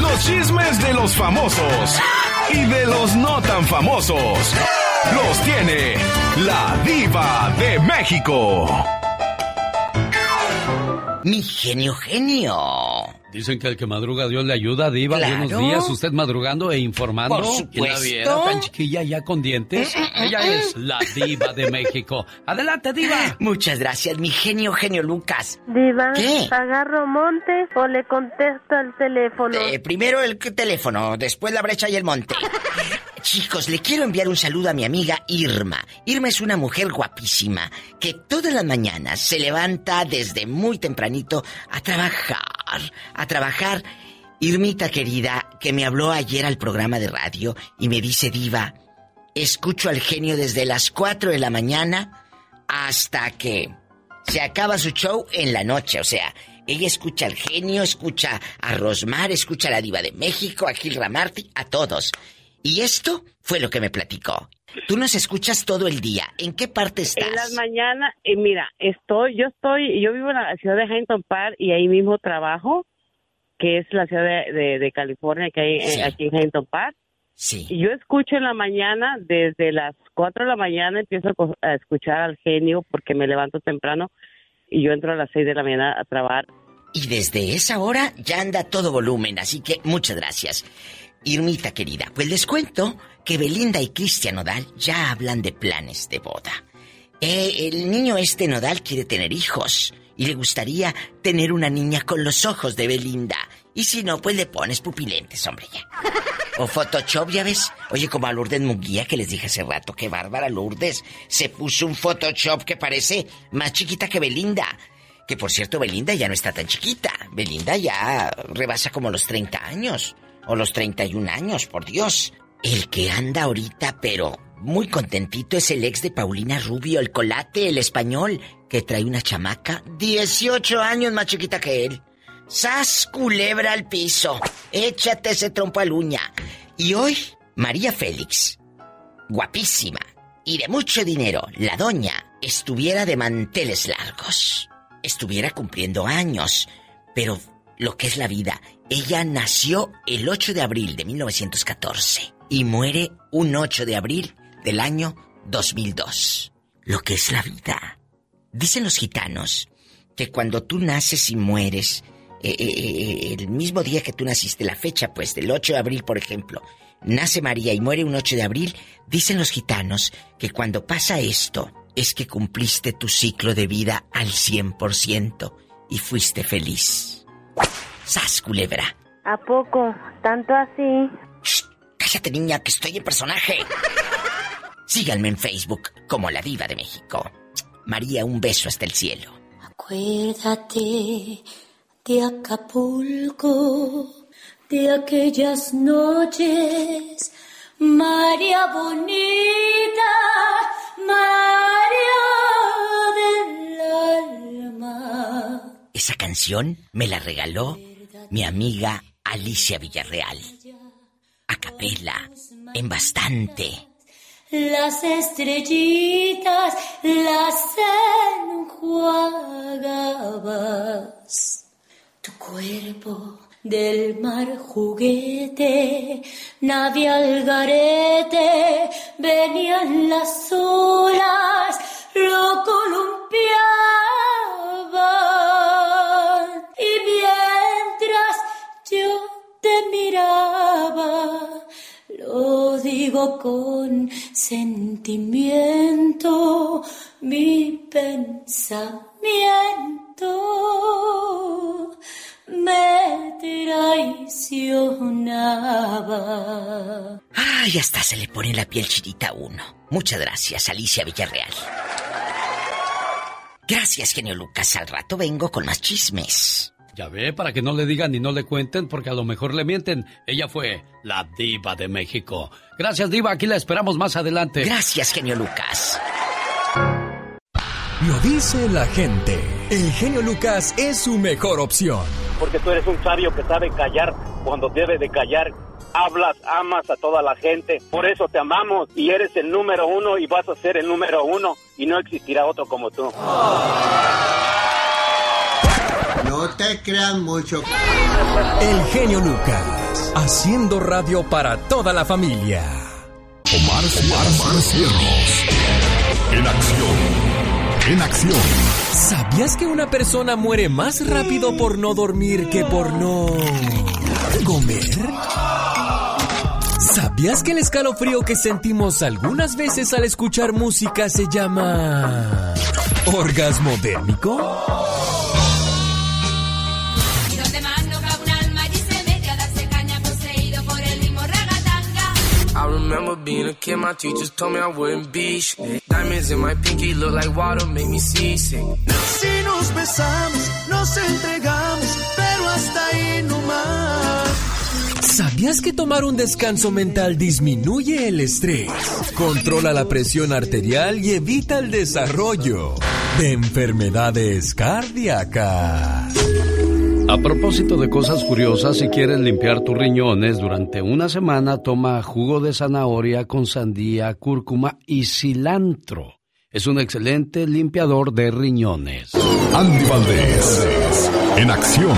Los chismes de los famosos y de los no tan famosos. Los tiene la diva de México. Mi genio genio. Dicen que el que madruga Dios le ayuda, Diva. Buenos días, usted madrugando e informando. Por supuesto. tan chiquilla ya con dientes? Mm, mm, mm, Ella es la Diva de México. Adelante, Diva. Muchas gracias, mi genio genio Lucas. Diva. ¿Qué? ¿Agarro monte o le contesto al teléfono? Eh, primero el teléfono, después la brecha y el monte. Chicos, le quiero enviar un saludo a mi amiga Irma. Irma es una mujer guapísima que todas las mañanas se levanta desde muy tempranito a trabajar, a trabajar. Irmita querida, que me habló ayer al programa de radio y me dice, diva, escucho al genio desde las 4 de la mañana hasta que se acaba su show en la noche. O sea, ella escucha al genio, escucha a Rosmar, escucha a la diva de México, a Gil Ramarty, a todos. Y esto fue lo que me platicó. Tú nos escuchas todo el día. ¿En qué parte estás? En las mañanas, y mira, estoy, yo estoy, yo vivo en la ciudad de Huntington Park y ahí mismo trabajo, que es la ciudad de, California que hay eh, aquí en Huntington Park. Sí. Y yo escucho en la mañana, desde las 4 de la mañana empiezo a escuchar al genio porque me levanto temprano y yo entro a las 6 de la mañana a trabajar. Y desde esa hora ya anda todo volumen, así que muchas gracias. Irmita querida, pues les cuento que Belinda y Cristian Nodal ya hablan de planes de boda. Eh, el niño este Nodal quiere tener hijos y le gustaría tener una niña con los ojos de Belinda. Y si no, pues le pones pupilentes, hombre, ya. O Photoshop, ya ves. Oye, como a Lourdes Munguía que les dije hace rato, qué bárbara Lourdes. Se puso un Photoshop que parece más chiquita que Belinda. Que por cierto, Belinda ya no está tan chiquita. Belinda ya rebasa como los 30 años o los 31 años, por Dios. El que anda ahorita, pero muy contentito, es el ex de Paulina Rubio, el colate, el español, que trae una chamaca 18 años más chiquita que él. ¡Sas culebra al piso! Échate ese trompo al uña. Y hoy, María Félix, guapísima y de mucho dinero, la doña, estuviera de manteles largos. Estuviera cumpliendo años. Pero lo que es la vida. Ella nació el 8 de abril de 1914 y muere un 8 de abril del año 2002. Lo que es la vida. Dicen los gitanos que cuando tú naces y mueres, eh, eh, eh, el mismo día que tú naciste, la fecha pues del 8 de abril, por ejemplo, nace María y muere un 8 de abril, dicen los gitanos que cuando pasa esto es que cumpliste tu ciclo de vida al 100% y fuiste feliz. ¡Sas, culebra! ¿A poco? ¿Tanto así? Shh, cállate, niña, que estoy en personaje. Síganme en Facebook como La Diva de México. María, un beso hasta el cielo. Acuérdate de Acapulco, de aquellas noches, María bonita, María del alma. Esa canción me la regaló mi amiga Alicia Villarreal. A capela, en bastante. Las estrellitas las enjuagabas. Tu cuerpo del mar juguete, nadie al garete, venían las olas, lo columpiaban. Y te miraba, lo digo con sentimiento, mi pensamiento me traicionaba. Ay, hasta se le pone la piel chinita a uno. Muchas gracias, Alicia Villarreal. Gracias, genio Lucas. Al rato vengo con más chismes. Ya ve, para que no le digan ni no le cuenten, porque a lo mejor le mienten. Ella fue la diva de México. Gracias, diva. Aquí la esperamos más adelante. Gracias, genio Lucas. Lo dice la gente. El genio Lucas es su mejor opción. Porque tú eres un sabio que sabe callar cuando debe de callar. Hablas, amas a toda la gente. Por eso te amamos y eres el número uno y vas a ser el número uno y no existirá otro como tú. Te creas mucho. El genio Lucas. Haciendo radio para toda la familia. Omar, Omar Cierros. En acción. En acción. ¿Sabías que una persona muere más rápido por no dormir que por no comer? ¿Sabías que el escalofrío que sentimos algunas veces al escuchar música se llama orgasmo dérmico? Remember being a kid, my teachers told me I wouldn't be shit. Diamonds in my pinky look like water, make me seasick. Si nos besamos, nos entregamos, pero hasta ahí no más. ¿Sabías que tomar un descanso mental disminuye el estrés, controla la presión arterial y evita el desarrollo de enfermedades cardíacas? A propósito de cosas curiosas, si quieres limpiar tus riñones durante una semana, toma jugo de zanahoria con sandía, cúrcuma y cilantro. Es un excelente limpiador de riñones. Andy Valdés, en acción.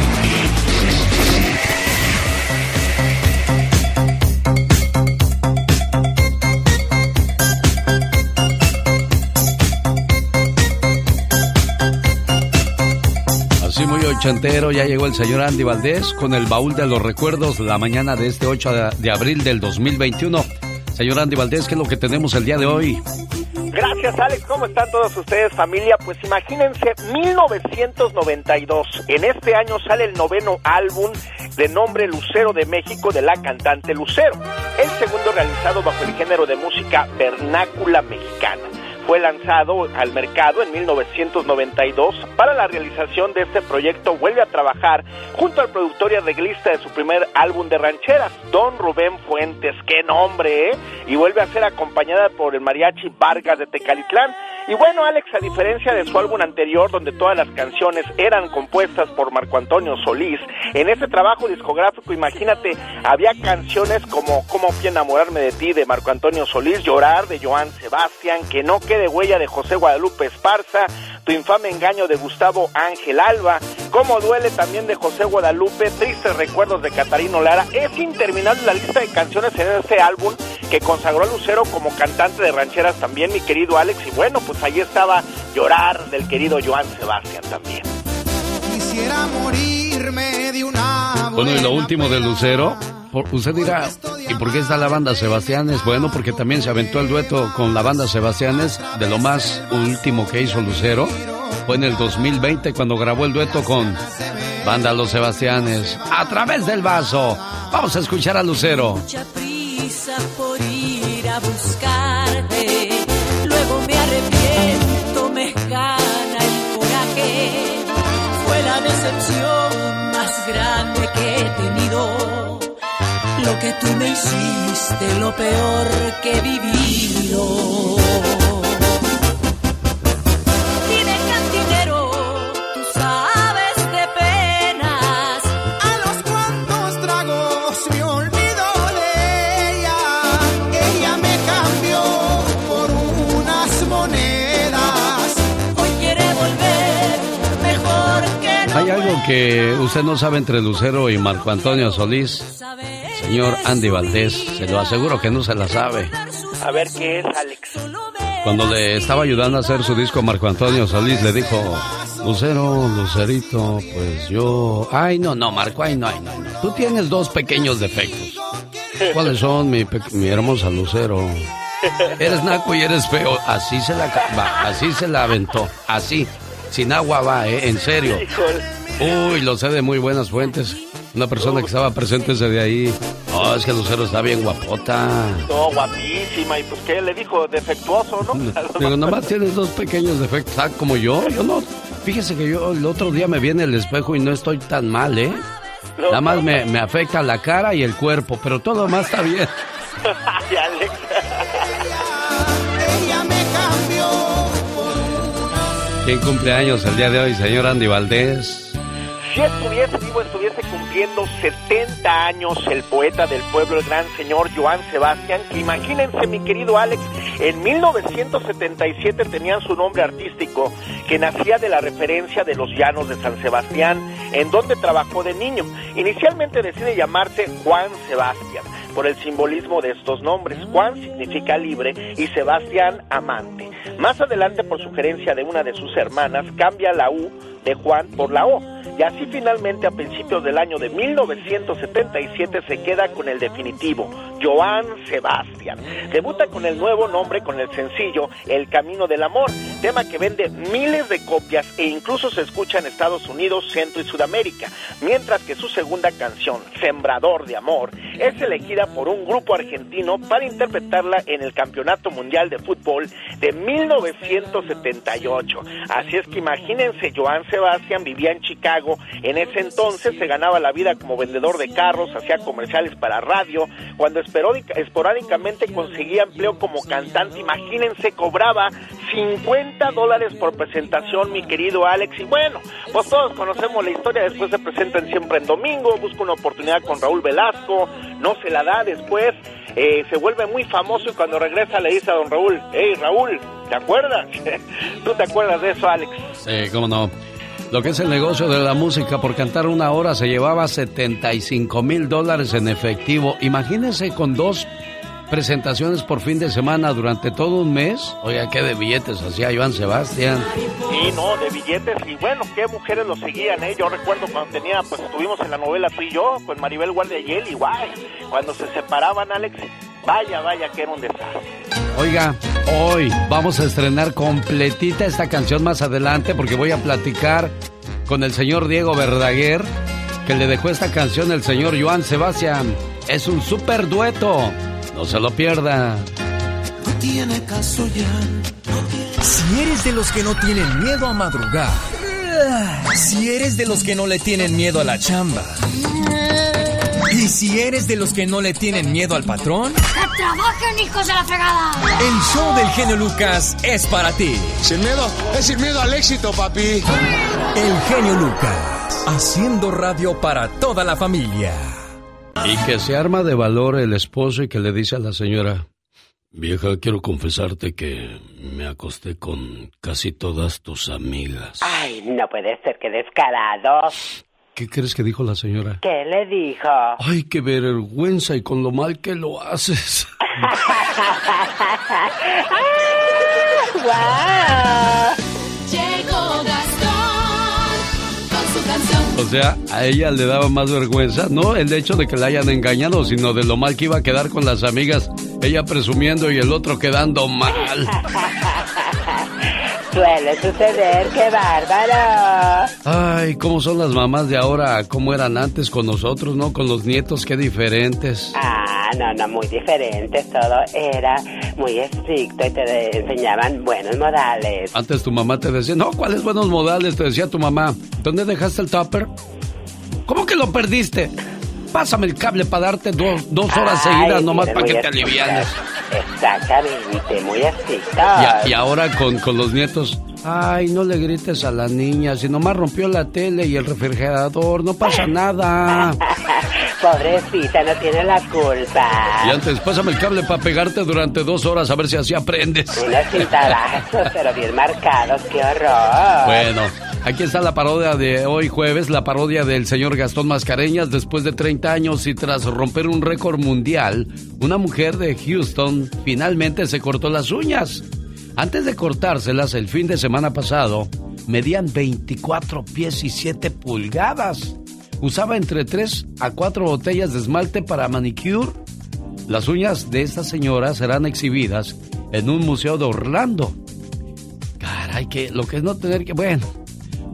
Ochentero, ya llegó el señor Andy Valdés con el baúl de los recuerdos la mañana de este 8 de, de abril del 2021. Señor Andy Valdés, ¿qué es lo que tenemos el día de hoy? Gracias, Alex. ¿Cómo están todos ustedes, familia? Pues imagínense, 1992. En este año sale el noveno álbum de nombre Lucero de México de la cantante Lucero. El segundo realizado bajo el género de música vernácula mexicana. Fue lanzado al mercado en 1992. Para la realización de este proyecto vuelve a trabajar junto al productor y arreglista de su primer álbum de rancheras, Don Rubén Fuentes. ¡Qué nombre, eh! Y vuelve a ser acompañada por el mariachi Vargas de Tecalitlán. Y bueno, Alex, a diferencia de su álbum anterior, donde todas las canciones eran compuestas por Marco Antonio Solís, en este trabajo discográfico, imagínate, había canciones como Cómo fui enamorarme de ti de Marco Antonio Solís, Llorar de Joan Sebastián, Que no quede huella de José Guadalupe Esparza, Tu infame engaño de Gustavo Ángel Alba, Cómo duele también de José Guadalupe, Tristes recuerdos de Catarino Lara. Es interminable la lista de canciones en este álbum que consagró a Lucero como cantante de rancheras también, mi querido Alex. Y bueno, pues ahí estaba Llorar del querido Joan Sebastián también. Quisiera morirme de una Bueno, y lo último de Lucero, usted dirá, ¿y por qué está la banda Sebastianes? Bueno, porque también se aventó el dueto con la banda Sebastianes de lo más último que hizo Lucero. Fue en el 2020 cuando grabó el dueto con Banda Los Sebastianes a través del vaso. Vamos a escuchar a Lucero. Mucha prisa por ir a buscarte. Que tú me hiciste, lo peor que he vivido. Dime cantinero, tú sabes de penas. A los cuantos tragos me olvido de ella. Ella me cambió por unas monedas. Hoy quiere volver mejor que no Hay algo que usted no sabe entre Lucero y Marco Antonio Solís. Señor Andy Valdés, se lo aseguro que no se la sabe. A ver qué es, Alex. Cuando le estaba ayudando a hacer su disco Marco Antonio Solís, le dijo, Lucero, Lucerito, pues yo... Ay, no, no, Marco, ay, no, ay, no, no. Tú tienes dos pequeños defectos. ¿Cuáles son, mi, pe- mi hermosa Lucero? Eres naco y eres feo. Así se la, va, así se la aventó. Así. Sin agua va, ¿eh? En serio. Uy, lo sé de muy buenas fuentes. Una persona que estaba presente ese día ahí. Oh, es que Lucero está bien guapota. No, guapísima. Y pues, ¿qué le dijo? Defectuoso, ¿no? Digo, nomás tienes dos pequeños defectos, ah, como yo. Yo no. Fíjese que yo el otro día me vi en el espejo y no estoy tan mal, ¿eh? Nada más me, me afecta la cara y el cuerpo, pero todo más está bien. Ay, Alex. Ella me cambió. ¿Quién cumpleaños el día de hoy, señor Andy Valdés? Si estuviese vivo, estuviese cumpliendo 70 años el poeta del pueblo, el gran señor Joan Sebastián, que imagínense, mi querido Alex, en 1977 tenían su nombre artístico, que nacía de la referencia de los llanos de San Sebastián, en donde trabajó de niño. Inicialmente decide llamarse Juan Sebastián por el simbolismo de estos nombres. Juan significa libre y Sebastián amante. Más adelante, por sugerencia de una de sus hermanas, cambia la U de Juan por la O y así finalmente a principios del año de 1977 se queda con el definitivo, Joan Sebastián. Debuta con el nuevo nombre con el sencillo El Camino del Amor, tema que vende miles de copias e incluso se escucha en Estados Unidos, Centro y Sudamérica, mientras que su segunda canción, Sembrador de Amor, es elegida por un grupo argentino para interpretarla en el Campeonato Mundial de Fútbol de 1978. Así es que imagínense, Joan Sebastián vivía en Chicago, en ese entonces se ganaba la vida como vendedor de carros, hacía comerciales para radio, cuando esporádicamente conseguía empleo como cantante, imagínense, cobraba 50 dólares por presentación, mi querido Alex, y bueno, pues todos conocemos la historia, después se presentan siempre en domingo, busca una oportunidad con Raúl Velasco, no se la da después, eh, se vuelve muy famoso y cuando regresa le dice a don Raúl, hey Raúl, ¿te acuerdas? ¿Tú te acuerdas de eso, Alex? Sí, cómo no. Lo que es el negocio de la música, por cantar una hora se llevaba 75 mil dólares en efectivo. Imagínense con dos presentaciones por fin de semana durante todo un mes. Oiga, qué de billetes hacía Joan Sebastián. Sí, no, de billetes. Y bueno, qué mujeres lo seguían, ¿eh? Yo recuerdo cuando tenía, pues estuvimos en la novela tú y yo, con Maribel Guardia y él, igual. Cuando se separaban, Alex, vaya, vaya, que era un desastre. Oiga, hoy vamos a estrenar completita esta canción más adelante porque voy a platicar con el señor Diego Verdaguer que le dejó esta canción el señor Joan Sebastián. Es un super dueto. No se lo pierda. No tiene caso ya. Si eres de los que no tienen miedo a madrugar. Si eres de los que no le tienen miedo a la chamba. Y si eres de los que no le tienen miedo al patrón, ¡que trabajen, hijos de la fregada! el show del genio Lucas es para ti. Sin miedo, es sin miedo al éxito, papi. El genio Lucas, haciendo radio para toda la familia. Y que se arma de valor el esposo y que le dice a la señora, vieja, quiero confesarte que me acosté con casi todas tus amigas. Ay, no puede ser que descarado. ¿Qué crees que dijo la señora? ¿Qué le dijo? Ay, qué vergüenza y con lo mal que lo haces. Llegó Gastón con su canción. O sea, a ella le daba más vergüenza, no el hecho de que la hayan engañado, sino de lo mal que iba a quedar con las amigas, ella presumiendo y el otro quedando mal. Suele suceder, qué bárbaro. Ay, cómo son las mamás de ahora, cómo eran antes con nosotros, ¿no? Con los nietos, qué diferentes. Ah, no, no, muy diferente. Todo era muy estricto y te enseñaban buenos modales. Antes tu mamá te decía, no, ¿cuáles buenos modales? Te decía tu mamá, ¿dónde dejaste el tupper? ¿Cómo que lo perdiste? Pásame el cable para darte dos, dos horas Ay, seguidas nomás para que te alivianes. Exactamente, muy estricto. Y, a- y ahora con, con los nietos, ay, no le grites a la niña, si nomás rompió la tele y el refrigerador, no pasa nada. Pobrecita, no tiene la culpa. Y antes, pásame el cable para pegarte durante dos horas a ver si así aprendes. Unos cintarazos, pero bien marcados, qué horror. Bueno, aquí está la parodia de hoy jueves, la parodia del señor Gastón Mascareñas. Después de 30 años y tras romper un récord mundial, una mujer de Houston finalmente se cortó las uñas. Antes de cortárselas el fin de semana pasado, medían 24 pies y 7 pulgadas. Usaba entre 3 a 4 botellas de esmalte para manicure. Las uñas de esta señora serán exhibidas en un museo de Orlando. Caray, que lo que es no tener que... Bueno,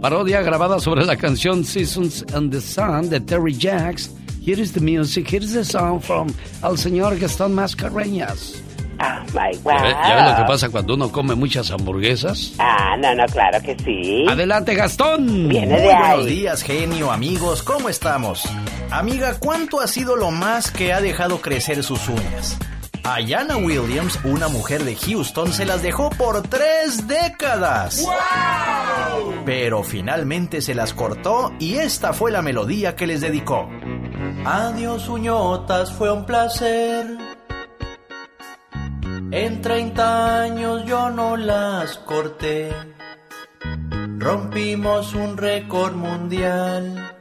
parodia grabada sobre la canción Seasons and the Sun de Terry Jacks. Here is the music, here is the song from el señor Gastón Mascareñas. Oh my ¿Ya wow. ya ve lo que pasa cuando uno come muchas hamburguesas? Ah, no, no, claro que sí. Adelante, Gastón. Viene Muy de buenos días, genio, amigos, ¿cómo estamos? Amiga, ¿cuánto ha sido lo más que ha dejado crecer sus uñas? A Yana Williams, una mujer de Houston, se las dejó por tres décadas. Pero finalmente se las cortó y esta fue la melodía que les dedicó. Adiós, uñotas, fue un placer. En 30 años yo no las corté. Rompimos un récord mundial.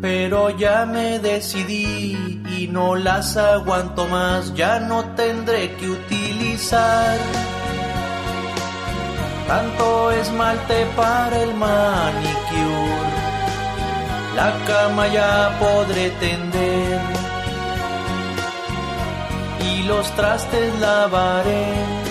Pero ya me decidí y no las aguanto más, ya no tendré que utilizar tanto esmalte para el manicure. La cama ya podré tender y los trastes lavaré.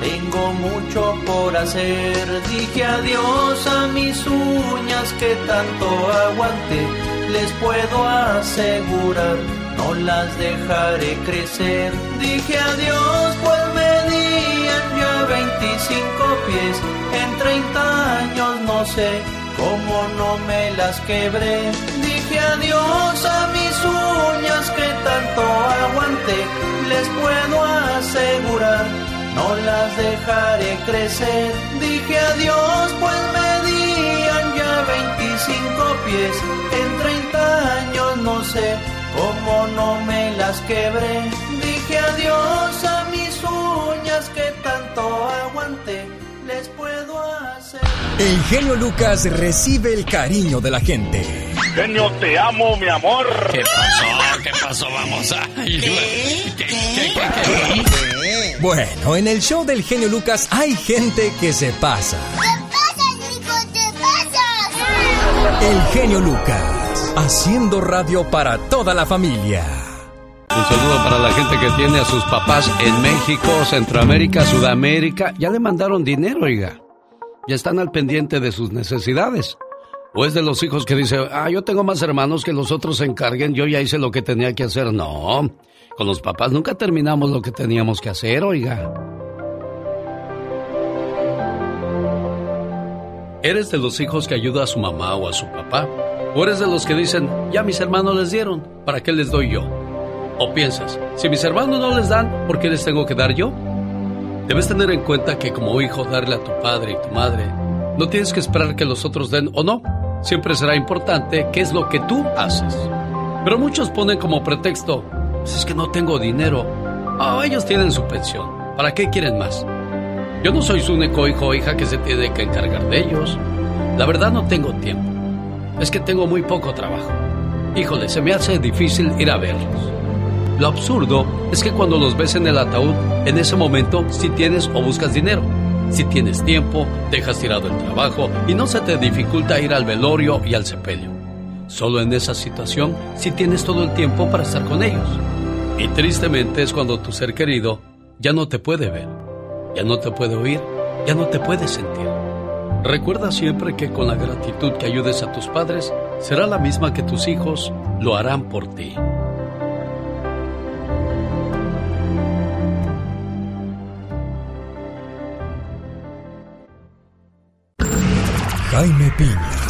Tengo mucho por hacer, dije adiós a mis uñas que tanto aguanté, les puedo asegurar, no las dejaré crecer. Dije adiós, pues medían ya 25 pies, en 30 años no sé cómo no me las quebré. Dije adiós a mis uñas que tanto aguanté, les puedo asegurar no las dejaré crecer. Dije adiós, pues medían ya 25 pies. En 30 años no sé cómo no me las quebré. Dije adiós a mis uñas que tanto aguanté. Les puedo hacer. El genio Lucas recibe el cariño de la gente. Genio, te amo, mi amor. ¿Qué pasó? ¿Qué pasó? Vamos a... Bueno, en el show del genio Lucas hay gente que se pasa. El genio Lucas, haciendo radio para toda la familia. Un saludo para la gente que tiene a sus papás en México, Centroamérica, Sudamérica. Ya le mandaron dinero, oiga. Ya están al pendiente de sus necesidades. O es de los hijos que dice, ah, yo tengo más hermanos que los otros se encarguen, yo ya hice lo que tenía que hacer. No, con los papás nunca terminamos lo que teníamos que hacer, oiga. ¿Eres de los hijos que ayuda a su mamá o a su papá? ¿O eres de los que dicen, ya mis hermanos les dieron, ¿para qué les doy yo? ¿O piensas, si mis hermanos no les dan, ¿por qué les tengo que dar yo? Debes tener en cuenta que como hijo darle a tu padre y tu madre, no tienes que esperar que los otros den o no. Siempre será importante qué es lo que tú haces. Pero muchos ponen como pretexto, pues es que no tengo dinero. Ah, ellos tienen su pensión. ¿Para qué quieren más? Yo no soy su único hijo o hija que se tiene que encargar de ellos. La verdad no tengo tiempo. Es que tengo muy poco trabajo. Híjole, se me hace difícil ir a verlos. Lo absurdo es que cuando los ves en el ataúd, en ese momento si tienes o buscas dinero. Si tienes tiempo, dejas tirado el trabajo y no se te dificulta ir al velorio y al sepelio. Solo en esa situación si tienes todo el tiempo para estar con ellos. Y tristemente es cuando tu ser querido ya no te puede ver, ya no te puede oír, ya no te puede sentir. Recuerda siempre que con la gratitud que ayudes a tus padres será la misma que tus hijos lo harán por ti. Jaime Piña,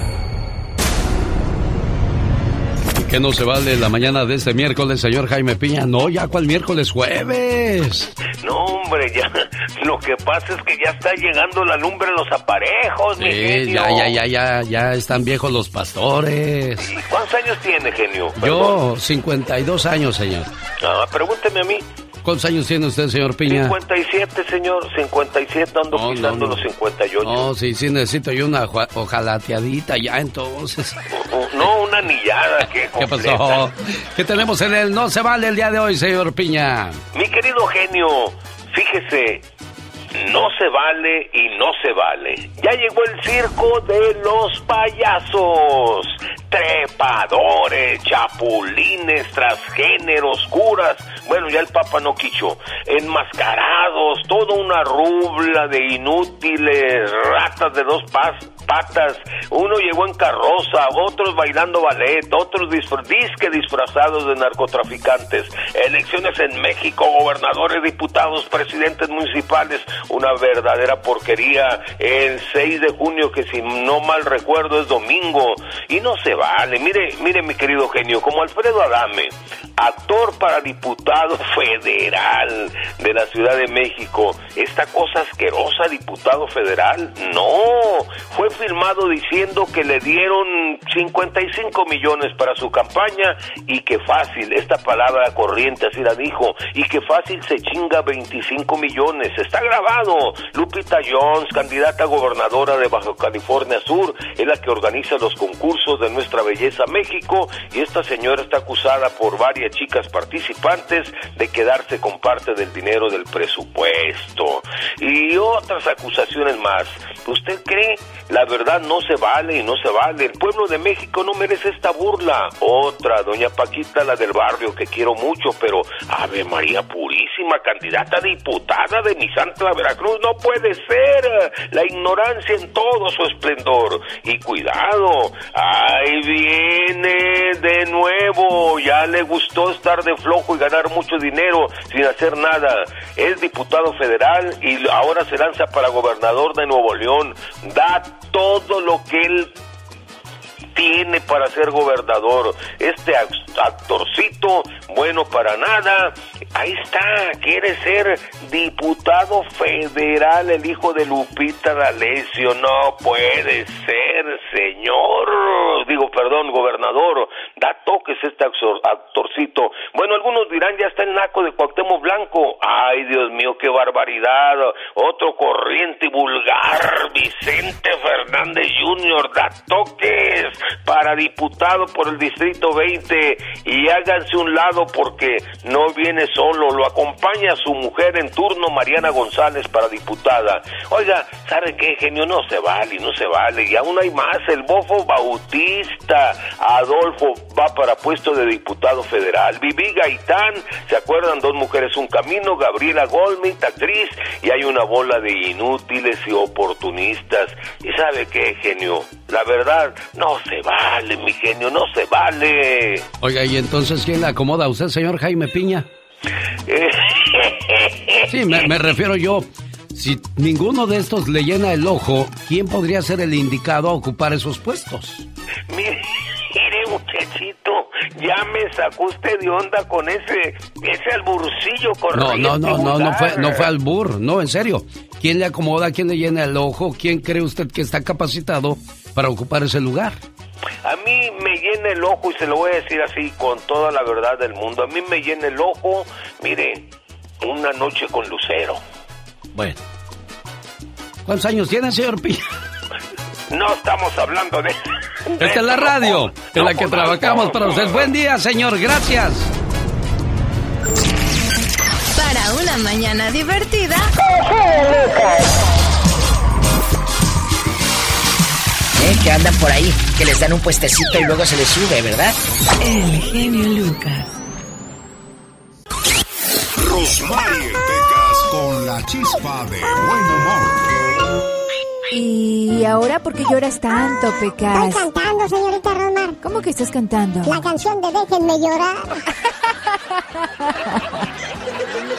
¿Y qué no se vale la mañana de este miércoles, señor Jaime Piña? No, ya cuál miércoles, jueves. No, hombre, ya. Lo que pasa es que ya está llegando la lumbre en los aparejos, mi Sí, genio. ya, ya, ya, ya, ya están viejos los pastores. ¿Y ¿Cuántos años tiene, genio? Yo, 52 años, señor. Ah, pregúnteme a mí. ¿Cuántos años tiene usted, señor Piña? 57, señor. 57 ando No, no, pisando no. los 58. No, sí, sí, necesito yo una ojala- ojalateadita ya, entonces. No, una anillada que ¿Qué pasó? ¿Qué tenemos en el No se vale el día de hoy, señor Piña? Mi querido genio, fíjese, no se vale y no se vale. Ya llegó el circo de los payasos. Trepadores, chapulines, transgéneros, curas. Bueno, ya el Papa no quicho. Enmascarados, toda una rubla de inútiles, ratas de dos patas. Uno llegó en carroza, otros bailando ballet, otros disfra- disque disfrazados de narcotraficantes. Elecciones en México, gobernadores, diputados, presidentes municipales. Una verdadera porquería. El 6 de junio, que si no mal recuerdo es domingo. Y no se vale. Mire, mire mi querido genio, como Alfredo Adame, actor para diputado federal de la Ciudad de México. Esta cosa asquerosa, diputado federal, no. Fue filmado diciendo que le dieron 55 millones para su campaña y que fácil, esta palabra corriente así la dijo, y que fácil se chinga 25 millones. Está grabado. Lupita Jones, candidata a gobernadora de Baja California Sur, es la que organiza los concursos de Nuestra Belleza México y esta señora está acusada por varias chicas participantes de quedarse con parte del dinero del presupuesto y otras acusaciones más. ¿Usted cree? La verdad no se vale y no se vale. El pueblo de México no merece esta burla. Otra, doña Paquita, la del barrio, que quiero mucho, pero Ave María Purísima, candidata diputada de mi Santa Veracruz, no puede ser. La ignorancia en todo su esplendor. Y cuidado, viene de nuevo. Ya le gustó estar de flojo y ganar mucho dinero sin hacer nada. Es diputado federal y ahora se lanza para gobernador de Nuevo León. Da todo lo que él tiene para ser gobernador. Este actorcito, bueno para nada, ahí está, quiere ser diputado federal, el hijo de Lupita D'Alessio. No puede ser, señor. Digo, perdón, gobernador. Da toques este actorcito. Bueno, algunos dirán, ya está el naco de Cuauhtémoc Blanco. Ay, Dios mío, qué barbaridad. Otro corriente y vulgar, Vicente Fernández Jr. Da toques para diputado por el Distrito 20 y háganse un lado porque no viene solo, lo acompaña su mujer en turno, Mariana González, para diputada. Oiga, ¿sabe qué, genio? No se vale, no se vale. Y aún hay más, el bofo Bautista, Adolfo, va para puesto de diputado federal. Vivi Gaitán, ¿se acuerdan? Dos mujeres, un camino, Gabriela Goldmit, actriz, y hay una bola de inútiles y oportunistas. ¿Y sabe qué, genio? La verdad, no se vale, mi genio, no se vale. Oiga, ¿y entonces quién la acomoda? ¿Usted, señor Jaime Piña? sí, me, refiero yo. Si ninguno de estos le llena el ojo, ¿quién podría ser el indicado a ocupar esos puestos? Mire, mire muchachito, ya me sacó usted de onda con ese, ese alburcillo corriente. No, no, no, no, no fue, no fue albur, no, en serio. ¿Quién le acomoda, quién le llena el ojo? ¿Quién cree usted que está capacitado para ocupar ese lugar? A mí me llena el ojo, y se lo voy a decir así con toda la verdad del mundo, a mí me llena el ojo, mire, una noche con Lucero. Bueno. ¿Cuántos años tiene, señor Pi? No estamos hablando de... Esta es la radio en la que trabajamos para usted. Buen día, señor, gracias. Para una mañana divertida. ¿Eh? Que andan por ahí, que les dan un puestecito y luego se les sube, ¿verdad? El genio Lucas. Rosmarie Pecas con la chispa de buen humor. ¿Y ahora por qué lloras tanto, Pecas? Estoy cantando, señorita Rosmar. ¿Cómo que estás cantando? La canción de Déjenme llorar.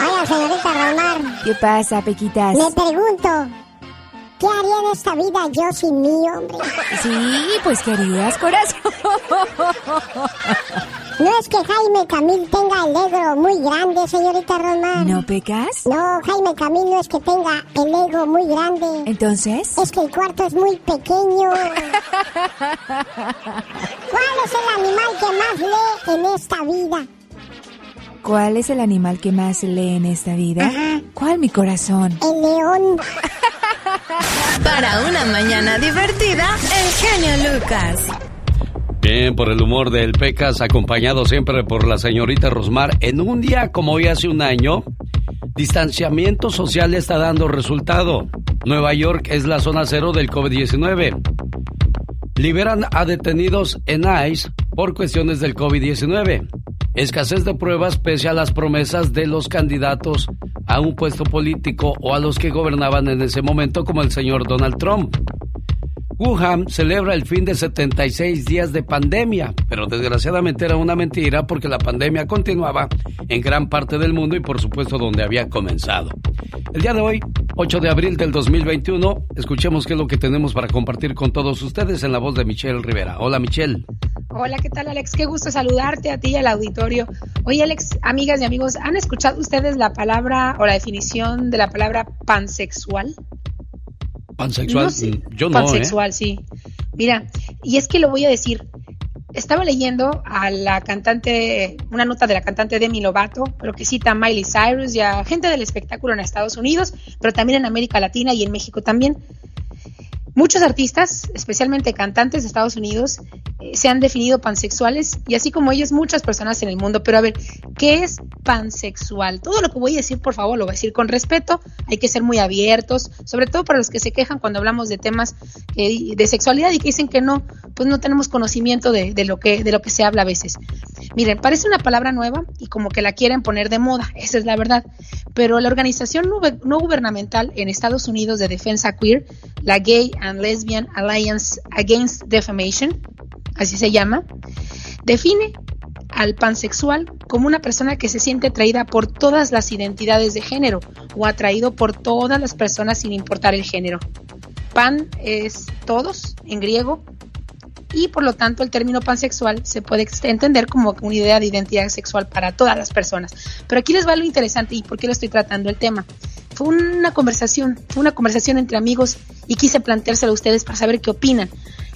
Oiga, señorita Rosmar. ¿Qué pasa, Pequitas? Me pregunto, ¿Qué haría en esta vida yo sin mí, hombre? Sí, pues ¿qué harías, corazón? No es que Jaime Camil tenga el ego muy grande, señorita Román. ¿No pecas? No, Jaime Camil no es que tenga el ego muy grande. ¿Entonces? Es que el cuarto es muy pequeño. ¿Cuál es el animal que más lee en esta vida? ¿Cuál es el animal que más lee en esta vida? ¿Cuál, mi corazón? El león. Para una mañana divertida, el genio Lucas. Bien, por el humor del Pecas, acompañado siempre por la señorita Rosmar. En un día como hoy hace un año, distanciamiento social está dando resultado. Nueva York es la zona cero del COVID-19. Liberan a detenidos en ICE por cuestiones del COVID-19. Escasez de pruebas pese a las promesas de los candidatos a un puesto político o a los que gobernaban en ese momento como el señor Donald Trump. Wuhan celebra el fin de 76 días de pandemia, pero desgraciadamente era una mentira porque la pandemia continuaba en gran parte del mundo y por supuesto donde había comenzado. El día de hoy, 8 de abril del 2021, escuchemos qué es lo que tenemos para compartir con todos ustedes en la voz de Michelle Rivera. Hola Michelle. Hola, ¿qué tal Alex? Qué gusto saludarte a ti y al auditorio. Oye Alex, amigas y amigos, ¿han escuchado ustedes la palabra o la definición de la palabra pansexual? Pansexual, No sé, mm, yo no, ¿eh? pansexual, sí. Mira, y es que lo voy a decir. Estaba leyendo a la cantante, una nota de la cantante Demi Lovato, pero que cita a Miley Cyrus y a gente del espectáculo en Estados Unidos, pero también en América Latina y en México también. Muchos artistas, especialmente cantantes de Estados Unidos, eh, se han definido pansexuales y así como ellos, muchas personas en el mundo. Pero a ver, ¿qué es pansexual? Todo lo que voy a decir, por favor, lo voy a decir con respeto. Hay que ser muy abiertos, sobre todo para los que se quejan cuando hablamos de temas eh, de sexualidad y que dicen que no, pues no tenemos conocimiento de, lo que, de lo que se habla a veces. Miren, parece una palabra nueva y como que la quieren poner de moda, esa es la verdad. Pero la organización no, no gubernamental en Estados Unidos de defensa queer, la Gay and Lesbian Alliance Against Defamation, así se llama, define al pansexual como una persona que se siente atraída por todas las identidades de género o atraído por todas las personas sin importar el género. Pan es todos en griego y por lo tanto el término pansexual se puede entender como una idea de identidad sexual para todas las personas. Pero aquí les va lo interesante y por qué lo estoy tratando el tema. Fue una conversación, fue una conversación entre amigos y quise planteárselo a ustedes para saber qué opinan.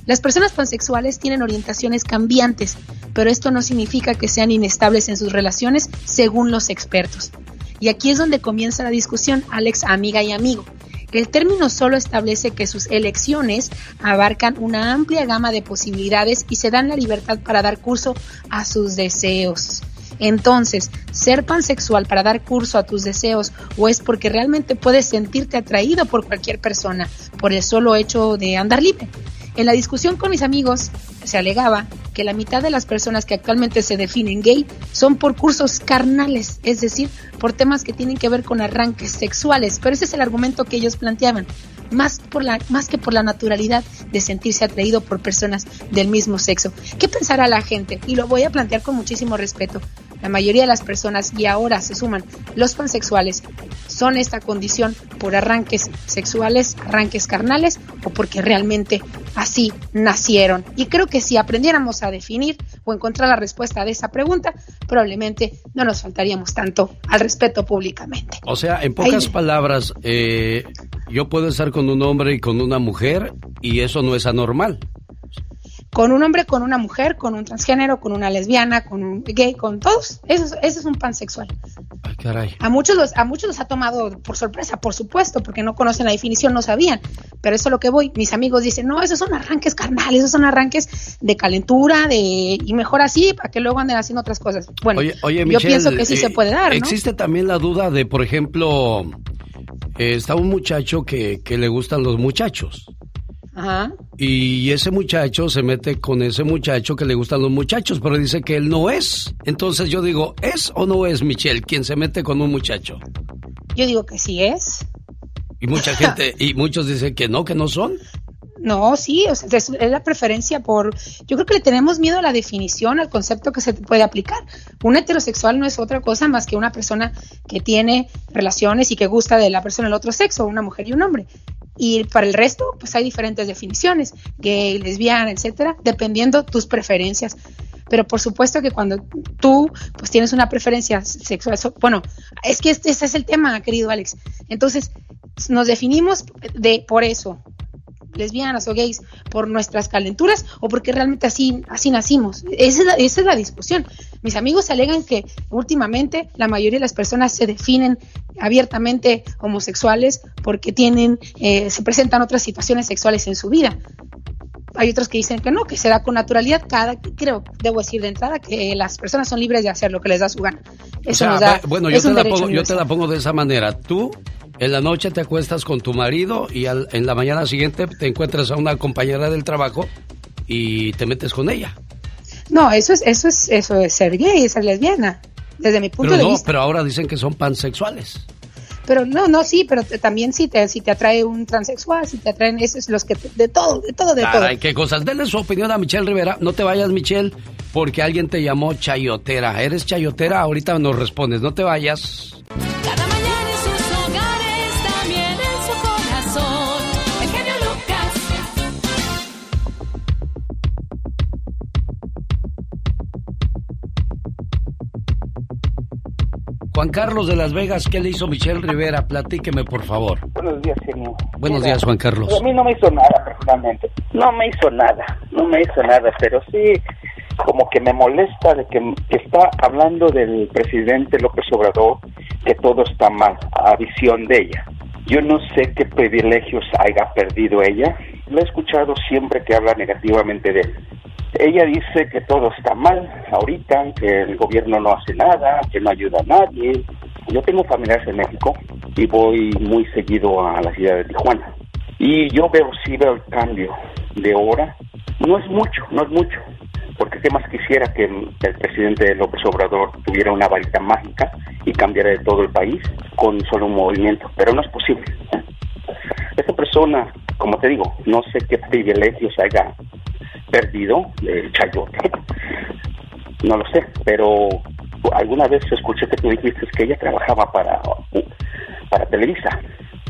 Las personas pansexuales tienen orientaciones cambiantes, pero esto no significa que sean inestables en sus relaciones según los expertos. Y aquí es donde comienza la discusión, Alex, amiga y amigo. El término solo establece que sus elecciones abarcan una amplia gama de posibilidades y se dan la libertad para dar curso a sus deseos. Entonces, ser pansexual para dar curso a tus deseos o es porque realmente puedes sentirte atraído por cualquier persona por el solo hecho de andar libre. En la discusión con mis amigos se alegaba que la mitad de las personas que actualmente se definen gay son por cursos carnales, es decir, por temas que tienen que ver con arranques sexuales, pero ese es el argumento que ellos planteaban, más, por la, más que por la naturalidad de sentirse atraído por personas del mismo sexo. ¿Qué pensará la gente? Y lo voy a plantear con muchísimo respeto. La mayoría de las personas, y ahora se suman los pansexuales, son esta condición por arranques sexuales, arranques carnales o porque realmente así nacieron. Y creo que si aprendiéramos a definir o encontrar la respuesta de esa pregunta, probablemente no nos faltaríamos tanto al respeto públicamente. O sea, en pocas Ahí- palabras, eh, yo puedo estar con un hombre y con una mujer y eso no es anormal. Con un hombre, con una mujer, con un transgénero, con una lesbiana, con un gay, con todos. Eso, es- eso es un pansexual. Ay, caray. A muchos, los, a muchos los ha tomado por sorpresa, por supuesto, porque no conocen la definición, no sabían. Pero eso es lo que voy. Mis amigos dicen, no, esos son arranques carnales, esos son arranques de calentura, de y mejor así, para que luego anden haciendo otras cosas. Bueno, Oye, oye, yo Michelle, pienso que sí eh, se puede dar, ¿no? Existe también la duda de, por ejemplo, eh, está un muchacho que, que le gustan los muchachos. Ajá. Y ese muchacho se mete con ese muchacho que le gustan los muchachos, pero dice que él no es. Entonces yo digo, ¿es o no es Michelle quien se mete con un muchacho? Yo digo que sí es. Y mucha gente, y muchos dicen que no, que no son. No, sí, o sea, es, la preferencia por... Yo creo que le tenemos miedo a la definición, al concepto que se puede aplicar. Un heterosexual no es otra cosa más que una persona que tiene relaciones y que gusta de la persona del otro sexo, una mujer y un hombre. Y para el resto, pues hay diferentes definiciones, gay, lesbiana, etcétera, dependiendo tus preferencias. Pero por supuesto que cuando tú pues tienes una preferencia sexual, bueno, es que este, ese es el tema, querido Alex. Entonces, nos definimos de por eso, lesbianas o gays por nuestras calenturas o porque realmente así, así nacimos. Esa es, la, esa es la discusión. Mis amigos alegan que últimamente la mayoría de las personas se definen abiertamente homosexuales porque tienen, eh, se presentan otras situaciones sexuales en su vida. Hay otros que dicen que no, que se da con naturalidad. Cada, creo, debo decir de entrada que las personas son libres de hacer lo que les da su gana. Eso O sea, nos da, bueno, yo te, la pongo, yo te la pongo de esa manera. Tú en la noche te acuestas con tu marido y al- en la mañana siguiente te encuentras a una compañera del trabajo y te metes con ella. No, eso es, eso es, eso es ser gay, ser lesbiana. Desde mi punto Pero de no, vista. pero ahora dicen que son pansexuales. Pero no, no, sí, pero te- también si te, si te atrae un transexual, si te atraen esos, los que, te- de todo, de todo, de todo. Caray, qué cosas. Denle su opinión a Michelle Rivera. No te vayas, Michelle, porque alguien te llamó chayotera. ¿Eres chayotera? Ahorita nos respondes. No te vayas. Juan Carlos de Las Vegas, ¿qué le hizo Michelle Rivera? Platíqueme, por favor. Buenos días, señor. Buenos días, Juan Carlos. A mí no me hizo nada, personalmente. No me hizo nada, no me hizo nada, pero sí como que me molesta de que, que está hablando del presidente López Obrador, que todo está mal, a visión de ella. Yo no sé qué privilegios haya perdido ella. Lo he escuchado siempre que habla negativamente de él. Ella dice que todo está mal ahorita, que el gobierno no hace nada, que no ayuda a nadie. Yo tengo familiares en México y voy muy seguido a la ciudad de Tijuana. Y yo veo, sí veo el cambio de hora. No es mucho, no es mucho. Porque qué más quisiera que el presidente López Obrador tuviera una varita mágica y cambiara de todo el país con solo un movimiento, pero no es posible. Esta persona, como te digo, no sé qué privilegios haya perdido el chayote, no lo sé, pero alguna vez escuché que tú que ella trabajaba para, para Televisa.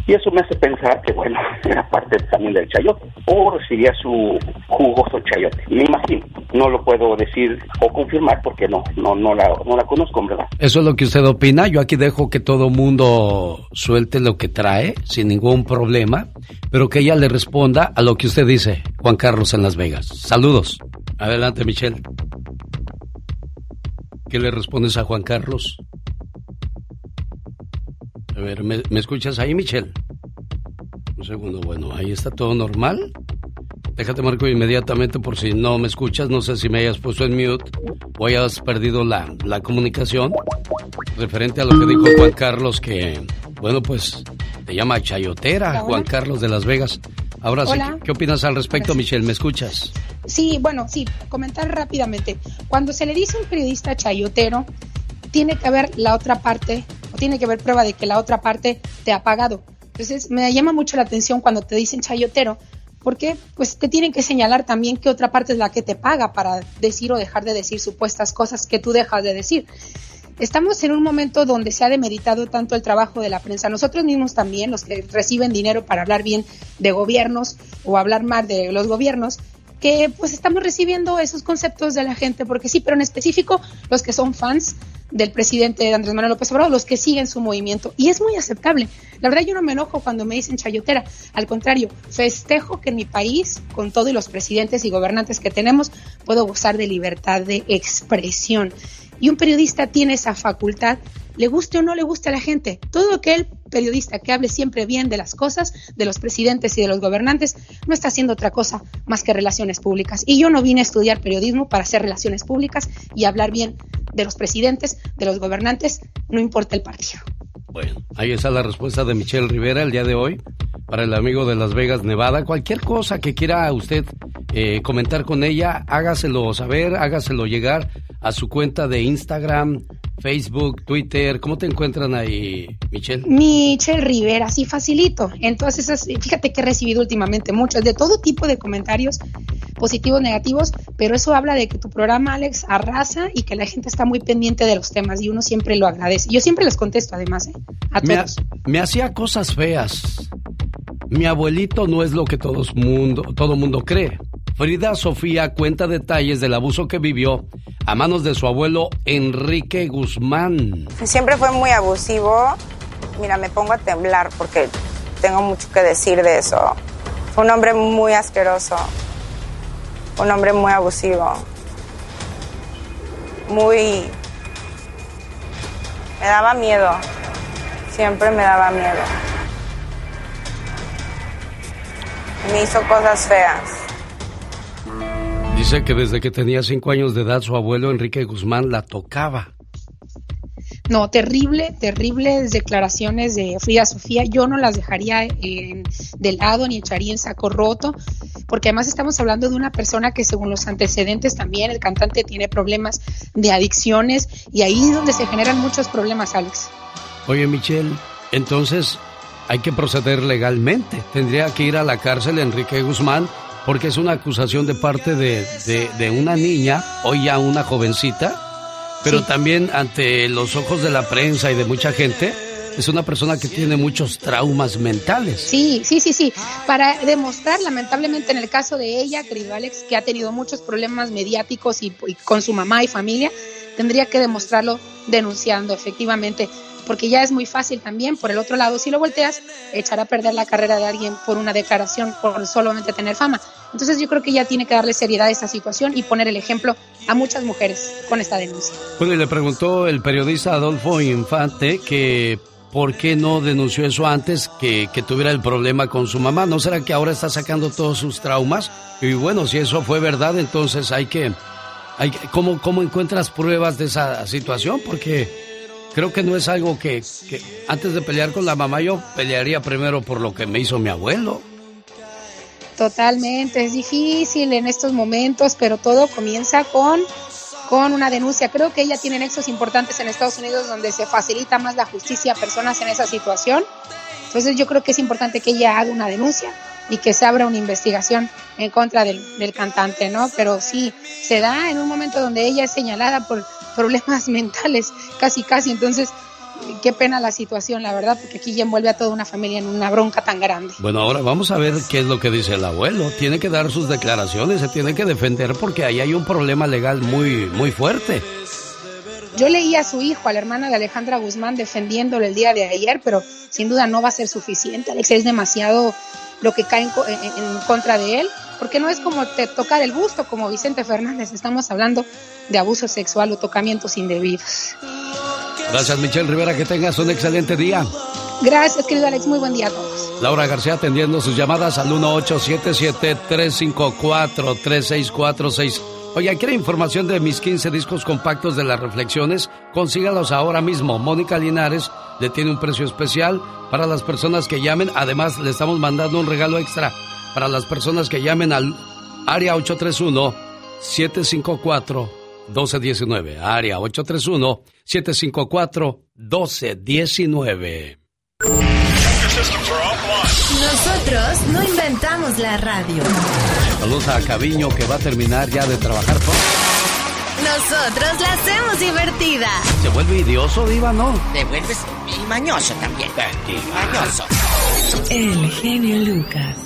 Y eso me hace pensar que, bueno, era parte también del chayote. O recibía su jugoso chayote. Me imagino. No lo puedo decir o confirmar porque no, no, no, la, no la conozco, ¿verdad? Eso es lo que usted opina. Yo aquí dejo que todo mundo suelte lo que trae sin ningún problema, pero que ella le responda a lo que usted dice, Juan Carlos en Las Vegas. Saludos. Adelante, Michelle. ¿Qué le respondes a Juan Carlos? A ver, ¿me, escuchas ahí, Michelle? Un segundo, bueno, ahí está todo normal. Déjate marco inmediatamente por si no me escuchas. No sé si me hayas puesto en mute o hayas perdido la, la comunicación. Referente a lo que dijo Juan Carlos, que, bueno, pues te llama chayotera, Juan Carlos de Las Vegas. Ahora sí, ¿qué opinas al respecto, Michelle? ¿Me escuchas? Sí, bueno, sí, comentar rápidamente. Cuando se le dice a un periodista chayotero, tiene que haber la otra parte, tiene que haber prueba de que la otra parte te ha pagado. Entonces, me llama mucho la atención cuando te dicen chayotero, porque pues te tienen que señalar también qué otra parte es la que te paga para decir o dejar de decir supuestas cosas que tú dejas de decir. Estamos en un momento donde se ha demeritado tanto el trabajo de la prensa. Nosotros mismos también, los que reciben dinero para hablar bien de gobiernos o hablar mal de los gobiernos, que pues estamos recibiendo esos conceptos de la gente, porque sí, pero en específico los que son fans del presidente Andrés Manuel López Obrador, los que siguen su movimiento. Y es muy aceptable. La verdad yo no me enojo cuando me dicen chayotera. Al contrario, festejo que en mi país, con todos los presidentes y gobernantes que tenemos, puedo gozar de libertad de expresión. Y un periodista tiene esa facultad le guste o no le guste a la gente. Todo aquel periodista que hable siempre bien de las cosas, de los presidentes y de los gobernantes, no está haciendo otra cosa más que relaciones públicas. Y yo no vine a estudiar periodismo para hacer relaciones públicas y hablar bien de los presidentes, de los gobernantes, no importa el partido. Bueno, ahí está la respuesta de Michelle Rivera el día de hoy para el amigo de Las Vegas, Nevada. Cualquier cosa que quiera usted eh, comentar con ella, hágaselo saber, hágaselo llegar a su cuenta de Instagram, Facebook, Twitter. ¿Cómo te encuentran ahí, Michelle? Michelle Rivera, sí, facilito. Entonces, fíjate que he recibido últimamente muchos, de todo tipo de comentarios, positivos, negativos, pero eso habla de que tu programa, Alex, arrasa y que la gente está muy pendiente de los temas y uno siempre lo agradece. Yo siempre les contesto, además, ¿eh? a todos. Me, hacía cosas feas. Mi abuelito no es lo que todo mundo, todo mundo cree. Frida Sofía cuenta detalles del abuso que vivió a manos de su abuelo Enrique Guzmán. Siempre fue muy abusivo. Mira, me pongo a temblar porque tengo mucho que decir de eso. Fue un hombre muy asqueroso, un hombre muy abusivo, muy... Me daba miedo, siempre me daba miedo. Me hizo cosas feas. Dice que desde que tenía cinco años de edad su abuelo Enrique Guzmán la tocaba. No, terrible, terribles declaraciones de Frida Sofía. Yo no las dejaría de lado ni echaría en saco roto, porque además estamos hablando de una persona que según los antecedentes también, el cantante tiene problemas de adicciones y ahí es donde se generan muchos problemas, Alex. Oye, Michelle, entonces hay que proceder legalmente. Tendría que ir a la cárcel Enrique Guzmán porque es una acusación de parte de, una niña, hoy ya una jovencita, pero también ante los ojos de la prensa y de mucha gente, es una persona que tiene muchos traumas mentales. Sí, sí, sí, sí. Para demostrar, lamentablemente, en el caso de ella, querido Alex, que ha tenido muchos problemas mediáticos y, y con su mamá y familia, tendría que demostrarlo denunciando, efectivamente porque ya es muy fácil también, por el otro lado, si lo volteas, echar a perder la carrera de alguien por una declaración, por solamente tener fama. Entonces yo creo que ya tiene que darle seriedad a esta situación y poner el ejemplo a muchas mujeres con esta denuncia. Bueno, y le preguntó el periodista Adolfo Infante que por qué no denunció eso antes que, que tuviera el problema con su mamá. ¿No será que ahora está sacando todos sus traumas? Y bueno, si eso fue verdad, entonces hay que... Hay, ¿cómo, ¿Cómo encuentras pruebas de esa situación? Porque creo que no es algo que, antes de pelear con la mamá yo pelearía primero por lo que me hizo mi abuelo. Totalmente, es difícil en estos momentos, pero todo comienza con, con una denuncia. Creo que ella tiene nexos importantes en Estados Unidos donde se facilita más la justicia a personas en esa situación. Entonces yo creo que es importante que ella haga una denuncia y que se abra una investigación en contra del, del cantante, ¿no? Pero sí, se da en un momento donde ella es señalada por problemas mentales, casi, casi. Entonces, qué pena la situación, la verdad, porque aquí ya envuelve a toda una familia en una bronca tan grande. Bueno, ahora vamos a ver qué es lo que dice el abuelo. Tiene que dar sus declaraciones, se tiene que defender porque ahí hay un problema legal muy, muy fuerte. Yo leí a su hijo, a la hermana de Alejandra Guzmán, defendiéndole el día de ayer, pero sin duda no va a ser suficiente. Alex es demasiado lo que cae en, en, en contra de él porque no es como te tocar el busto, como Vicente Fernández, estamos hablando de abuso sexual o tocamientos indebidos. Gracias, Michelle Rivera, que tengas un excelente día. Gracias, querido Alex, muy buen día a todos. Laura García atendiendo sus llamadas al 1877-354-3646. Oye, ¿quiere información de mis 15 discos compactos de las reflexiones? Consígalos ahora mismo. Mónica Linares le tiene un precio especial para las personas que llamen. Además, le estamos mandando un regalo extra para las personas que llamen al área 831-754-1219. Área 831-754-1219. Nosotros no inventamos la radio. Saludos a Caviño que va a terminar ya de trabajar. Nosotros la hacemos divertida. ¿Se vuelve idioso, Diva, no? Te vuelves y mañoso también. Y mañoso. El genio Lucas.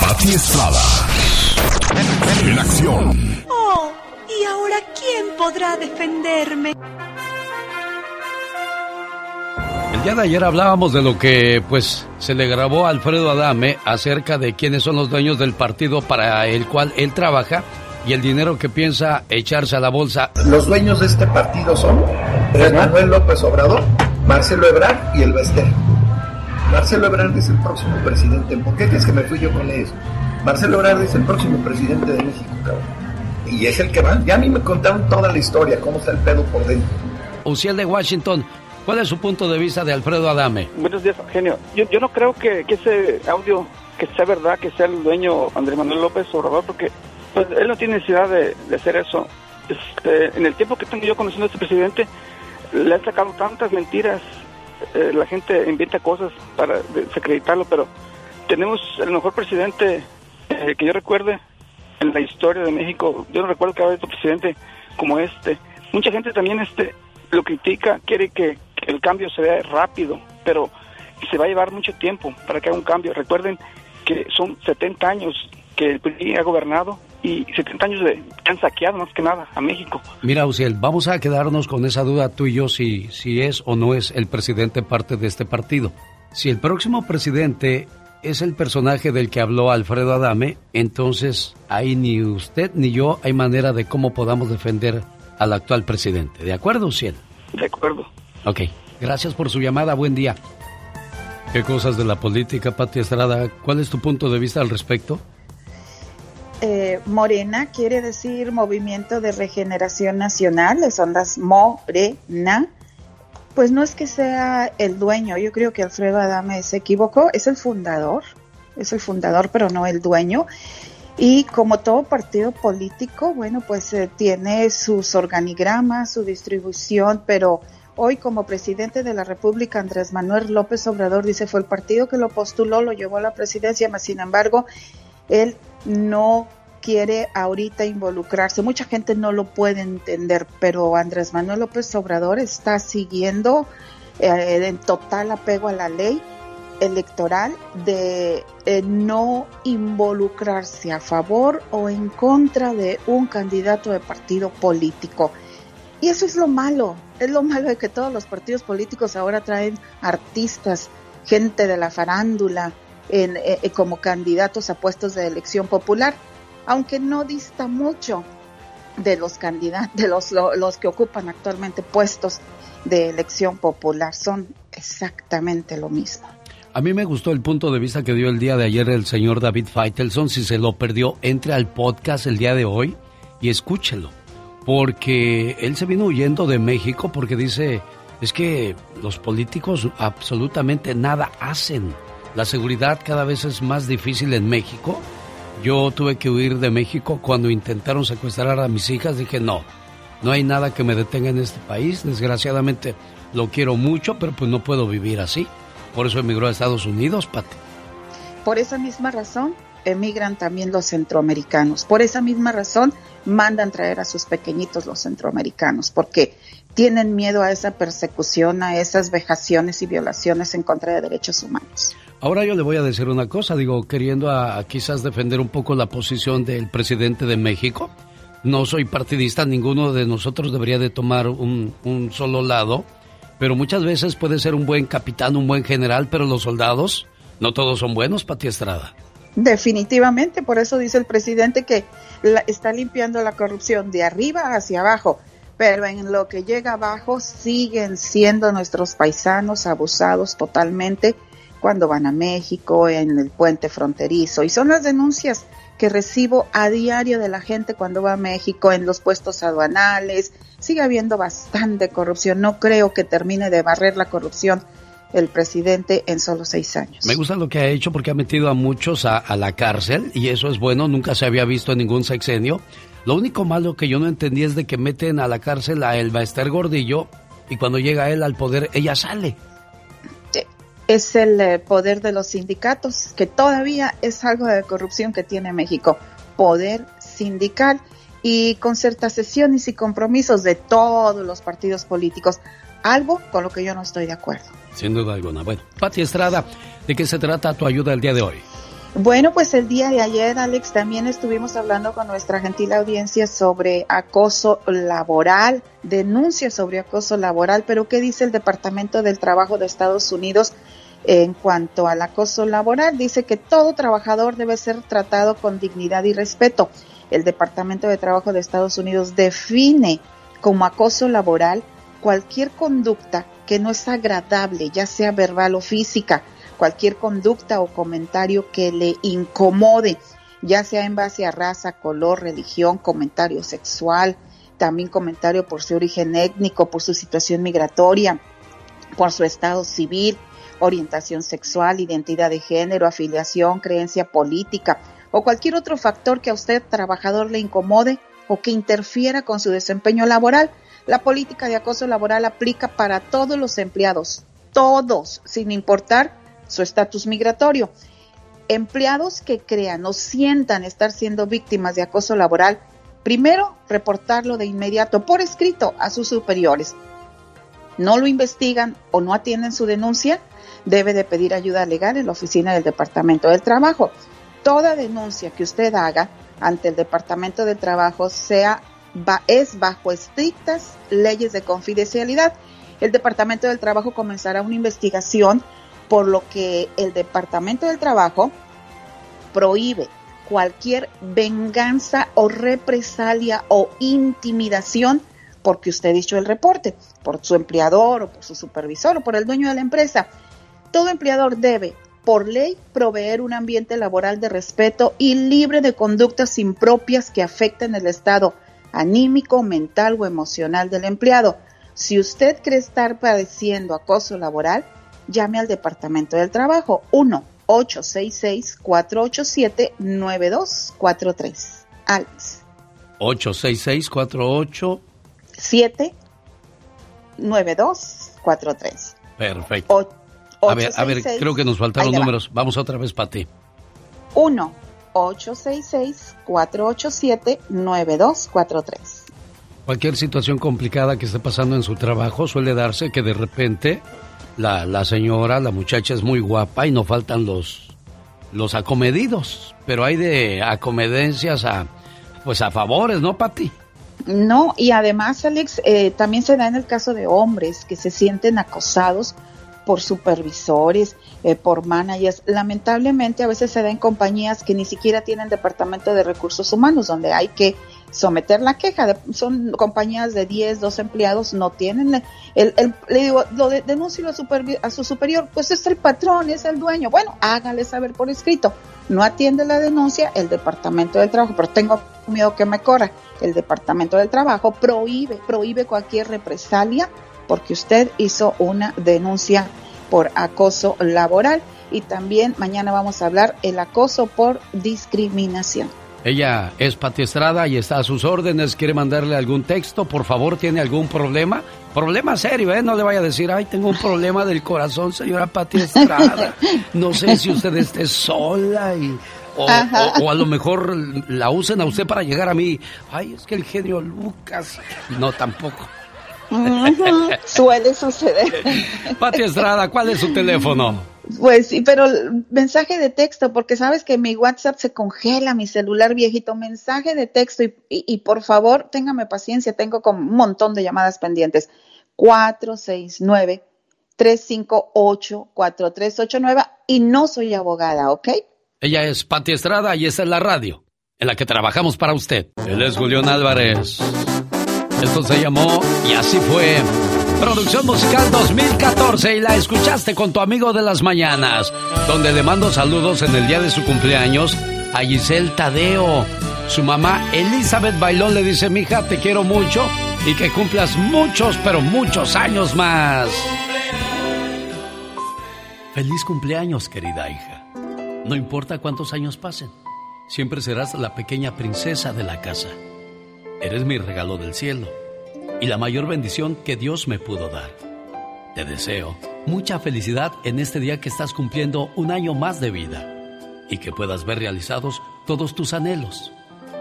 Pati Estrada. En acción. Oh, ¿y ahora quién podrá defenderme? El día de ayer hablábamos de lo que pues se le grabó a Alfredo Adame acerca de quiénes son los dueños del partido para el cual él trabaja y el dinero que piensa echarse a la bolsa. Los dueños de este partido son Manuel López Obrador, Marcelo Ebrard y el Bester. Marcelo Ebrard es el próximo presidente. ¿Por qué crees que me fui yo con eso? Marcelo Ebrard es el próximo presidente de México, cabrón. Y es el que va. Ya a mí me contaron toda la historia, cómo está el pedo por dentro. Uciel de Washington, ¿cuál es su punto de vista de Alfredo Adame? Buenos días, genio. Yo, yo no creo que, que, ese audio, que sea verdad, que sea el dueño Andrés Manuel López Obrador, porque pues, él no tiene necesidad de, de hacer eso. Este, en el tiempo que tengo yo conociendo a este presidente, le han sacado tantas mentiras eh, la gente inventa cosas para desacreditarlo, pero tenemos el mejor presidente eh, que yo recuerde en la historia de México. Yo no recuerdo que haya otro presidente como este. Mucha gente también este lo critica, quiere que, que el cambio se vea rápido, pero se va a llevar mucho tiempo para que haga un cambio. Recuerden que son 70 años que el PRI ha gobernado y 70 años de que han saqueado más que nada a México. Mira, Uciel, vamos a quedarnos con esa duda tú y yo si, si es o no es el presidente parte de este partido. Si el próximo presidente es el personaje del que habló Alfredo Adame, entonces ahí ni usted ni yo hay manera de cómo podamos defender al actual presidente. ¿De acuerdo, Uciel? De acuerdo. Ok, gracias por su llamada, buen día. ¿Qué cosas de la política, Pati Estrada? ¿Cuál es tu punto de vista al respecto? Eh, Morena quiere decir Movimiento de Regeneración Nacional, de ondas Morena. Pues no es que sea el dueño, yo creo que Alfredo Adame se equivocó, es el fundador, es el fundador, pero no el dueño. Y como todo partido político, bueno, pues eh, tiene sus organigramas, su distribución, pero hoy como presidente de la República, Andrés Manuel López Obrador dice fue el partido que lo postuló, lo llevó a la presidencia, mas sin embargo, él no quiere ahorita involucrarse. Mucha gente no lo puede entender, pero Andrés Manuel López Obrador está siguiendo eh, en total apego a la ley electoral de eh, no involucrarse a favor o en contra de un candidato de partido político. Y eso es lo malo, es lo malo de que todos los partidos políticos ahora traen artistas, gente de la farándula, en, eh, eh, como candidatos a puestos de elección popular, aunque no dista mucho de los candidatos, de los, que ocupan actualmente puestos de elección popular, son exactamente lo mismo. A mí me gustó el punto de vista que dio el día de ayer el señor David Feitelson. Si se lo perdió, entre al podcast el día de hoy y escúchelo. Porque él se vino huyendo de México porque dice, es que los políticos absolutamente nada hacen. La seguridad cada vez es más difícil en México. Yo tuve que huir de México cuando intentaron secuestrar a mis hijas. Dije, no, no hay nada que me detenga en este país. Desgraciadamente lo quiero mucho, pero pues no puedo vivir así. Por eso emigró a Estados Unidos, Pati. Por esa misma razón emigran también los centroamericanos. Por esa misma razón mandan traer a sus pequeñitos los centroamericanos, porque tienen miedo a esa persecución, a esas vejaciones y violaciones en contra de derechos humanos. Ahora yo le voy a decir una cosa, digo, queriendo a, quizás defender un poco la posición del presidente de México. No soy partidista, ninguno de nosotros debería de tomar un, un solo lado pero muchas veces puede ser un buen capitán, un buen general, pero los soldados no todos son buenos, Pati Estrada. Definitivamente, por eso dice el presidente que está limpiando la corrupción de arriba hacia abajo, pero en lo que llega abajo siguen siendo nuestros paisanos abusados totalmente cuando van a México, en el puente fronterizo. Y son las denuncias que recibo a diario de la gente cuando va a México, en los puestos aduanales, sigue habiendo bastante corrupción. No creo que termine de barrer la corrupción el presidente en solo seis años. Me gusta lo que ha hecho porque ha metido a muchos a, la cárcel y eso es bueno, nunca se había visto en ningún sexenio. Lo único malo que yo no entendí es de que meten a la cárcel a Elba Ester Gordillo y cuando llega él al poder, ella sale. Es el eh, poder de los sindicatos, que todavía es algo de corrupción que tiene México. Poder sindical y concertaciones y compromisos de todos los partidos políticos, algo con lo que yo no estoy de acuerdo. Sin duda alguna. Bueno, Pati Estrada, ¿de qué se trata tu ayuda el día de hoy? Bueno, pues el día de ayer, Alex, también estuvimos hablando con nuestra gentil audiencia sobre acoso laboral, denuncias sobre acoso laboral, pero ¿qué dice el Departamento del Trabajo de Estados Unidos en cuanto al acoso laboral? Dice que todo trabajador debe ser tratado con dignidad y respeto el Departamento de Trabajo de Estados Unidos define como acoso laboral cualquier conducta que no es agradable, ya sea verbal o física, cualquier conducta o comentario que le incomode, ya sea en base a raza, color, religión, comentario sexual, también comentario por su origen étnico, por su situación migratoria, por su estado civil, orientación sexual, identidad de género, afiliación, creencia política o cualquier otro factor que a usted, trabajador, le incomode o que interfiera con su desempeño laboral. La política de acoso laboral aplica para todos los empleados, todos, sin importar su estatus migratorio. Empleados que crean o sientan estar siendo víctimas de acoso laboral, primero reportarlo de inmediato por escrito a sus superiores. No lo investigan o no atienden su denuncia, debe de pedir ayuda legal en la oficina del Departamento del Trabajo toda denuncia que usted haga ante el Departamento de Trabajo sea es bajo estrictas leyes de confidencialidad. El Departamento del Trabajo comenzará una investigación por lo que el Departamento del Trabajo prohíbe cualquier venganza o represalia o intimidación porque usted dicho el reporte, por su empleador o por su supervisor o por el dueño de la empresa. Todo empleador debe por ley proveer un ambiente laboral de respeto y libre de conductas impropias que afecten el estado anímico, mental o emocional del empleado. Si usted cree estar padeciendo acoso laboral, llame al Departamento del Trabajo 1-866-487-9243. Alex. 866-48. 9243. Perfecto. A ver, a ver, creo que nos faltaron números. Vamos otra vez para ti. 1 1-866-487-9243. Cualquier situación complicada que esté pasando en su trabajo suele darse que de repente la, la señora, la muchacha es muy guapa y no faltan los, los acomedidos, pero hay de acomedencias a, pues a favores, ¿no, Pati? No, y además, Alex, eh, también se da en el caso de hombres que se sienten acosados por supervisores, eh, por managers. Lamentablemente a veces se da en compañías que ni siquiera tienen departamento de recursos humanos, donde hay que someter la queja. son compañías de 10, 12 empleados, no tienen el, el, le digo, lo de, denuncio a, a su superior, pues es el patrón, es el dueño. Bueno, hágale saber por escrito. No atiende la denuncia el Departamento del Trabajo, pero tengo miedo que me corra. El Departamento del Trabajo prohíbe, prohíbe cualquier represalia porque usted hizo una denuncia por acoso laboral y también mañana vamos a hablar el acoso por discriminación. Ella es Pati Estrada y está a sus órdenes. ¿Quiere mandarle algún texto? Por favor, ¿tiene algún problema? Problema serio, ¿eh? No le vaya a decir, ay, tengo un problema del corazón, señora Pati Estrada. No sé si usted esté sola y... O, o, a lo mejor la usen a usted para llegar a mí. Ay, es que el genio Lucas. No, tampoco. Suele suceder. Pati Estrada, ¿cuál es su teléfono? Pues sí, pero mensaje de texto, porque sabes que mi WhatsApp se congela, mi celular viejito, mensaje de texto y, y, por favor, téngame paciencia, tengo como un montón de llamadas pendientes. 469-358-4389 y no soy abogada, ¿ok? Ella es Pati Estrada y esta es la radio en la que trabajamos para usted. Él es Julián Álvarez. Esto se llamó Y así fue. Producción musical 2014 y la escuchaste con tu amigo de las mañanas, donde le mando saludos en el día de su cumpleaños a Giselle Tadeo. Su mamá Elizabeth Bailón le dice, mija, te quiero mucho y que cumplas muchos, pero muchos años más. Feliz cumpleaños, querida hija. No importa cuántos años pasen, siempre serás la pequeña princesa de la casa. Eres mi regalo del cielo y la mayor bendición que Dios me pudo dar. Te deseo mucha felicidad en este día que estás cumpliendo un año más de vida y que puedas ver realizados todos tus anhelos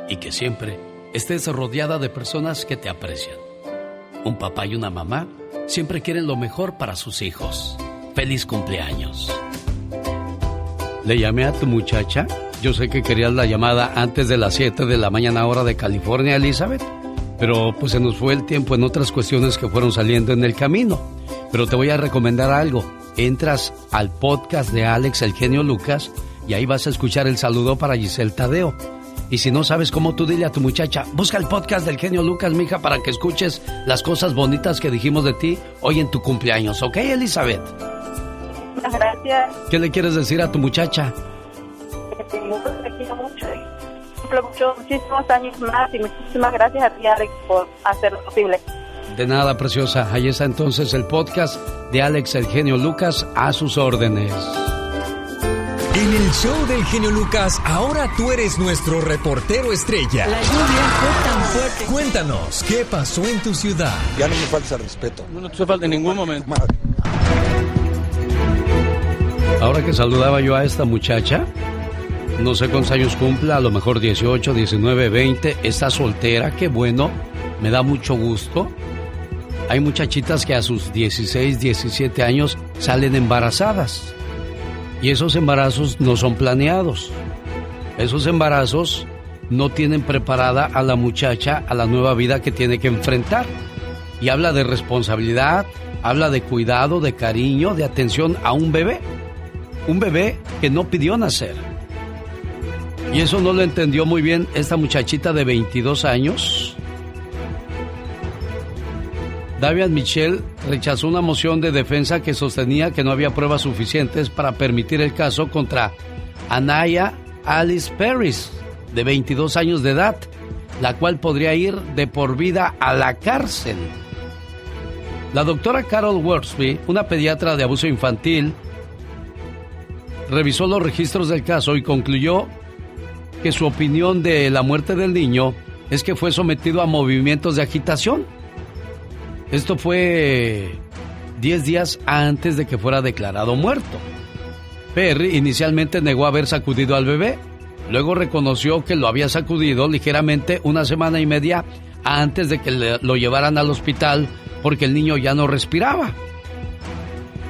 y que siempre estés rodeada de personas que te aprecian. Un papá y una mamá siempre quieren lo mejor para sus hijos. Feliz cumpleaños. Le llamé a tu muchacha. Yo sé que querías la llamada antes de las 7 de la mañana hora de California, Elizabeth pero pues se nos fue el tiempo en otras cuestiones que fueron saliendo en el camino. Pero te voy a recomendar algo. Entras al podcast de Alex El Genio Lucas y ahí vas a escuchar el saludo para Giselle Tadeo. Y si no sabes cómo, tú dile a tu muchacha, busca el podcast del genio Lucas, mija, para que escuches las cosas bonitas que dijimos de ti hoy en tu cumpleaños. ¿Ok, Elizabeth? Gracias. ¿Qué le quieres decir a tu muchacha? Que te quiero mucho mucho, muchísimos años más y muchísimas gracias a ti, Alex, por hacerlo posible. De nada, preciosa. Ahí está entonces el podcast de Alex el genio Lucas a sus órdenes. En el show del genio Lucas, ahora tú eres nuestro reportero estrella. La lluvia fue tan fuerte. Cuéntanos, ¿qué pasó en tu ciudad? Ya no me falta respeto. No, no te falta en ningún momento. Ahora que saludaba yo a esta muchacha, no sé cuántos años cumpla, a lo mejor 18, 19, 20. Está soltera, qué bueno. Me da mucho gusto. Hay muchachitas que a sus 16, 17 años salen embarazadas. Y esos embarazos no son planeados. Esos embarazos no tienen preparada a la muchacha a la nueva vida que tiene que enfrentar. Y habla de responsabilidad, habla de cuidado, de cariño, de atención a un bebé. Un bebé que no pidió nacer y eso no lo entendió muy bien esta muchachita de 22 años. Davian Michel rechazó una moción de defensa que sostenía que no había pruebas suficientes para permitir el caso contra Anaya Alice Paris, de 22 años de edad, la cual podría ir de por vida a la cárcel. La doctora Carol Worsby, una pediatra de abuso infantil, revisó los registros del caso y concluyó que su opinión de la muerte del niño es que fue sometido a movimientos de agitación. Esto fue 10 días antes de que fuera declarado muerto. Perry inicialmente negó haber sacudido al bebé, Luego reconoció que lo había sacudido ligeramente una semana y media antes de que lo llevaran al hospital porque el niño ya no respiraba.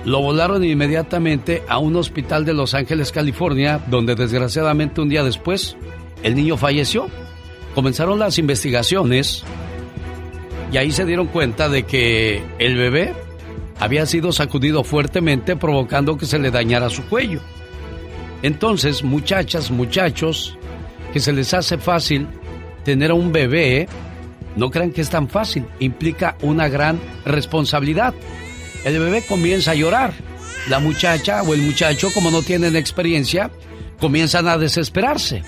Lo volaron inmediatamente a un hospital de Los Ángeles, California, donde desgraciadamente un día después el niño falleció. Comenzaron las investigaciones y ahí se dieron cuenta de que el bebé había sido sacudido fuertemente provocando que se le dañara su cuello. Entonces, muchachas, muchachos, que se les hace fácil tener a un bebé, no crean que es tan fácil, implica una gran responsabilidad. El bebé comienza a llorar. La muchacha o el muchacho, como no tienen experiencia, comienzan a desesperarse.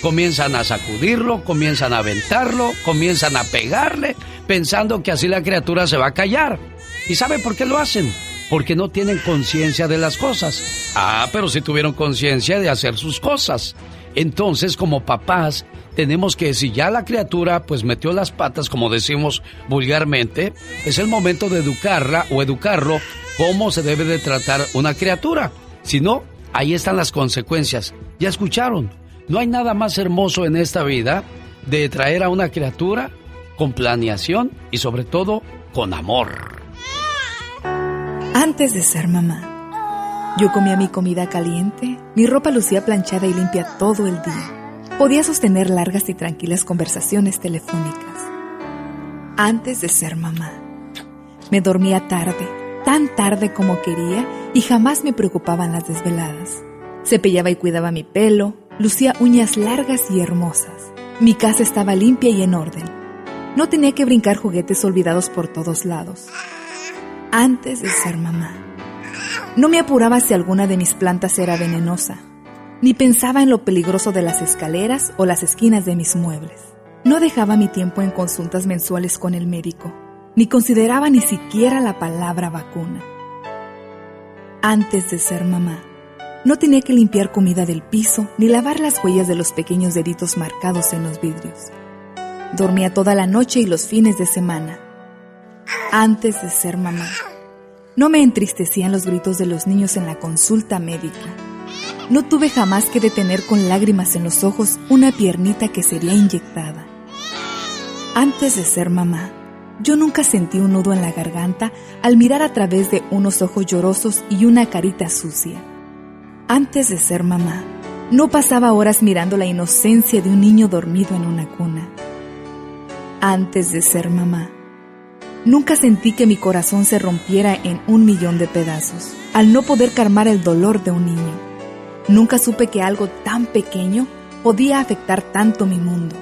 Comienzan a sacudirlo, comienzan a aventarlo, comienzan a pegarle, pensando que así la criatura se va a callar. ¿Y sabe por qué lo hacen? Porque no tienen conciencia de las cosas. Ah, pero si tuvieron conciencia de hacer sus cosas. Entonces, como papás, tenemos que, si ya la criatura pues metió las patas, como decimos vulgarmente, es el momento de educarla o educarlo cómo se debe de tratar una criatura. Si no, ahí están las consecuencias. Ya escucharon, no hay nada más hermoso en esta vida de traer a una criatura con planeación y sobre todo con amor. Antes de ser mamá, yo comía mi comida caliente, mi ropa lucía planchada y limpia todo el día. Podía sostener largas y tranquilas conversaciones telefónicas. Antes de ser mamá, me dormía tarde, tan tarde como quería y jamás me preocupaban las desveladas. Cepillaba y cuidaba mi pelo, lucía uñas largas y hermosas. Mi casa estaba limpia y en orden. No tenía que brincar juguetes olvidados por todos lados antes de ser mamá. No me apuraba si alguna de mis plantas era venenosa, ni pensaba en lo peligroso de las escaleras o las esquinas de mis muebles. No dejaba mi tiempo en consultas mensuales con el médico, ni consideraba ni siquiera la palabra vacuna. Antes de ser mamá, no tenía que limpiar comida del piso ni lavar las huellas de los pequeños deditos marcados en los vidrios. Dormía toda la noche y los fines de semana antes de ser mamá. No me entristecían los gritos de los niños en la consulta médica. No tuve jamás que detener con lágrimas en los ojos una piernita que sería inyectada. Antes de ser mamá, yo nunca sentí un nudo en la garganta al mirar a través de unos ojos llorosos y una carita sucia. Antes de ser mamá, no pasaba horas mirando la inocencia de un niño dormido en una cuna. Antes de ser mamá, Nunca sentí que mi corazón se rompiera en un millón de pedazos, al no poder calmar el dolor de un niño. Nunca supe que algo tan pequeño podía afectar tanto mi mundo.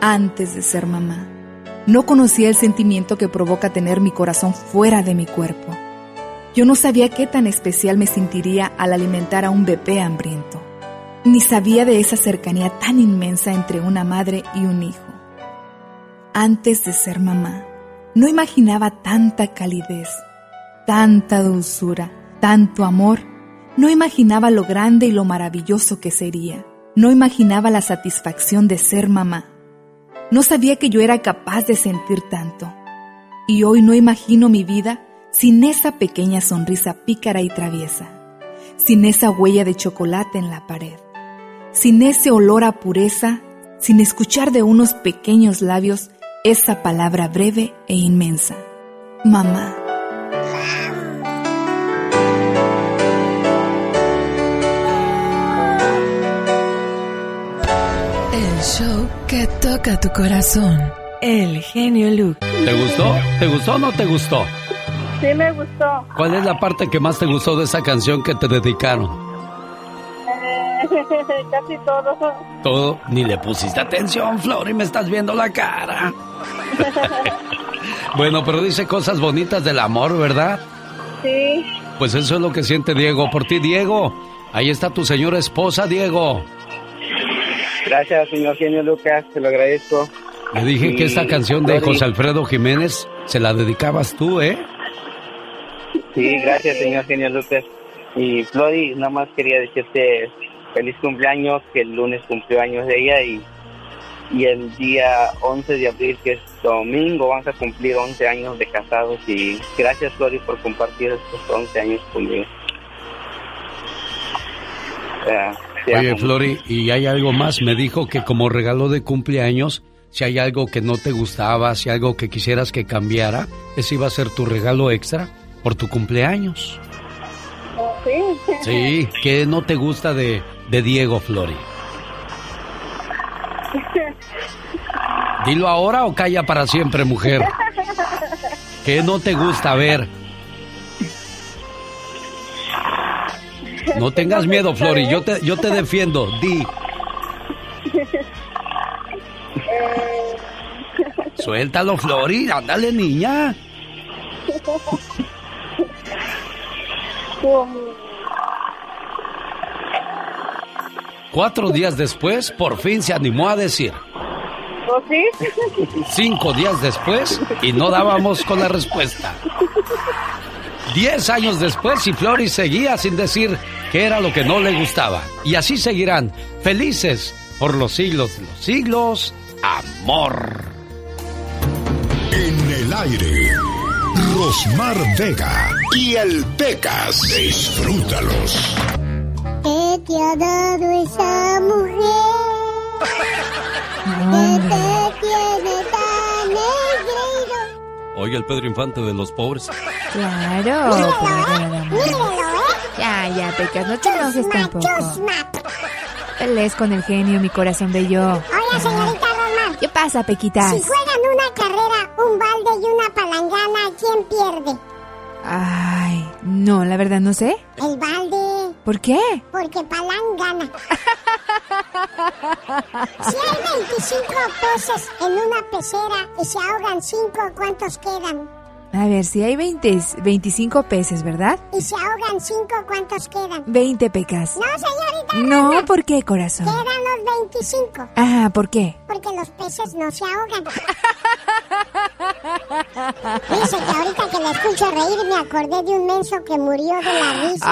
Antes de ser mamá, no conocía el sentimiento que provoca tener mi corazón fuera de mi cuerpo. Yo no sabía qué tan especial me sentiría al alimentar a un bebé hambriento, ni sabía de esa cercanía tan inmensa entre una madre y un hijo antes de ser mamá. No imaginaba tanta calidez, tanta dulzura, tanto amor. No imaginaba lo grande y lo maravilloso que sería. No imaginaba la satisfacción de ser mamá. No sabía que yo era capaz de sentir tanto. Y hoy no imagino mi vida sin esa pequeña sonrisa pícara y traviesa, sin esa huella de chocolate en la pared, sin ese olor a pureza, sin escuchar de unos pequeños labios esa palabra breve e inmensa. Mamá. Show que toca tu corazón. El genio Luke. ¿Te gustó? ¿Te gustó o no te gustó? Sí, me gustó. ¿Cuál es la parte que más te gustó de esa canción que te dedicaron? Casi todo. Todo. Ni le pusiste atención, Flor, y me estás viendo la cara. bueno, pero dice cosas bonitas del amor, ¿verdad? Sí. Pues eso es lo que siente Diego. Por ti, Diego. Ahí está tu señora esposa, Diego. Gracias, señor genio Lucas, te lo agradezco. Le dije que esta canción de José Alfredo Jiménez se la dedicabas tú, ¿eh? Sí, gracias, señor genio Lucas. Y Flori, nada más quería decirte feliz cumpleaños, que el lunes cumplió años de ella y, y el día 11 de abril, que es domingo, vamos a cumplir 11 años de casados y gracias Flori por compartir estos 11 años conmigo. Te Oye, amo. Flori, y hay algo más. Me dijo que como regalo de cumpleaños, si hay algo que no te gustaba, si algo que quisieras que cambiara, ese iba a ser tu regalo extra por tu cumpleaños. Sí. Sí, ¿qué no te gusta de, de Diego, Flori? Dilo ahora o calla para siempre, mujer. ¿Qué no te gusta A ver? No tengas miedo, Flori, yo te, yo te defiendo. Di, suéltalo, Flori, ándale, niña. Cuatro días después, por fin se animó a decir. ¿O sí? Cinco días después, y no dábamos con la respuesta. Diez años después, y Flori seguía sin decir qué era lo que no le gustaba. Y así seguirán, felices por los siglos de los siglos. Amor. En el aire, Rosmar Vega y el Pecas. Disfrútalos. ¿Qué te ha dado esa mujer? ¿Qué te Oye, el Pedro Infante de los pobres. Claro. Mírelo, ¿eh? Ya, ya, Pecas, no te enojes tampoco. Chusma. Pelees con el genio, mi corazón bello. Oiga, señorita Roma. ¿Qué pasa, Pequitas? Si juegan una carrera, un balde y una palangana, ¿quién pierde? Ay, no, la verdad no sé. El balde. ¿Por qué? Porque Palán gana. Si hay 25 peces en una pecera y se ahogan 5, ¿cuántos quedan? A ver, si hay 20, 25 peces, ¿verdad? Y se ahogan 5, ¿cuántos quedan? 20 pecas. No, señorita. No. ¿por qué, corazón? Quedan los 25. Ah, ¿por qué? Porque los peces no se ahogan. Dice que ahorita que la escucho reír me acordé de un menso que murió de la risa.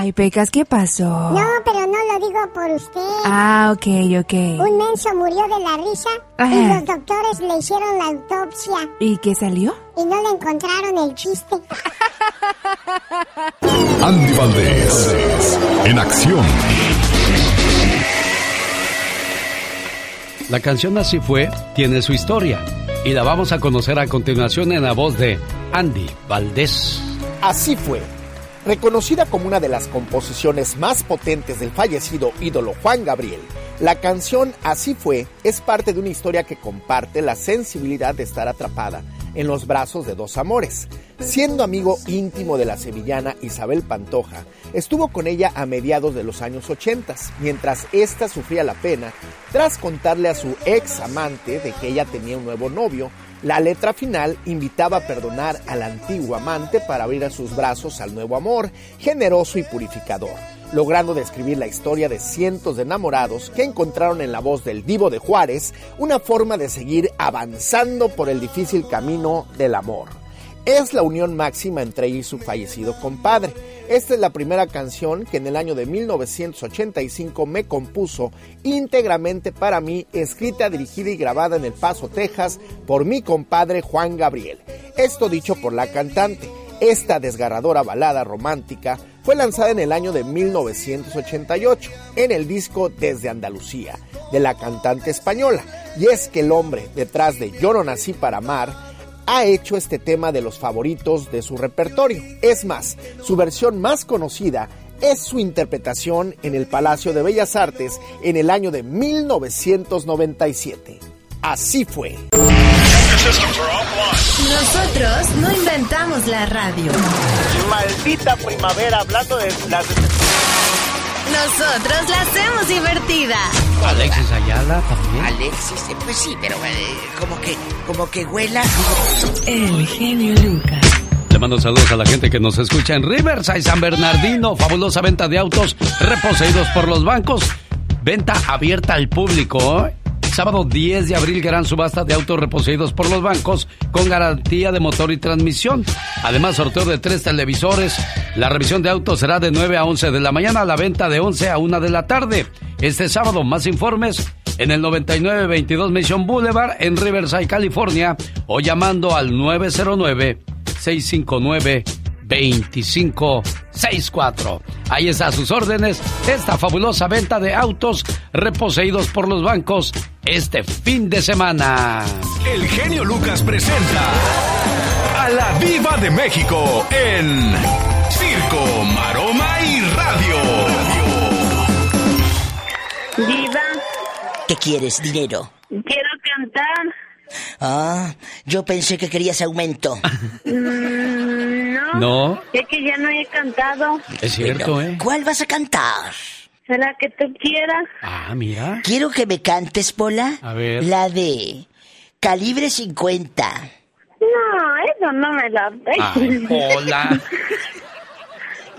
Ay, Pecas, ¿qué pasó? No, pero no lo digo por usted. Ah, ok, ok. Un menso murió de la risa y Ajá. los doctores le hicieron la autopsia ¿Y qué salió? y no le encontraron el chiste. Andy Valdés, en acción. La canción Así fue tiene su historia y la vamos a conocer a continuación en la voz de Andy Valdés. Así fue. Reconocida como una de las composiciones más potentes del fallecido ídolo Juan Gabriel, la canción Así fue es parte de una historia que comparte la sensibilidad de estar atrapada en los brazos de dos amores. Siendo amigo íntimo de la sevillana Isabel Pantoja, estuvo con ella a mediados de los años 80, mientras ésta sufría la pena tras contarle a su ex amante de que ella tenía un nuevo novio. La letra final invitaba a perdonar al antiguo amante para abrir a sus brazos al nuevo amor, generoso y purificador, logrando describir la historia de cientos de enamorados que encontraron en la voz del divo de Juárez una forma de seguir avanzando por el difícil camino del amor es la unión máxima entre ella y su fallecido compadre. Esta es la primera canción que en el año de 1985 me compuso íntegramente para mí, escrita, dirigida y grabada en El Paso, Texas, por mi compadre Juan Gabriel. Esto dicho por la cantante. Esta desgarradora balada romántica fue lanzada en el año de 1988 en el disco Desde Andalucía de la cantante española. Y es que el hombre detrás de Yo no nací para amar ha hecho este tema de los favoritos de su repertorio. Es más, su versión más conocida es su interpretación en el Palacio de Bellas Artes en el año de 1997. Así fue. Nosotros no inventamos la radio. Maldita primavera, hablando de las... Nosotros la hacemos divertida. Alexis Ayala también. Alexis, eh, pues sí, pero eh, como que, como que huela. El genio Lucas. Le mando saludos a la gente que nos escucha en Riverside, San Bernardino. Fabulosa venta de autos reposeídos por los bancos. Venta abierta al público. ¿eh? Sábado 10 de abril, gran subasta de autos reposeídos por los bancos con garantía de motor y transmisión. Además, sorteo de tres televisores. La revisión de autos será de 9 a 11 de la mañana, la venta de 11 a 1 de la tarde. Este sábado, más informes en el 9922 Mission Boulevard en Riverside, California, o llamando al 909 659 25 64. Ahí está a sus órdenes esta fabulosa venta de autos reposeídos por los bancos este fin de semana. El genio Lucas presenta a la Viva de México en Circo, Maroma y Radio. Viva, ¿Qué quieres, dinero? quiero cantar. Ah, yo pensé que querías aumento. Mm, no. No. Es que ya no he cantado. Es cierto, ¿eh? ¿Cuál vas a cantar? ¿Será que tú quieras? Ah, mira. Quiero que me cantes, Pola. A ver. La de Calibre 50. No, eso no me la... Ay, Pola.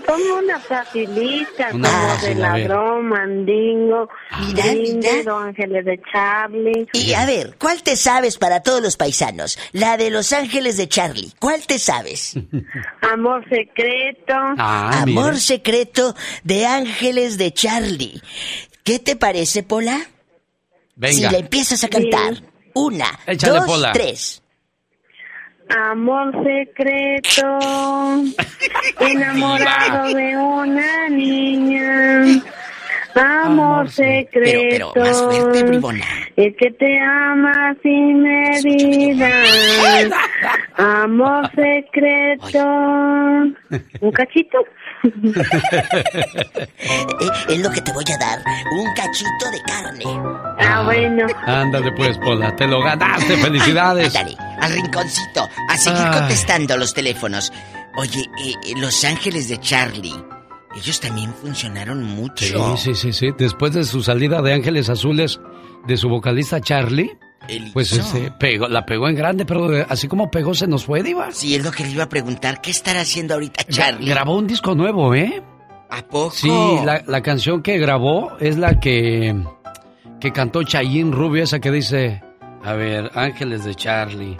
Como una facilita, Una como fácil, de ladrón, mandingo, mira. Los Ángeles de Charlie. Y a ver, ¿cuál te sabes para todos los paisanos? La de Los Ángeles de Charlie. ¿Cuál te sabes? Amor secreto. Ah, Amor mira. secreto de Ángeles de Charlie. ¿Qué te parece, Pola? Venga. Si la empiezas a cantar. Una, Échale, dos, Pola. tres. Amor secreto, enamorado de una niña. Amor secreto, Pero, pero, más fuerte, bribona. el que te ama sin medida. Amor secreto, un cachito. Es lo que te voy a dar. Un cachito de carne. Ah, bueno. Ándale pues, Pola, te lo ganaste, felicidades. Ándale, al rinconcito. A seguir Ay. contestando los teléfonos. Oye, eh, eh, Los Ángeles de Charlie. Ellos también funcionaron Sí, mucho. sí, sí, sí. Después de su salida de Ángeles Azules, de su vocalista Charlie, Pues este, pegó, la pegó en grande, pero eh, así como pegó se nos fue, Diva. Sí, es lo que le iba a preguntar. ¿Qué estará haciendo ahorita Gra- Charlie? Grabó un disco nuevo, ¿eh? ¿A poco? Sí, la, la canción que grabó es la que, que cantó Chayín Rubio, esa que dice, a ver, Ángeles de Charlie.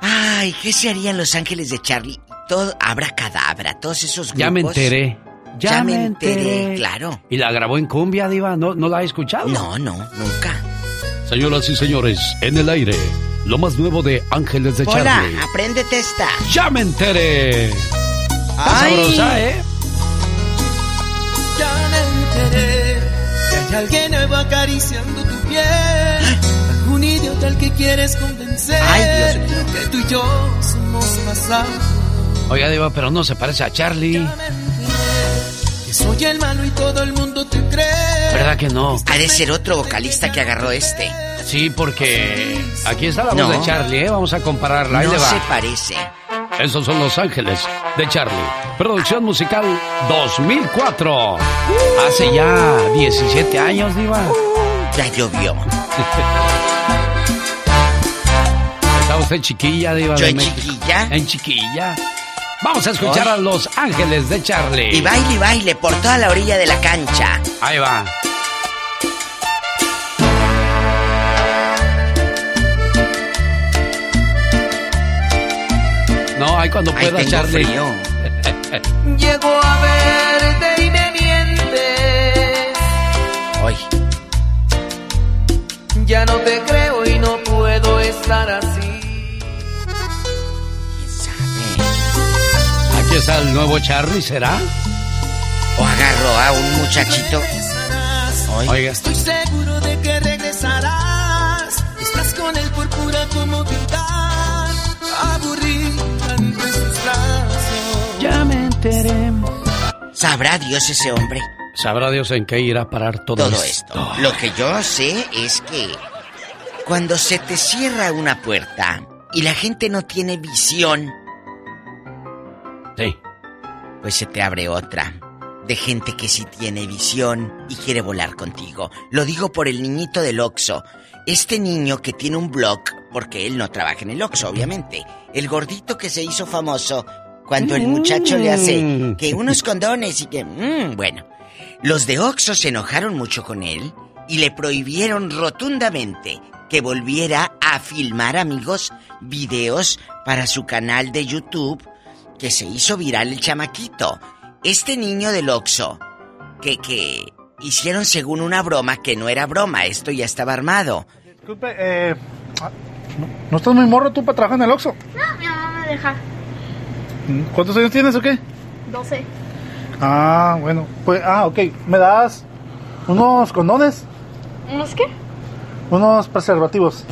Ay, ¿qué se harían Los Ángeles de Charlie? Todo, habrá cadabra, todos esos grupos. Ya me enteré. Ya, me enteré, claro. Y la grabó en cumbia, Diva, ¿no, no la ha escuchado? No, no, nunca. Señoras y señores, en el aire, lo más nuevo de Ángeles de Hola, Charlie. apréndete esta. ¡Ya me enteré! Está Ay. sabrosa, ¿eh? Ya me enteré que hay alguien nuevo acariciando tu piel. Algún idiota al que quieres convencer. Ay, Dios mío. Que tú y yo somos pasado. Oiga, Diva, pero no se parece a Charlie. Que soy el malo y todo el mundo te cree. ¿Verdad que no? Ha de ser otro vocalista que agarró este. Sí, porque aquí está la voz No. de Charlie, ¿eh? Vamos a compararla. Ahí no le va. se parece. Esos son Los Ángeles de Charlie. Producción musical 2004. Hace ya 17 años, Diva. Ya llovió. Está usted chiquilla, Diva. ¿Yo de en chiquilla? En chiquilla. Vamos a escuchar a Los Ángeles de Charlie. Y baile y baile por toda la orilla de la cancha. Ahí va. No, ahí cuando Ay, pueda, tengo Charlie. frío. Llego a verte y me mientes. Hoy. Ya no te creo y no puedo estar así. Aquí está el nuevo Charlie, ¿será? O agarró a un muchachito. Hoy. Oiga. Estoy seguro de que ¿Sabrá Dios ese hombre? Sabrá Dios en qué irá a parar todo, todo esto. Lo que yo sé es que cuando se te cierra una puerta y la gente no tiene visión, Sí. pues se te abre otra. De gente que sí tiene visión y quiere volar contigo. Lo digo por el niñito del Oxo. Este niño que tiene un blog, porque él no trabaja en el Oxo, obviamente. El gordito que se hizo famoso cuando el muchacho le hace que unos condones y que... mm, bueno, los de Oxo se enojaron mucho con él y le prohibieron rotundamente que volviera a filmar, amigos, videos para su canal de YouTube que se hizo viral el chamaquito. Este niño del Oxo, que, que hicieron según una broma que no era broma, esto ya estaba armado. Disculpe, eh, ¿no, no estás muy morro tú para trabajar en el Oxxo? No, mi mamá me deja. ¿Cuántos años tienes o qué? 12. Ah, bueno. Pues, ah, ok. ¿Me das unos condones? ¿Unos qué? Unos preservativos.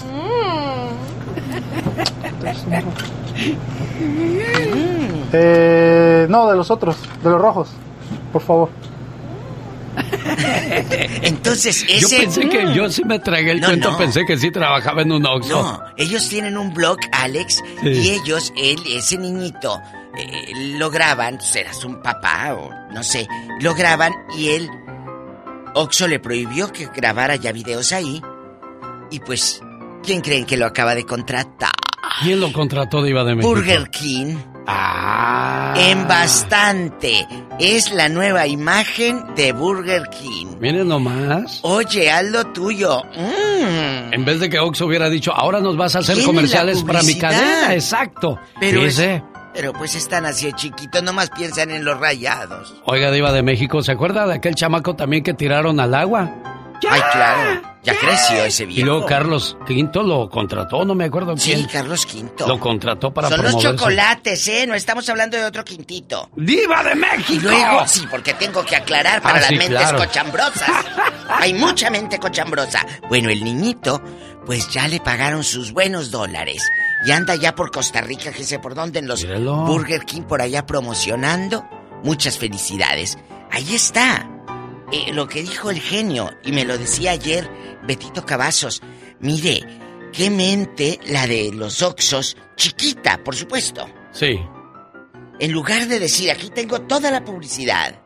Eh, no, de los otros, de los rojos, por favor. Entonces, ese... Yo pensé que yo sí me tragué el No, cuento, no. pensé que sí trabajaba en un Oxxo. No, ellos tienen un blog, Alex, Sí. y ellos, él, ese niñito, eh, lo graban, serás un papá o no sé, lo graban y él, Oxo le prohibió que grabara ya videos ahí. Y pues, ¿quién creen que lo acaba de contratar? ¿Quién lo contrató de Iba de México? Burger King. Ah. En bastante. Es la nueva imagen de Burger King. Miren nomás. Oye, haz lo tuyo. Mm. En vez de que Oxxo hubiera dicho, ahora nos vas a hacer comerciales para mi cadena. Exacto. Pero, es-. Pero pues están así de chiquitos, nomás piensan en los rayados. Oiga, Diva de México, ¿se acuerda de aquel chamaco también que tiraron al agua? Ay, claro. Ya creció ese viejo. Y luego Carlos V lo contrató, no me acuerdo Sí, quién. Carlos V. Lo contrató para Son los chocolates, ¿eh? No estamos hablando de otro quintito. ¡Diva de México! Y luego, sí, porque tengo que aclarar para Ah, las sí, mentes claro. cochambrosas. Hay mucha mente cochambrosa. Bueno, el niñito, pues ya le pagaron sus buenos dólares. Y anda ya por Costa Rica, que sé por dónde, en los Míralo. Burger King por allá promocionando. Muchas felicidades. Ahí está. Eh, lo que dijo el genio, y me lo decía ayer Betito Cavazos. Mire, qué mente la de los Oxos, chiquita, por supuesto. Sí, En lugar de decir, aquí tengo toda la publicidad,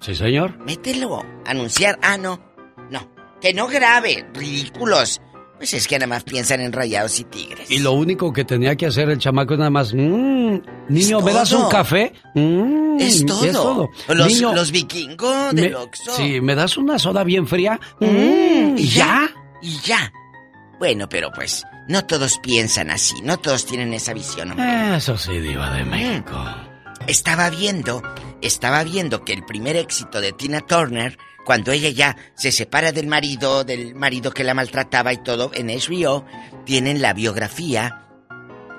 sí, señor. mételo, anunciar, ah, no, no, que no grabe, ridículos. Pues es que nada más piensan en rayados y tigres. Y lo único que tenía que hacer el chamaco es nada más, "Mm, niño, ¿me das un café? Mm, Es todo. Los, Niño, los vikingos del Oxxo. Sí, ¿me das una soda bien fría? Mm, Mm, y ¿Y ya? Y ya. Bueno, pero pues, no todos piensan así, no todos tienen esa visión. hombre. Eso sí, Diva de México. Estaba viendo, estaba viendo que el primer éxito de Tina Turner, cuando ella ya se separa del marido, del marido que la maltrataba y todo, en HBO, tienen la biografía,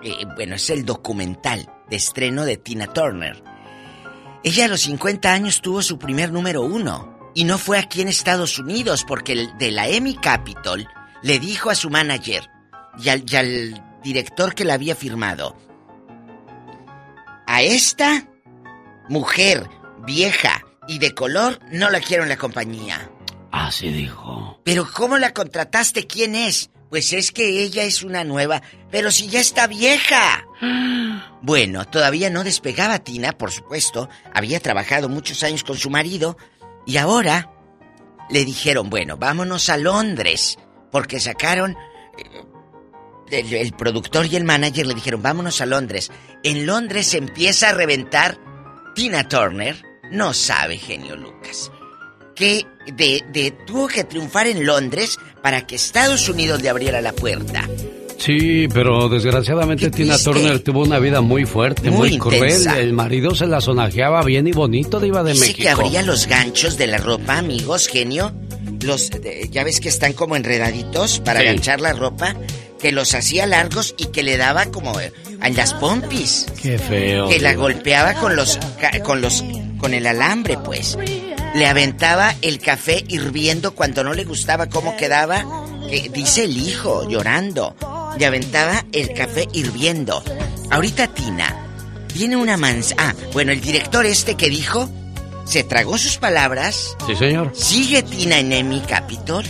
eh, bueno, es el documental de estreno de Tina Turner. Ella a los 50 años tuvo su primer número uno. Y no fue aquí en Estados Unidos, porque el de la Emmy Capitol le dijo a su manager y al, y al director que la había firmado, a esta mujer vieja y de color no la quiero en la compañía. Así dijo. Pero ¿cómo la contrataste? ¿Quién es? Pues es que ella es una nueva, pero si ya está vieja. Bueno, todavía no despegaba Tina, por supuesto. Había trabajado muchos años con su marido y ahora le dijeron, bueno, vámonos a Londres, porque sacaron... eh, El, el productor y el manager le dijeron, vámonos a Londres. En Londres se empieza a reventar Tina Turner. No sabe, genio Lucas. Que de, de- tuvo que triunfar en Londres para que Estados Unidos le abriera la puerta. Sí, pero desgraciadamente Tina. Turner tuvo una vida muy fuerte, Muy muy, cruel. El marido se la sonajeaba bien y bonito, Diva de Dice México. que abría los ganchos de la ropa, amigos, genio. Los, ya ves que están como enredaditos para Sí. ganchar la ropa. Que los hacía largos y que le daba como eh, en las pompis. Qué feo. Que la golpeaba con los, con los, con el alambre, pues. Le aventaba el café hirviendo cuando no le gustaba cómo quedaba. Que dice el hijo llorando. Le aventaba el café hirviendo. Ahorita Tina tiene una manza. Ah, bueno, el director este que dijo se tragó sus palabras. Sí, señor. Sigue Tina en Emmy Capitol.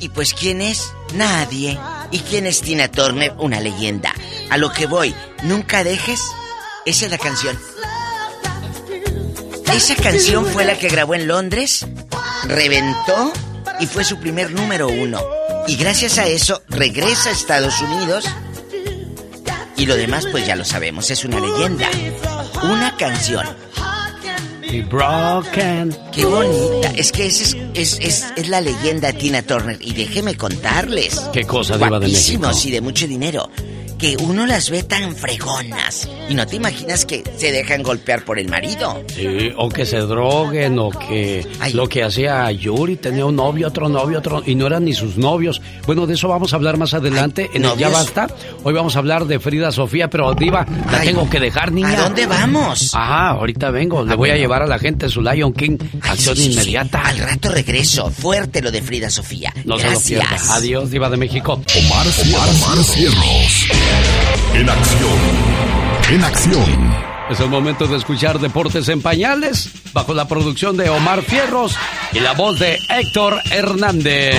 Y pues quién es? Nadie. ¿Y quién es Tina Turner? Una leyenda. A lo que voy, nunca dejes. Esa es la canción. Esa canción fue la que grabó en Londres, reventó y fue su primer número uno. Y gracias a eso regresa a Estados Unidos. Y lo demás pues ya lo sabemos, es una leyenda. Una canción. Qué bonita. Es que esa es, es, es, es la leyenda de Tina Turner. Y déjeme contarles. Qué cosa, Diva de México. y de mucho dinero. Que uno las ve tan fregonas y no te imaginas que se dejan golpear por el marido. Sí, o que se droguen, o que lo que hacía Yuri, tenía un novio, otro novio, otro, y no eran ni sus novios. Bueno, de eso vamos a hablar más adelante en el Ya Basta. Hoy vamos a hablar de Frida Sofía, pero Diva, la tengo que dejar, niña. ¿A dónde vamos? Ajá, ahorita vengo. Le voy a llevar a la gente su Lion King, acción inmediata. Al rato regreso. Fuerte lo de Frida Sofía. No Gracias. se lo pierda. Adiós, Diva de México. Omar, Omar, Omar Cierros. En acción. En acción. Es el momento de escuchar Deportes en Pañales, bajo la producción de Omar Fierros y la voz de Héctor Hernández.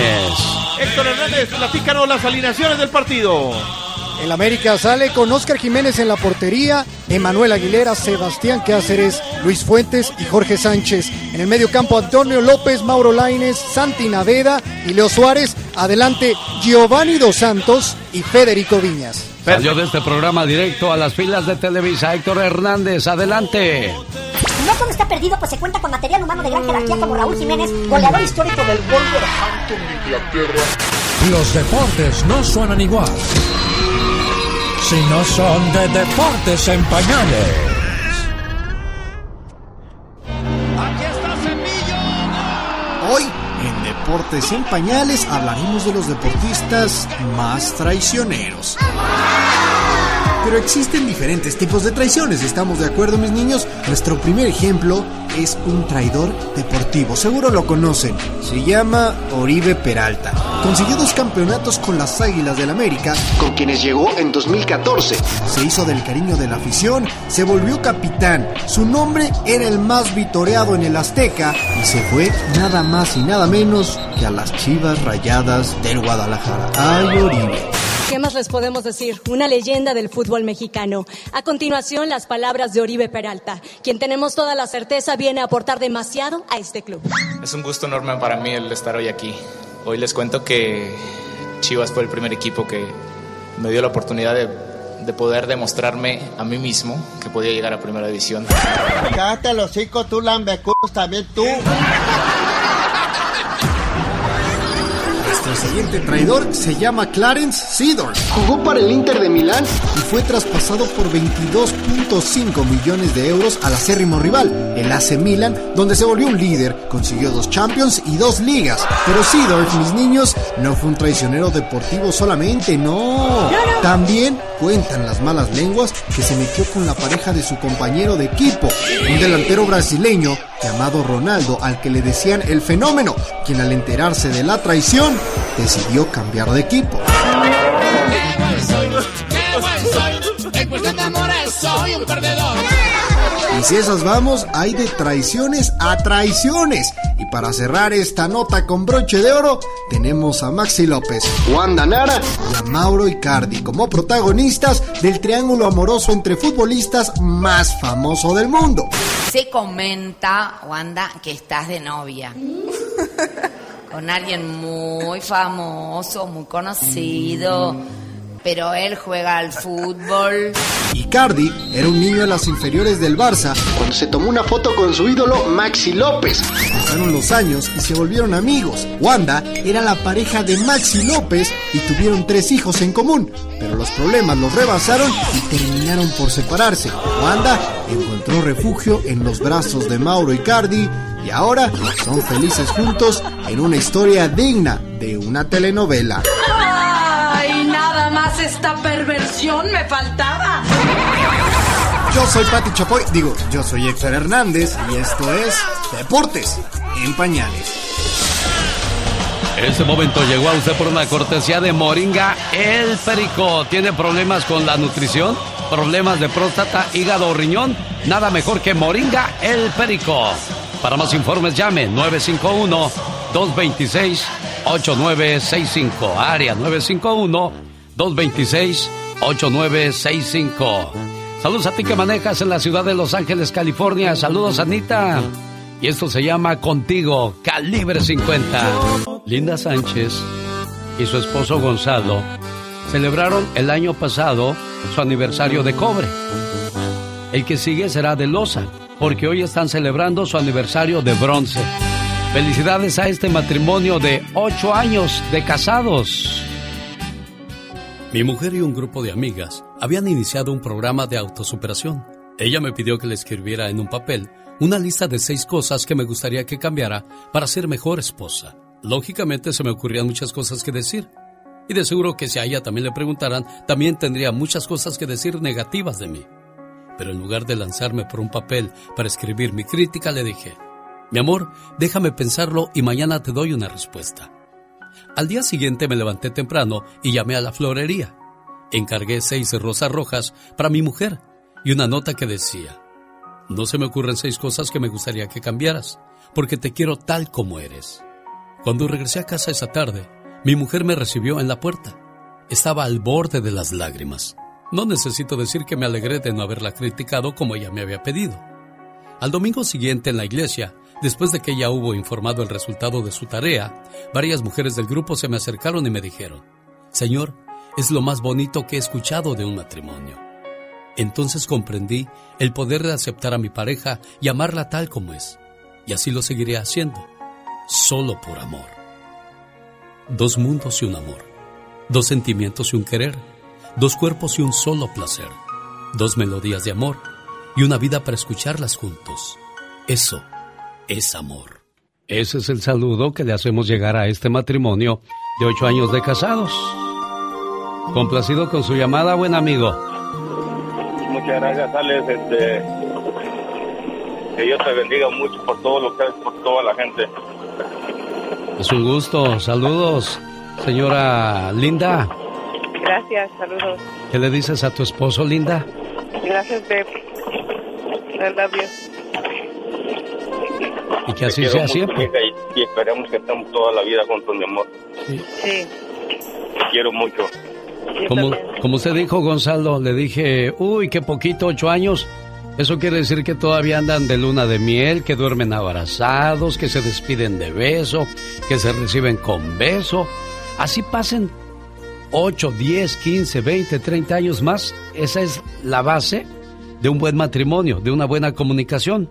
Héctor Hernández, platícanos las alineaciones del partido. El América sale con Oscar Jiménez en la portería, Emanuel Aguilera, Sebastián Cáceres, Luis Fuentes y Jorge Sánchez. En el medio campo Antonio López, Mauro Laines, Santi Naveda y Leo Suárez. Adelante Giovanni Dos Santos y Federico Viñas. Salió de este programa directo a las filas de Televisa Héctor Hernández. Adelante. No todo está perdido, pues se cuenta con material humano de gran jerarquía como Raúl Jiménez, goleador histórico del Wolverhampton de Inglaterra. Los deportes no suenan igual si no son de deportes en pañales. Aquí está Cepillo. Hoy, en Deportes en Pañales, hablaremos de los deportistas más traicioneros. Pero existen diferentes tipos de traiciones, ¿estamos de acuerdo mis niños? Nuestro primer ejemplo es un traidor deportivo, seguro lo conocen, se llama Oribe Peralta. Consiguió dos campeonatos con las Águilas del América, con quienes llegó en 2014. Se hizo del cariño de la afición, se volvió capitán, su nombre era el más vitoreado en el Azteca y se fue nada más y nada menos que a las Chivas Rayadas del Guadalajara. ¡Ay, Oribe! ¿Qué más les podemos decir? Una leyenda del fútbol mexicano. A continuación, las palabras de Oribe Peralta, quien tenemos toda la certeza viene a aportar demasiado a este club. Es un gusto enorme para mí el estar hoy aquí. Hoy les cuento que Chivas fue el primer equipo que me dio la oportunidad de, de poder demostrarme a mí mismo que podía llegar a primera división. Cállate los cinco, tú lambecudos también tú. Siguiente traidor se llama Clarence Seedorf. Jugó para el Inter de Milán y fue traspasado por 22.5 millones de euros al acérrimo rival, el AC Milan, donde se volvió un líder, consiguió dos Champions y dos ligas. Pero Seedorf, mis niños, no fue un traicionero deportivo solamente, no. También cuentan las malas lenguas que se metió con la pareja de su compañero de equipo, un delantero brasileño llamado Ronaldo, al que le decían el fenómeno, quien al enterarse de la traición decidió cambiar de equipo. Y si esas vamos, hay de traiciones a traiciones. Y para cerrar esta nota con broche de oro, tenemos a Maxi López, Wanda Nara y a Mauro Icardi como protagonistas del triángulo amoroso entre futbolistas más famoso del mundo. Se comenta, Wanda, que estás de novia. Con alguien muy famoso, muy conocido pero él juega al fútbol. Icardi era un niño en las inferiores del Barça cuando se tomó una foto con su ídolo Maxi López. Pasaron los años y se volvieron amigos. Wanda era la pareja de Maxi López y tuvieron tres hijos en común, pero los problemas los rebasaron y terminaron por separarse. Wanda encontró refugio en los brazos de Mauro Icardi y ahora son felices juntos en una historia digna de una telenovela esta perversión me faltaba. Yo soy Pati Chapoy, digo, yo soy Héctor Hernández y esto es Deportes en Pañales. Este momento llegó a usted por una cortesía de Moringa El Perico. ¿Tiene problemas con la nutrición? ¿Problemas de próstata, hígado o riñón? Nada mejor que Moringa El Perico. Para más informes llame 951 226 8965 área 951 226-8965. Saludos a ti que manejas en la ciudad de Los Ángeles, California. Saludos, Anita. Y esto se llama Contigo, Calibre 50. Linda Sánchez y su esposo Gonzalo celebraron el año pasado su aniversario de cobre. El que sigue será de losa, porque hoy están celebrando su aniversario de bronce. Felicidades a este matrimonio de ocho años de casados. Mi mujer y un grupo de amigas habían iniciado un programa de autosuperación. Ella me pidió que le escribiera en un papel una lista de seis cosas que me gustaría que cambiara para ser mejor esposa. Lógicamente se me ocurrían muchas cosas que decir. Y de seguro que si a ella también le preguntaran, también tendría muchas cosas que decir negativas de mí. Pero en lugar de lanzarme por un papel para escribir mi crítica, le dije, mi amor, déjame pensarlo y mañana te doy una respuesta. Al día siguiente me levanté temprano y llamé a la florería. Encargué seis rosas rojas para mi mujer y una nota que decía, no se me ocurren seis cosas que me gustaría que cambiaras, porque te quiero tal como eres. Cuando regresé a casa esa tarde, mi mujer me recibió en la puerta. Estaba al borde de las lágrimas. No necesito decir que me alegré de no haberla criticado como ella me había pedido. Al domingo siguiente en la iglesia, después de que ella hubo informado el resultado de su tarea, varias mujeres del grupo se me acercaron y me dijeron, Señor, es lo más bonito que he escuchado de un matrimonio. Entonces comprendí el poder de aceptar a mi pareja y amarla tal como es. Y así lo seguiré haciendo, solo por amor. Dos mundos y un amor. Dos sentimientos y un querer. Dos cuerpos y un solo placer. Dos melodías de amor y una vida para escucharlas juntos. Eso es amor. Ese es el saludo que le hacemos llegar a este matrimonio de ocho años de casados. Complacido con su llamada, buen amigo. Muchas gracias, Alex. Este, que Dios te bendiga mucho por todo lo que haces por toda la gente. Es un gusto. Saludos, señora Linda. Gracias, saludos. ¿Qué le dices a tu esposo, Linda? Gracias, Beb. I love you. Y que así sea siempre. Y, y, esperemos que estemos toda la vida juntos, mi amor. Sí. Te quiero mucho. Como, como usted dijo, Gonzalo, le dije, uy, qué poquito, ocho años. Eso quiere decir que todavía andan de luna de miel, que duermen abrazados, que se despiden de beso, que se reciben con beso. Así pasen 8, 10, 15, 20, 30 años más. Esa es la base de un buen matrimonio, de una buena comunicación.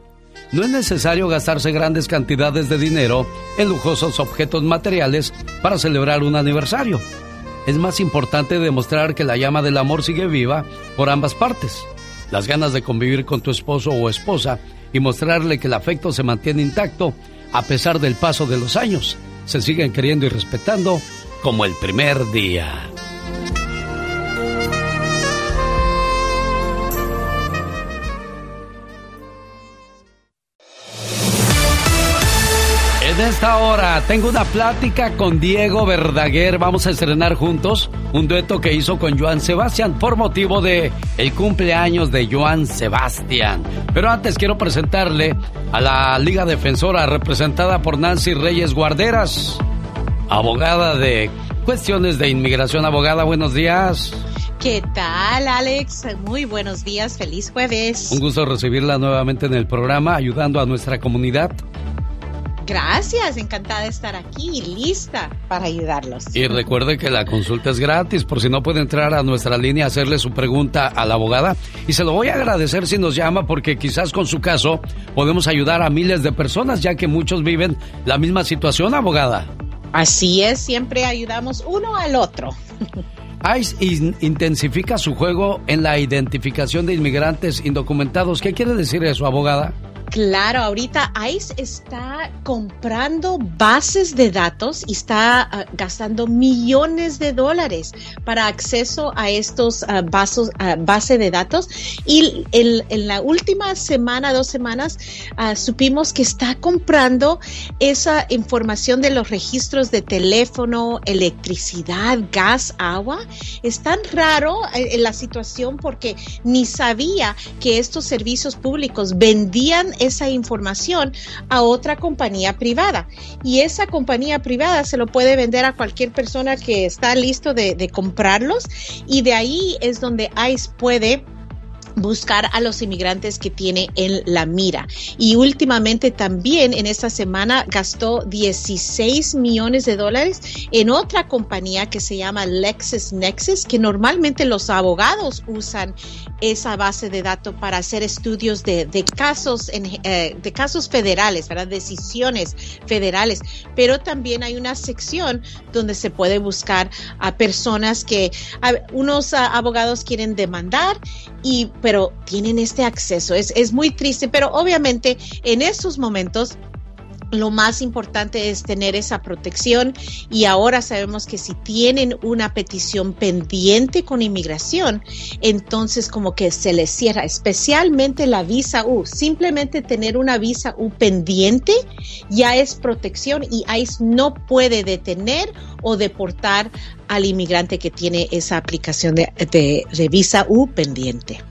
No es necesario gastarse grandes cantidades de dinero en lujosos objetos materiales para celebrar un aniversario. Es más importante demostrar que la llama del amor sigue viva por ambas partes. Las ganas de convivir con tu esposo o esposa y mostrarle que el afecto se mantiene intacto a pesar del paso de los años. Se siguen queriendo y respetando como el primer día. Esta hora tengo una plática con Diego Verdaguer. Vamos a estrenar juntos un dueto que hizo con Joan Sebastián por motivo de el cumpleaños de Joan Sebastián. Pero antes quiero presentarle a la Liga Defensora representada por Nancy Reyes Guarderas, abogada de cuestiones de inmigración. Abogada, buenos días. ¿Qué tal, Alex? Muy buenos días, feliz jueves. Un gusto recibirla nuevamente en el programa, ayudando a nuestra comunidad. Gracias, encantada de estar aquí y lista para ayudarlos. Y recuerde que la consulta es gratis, por si no puede entrar a nuestra línea a hacerle su pregunta a la abogada. Y se lo voy a agradecer si nos llama, porque quizás con su caso podemos ayudar a miles de personas, ya que muchos viven la misma situación, abogada. Así es, siempre ayudamos uno al otro. ICE intensifica su juego en la identificación de inmigrantes indocumentados. ¿Qué quiere decir eso, abogada? Claro, ahorita ICE está comprando bases de datos y está uh, gastando millones de dólares para acceso a estos uh, vasos, uh, base de datos. Y el, en la última semana, dos semanas, supimos que está comprando esa información de los registros de teléfono, electricidad, gas, agua. Es tan raro en, en la situación porque ni sabía que estos servicios públicos vendían esa información a otra compañía privada. Y esa compañía privada se lo puede vender a cualquier persona que está listo de, comprarlos. Y de ahí es donde ICE puede buscar a los inmigrantes que tiene en la mira. Y últimamente también en esta semana gastó 16 millones de dólares en otra compañía que se llama LexisNexis, que normalmente los abogados usan esa base de datos para hacer estudios de, de casos en, eh, de casos federales, ¿verdad? Decisiones federales. Pero también hay una sección donde se puede buscar a personas que unos a, abogados quieren demandar y pero tienen este acceso. Es, es muy triste, pero obviamente en estos momentos lo más importante es tener esa protección y ahora sabemos que si tienen una petición pendiente con inmigración, entonces como que se les cierra, especialmente la visa U. Simplemente tener una visa U pendiente ya es protección y ICE no puede detener o deportar al inmigrante que tiene esa aplicación de, de, de visa U pendiente.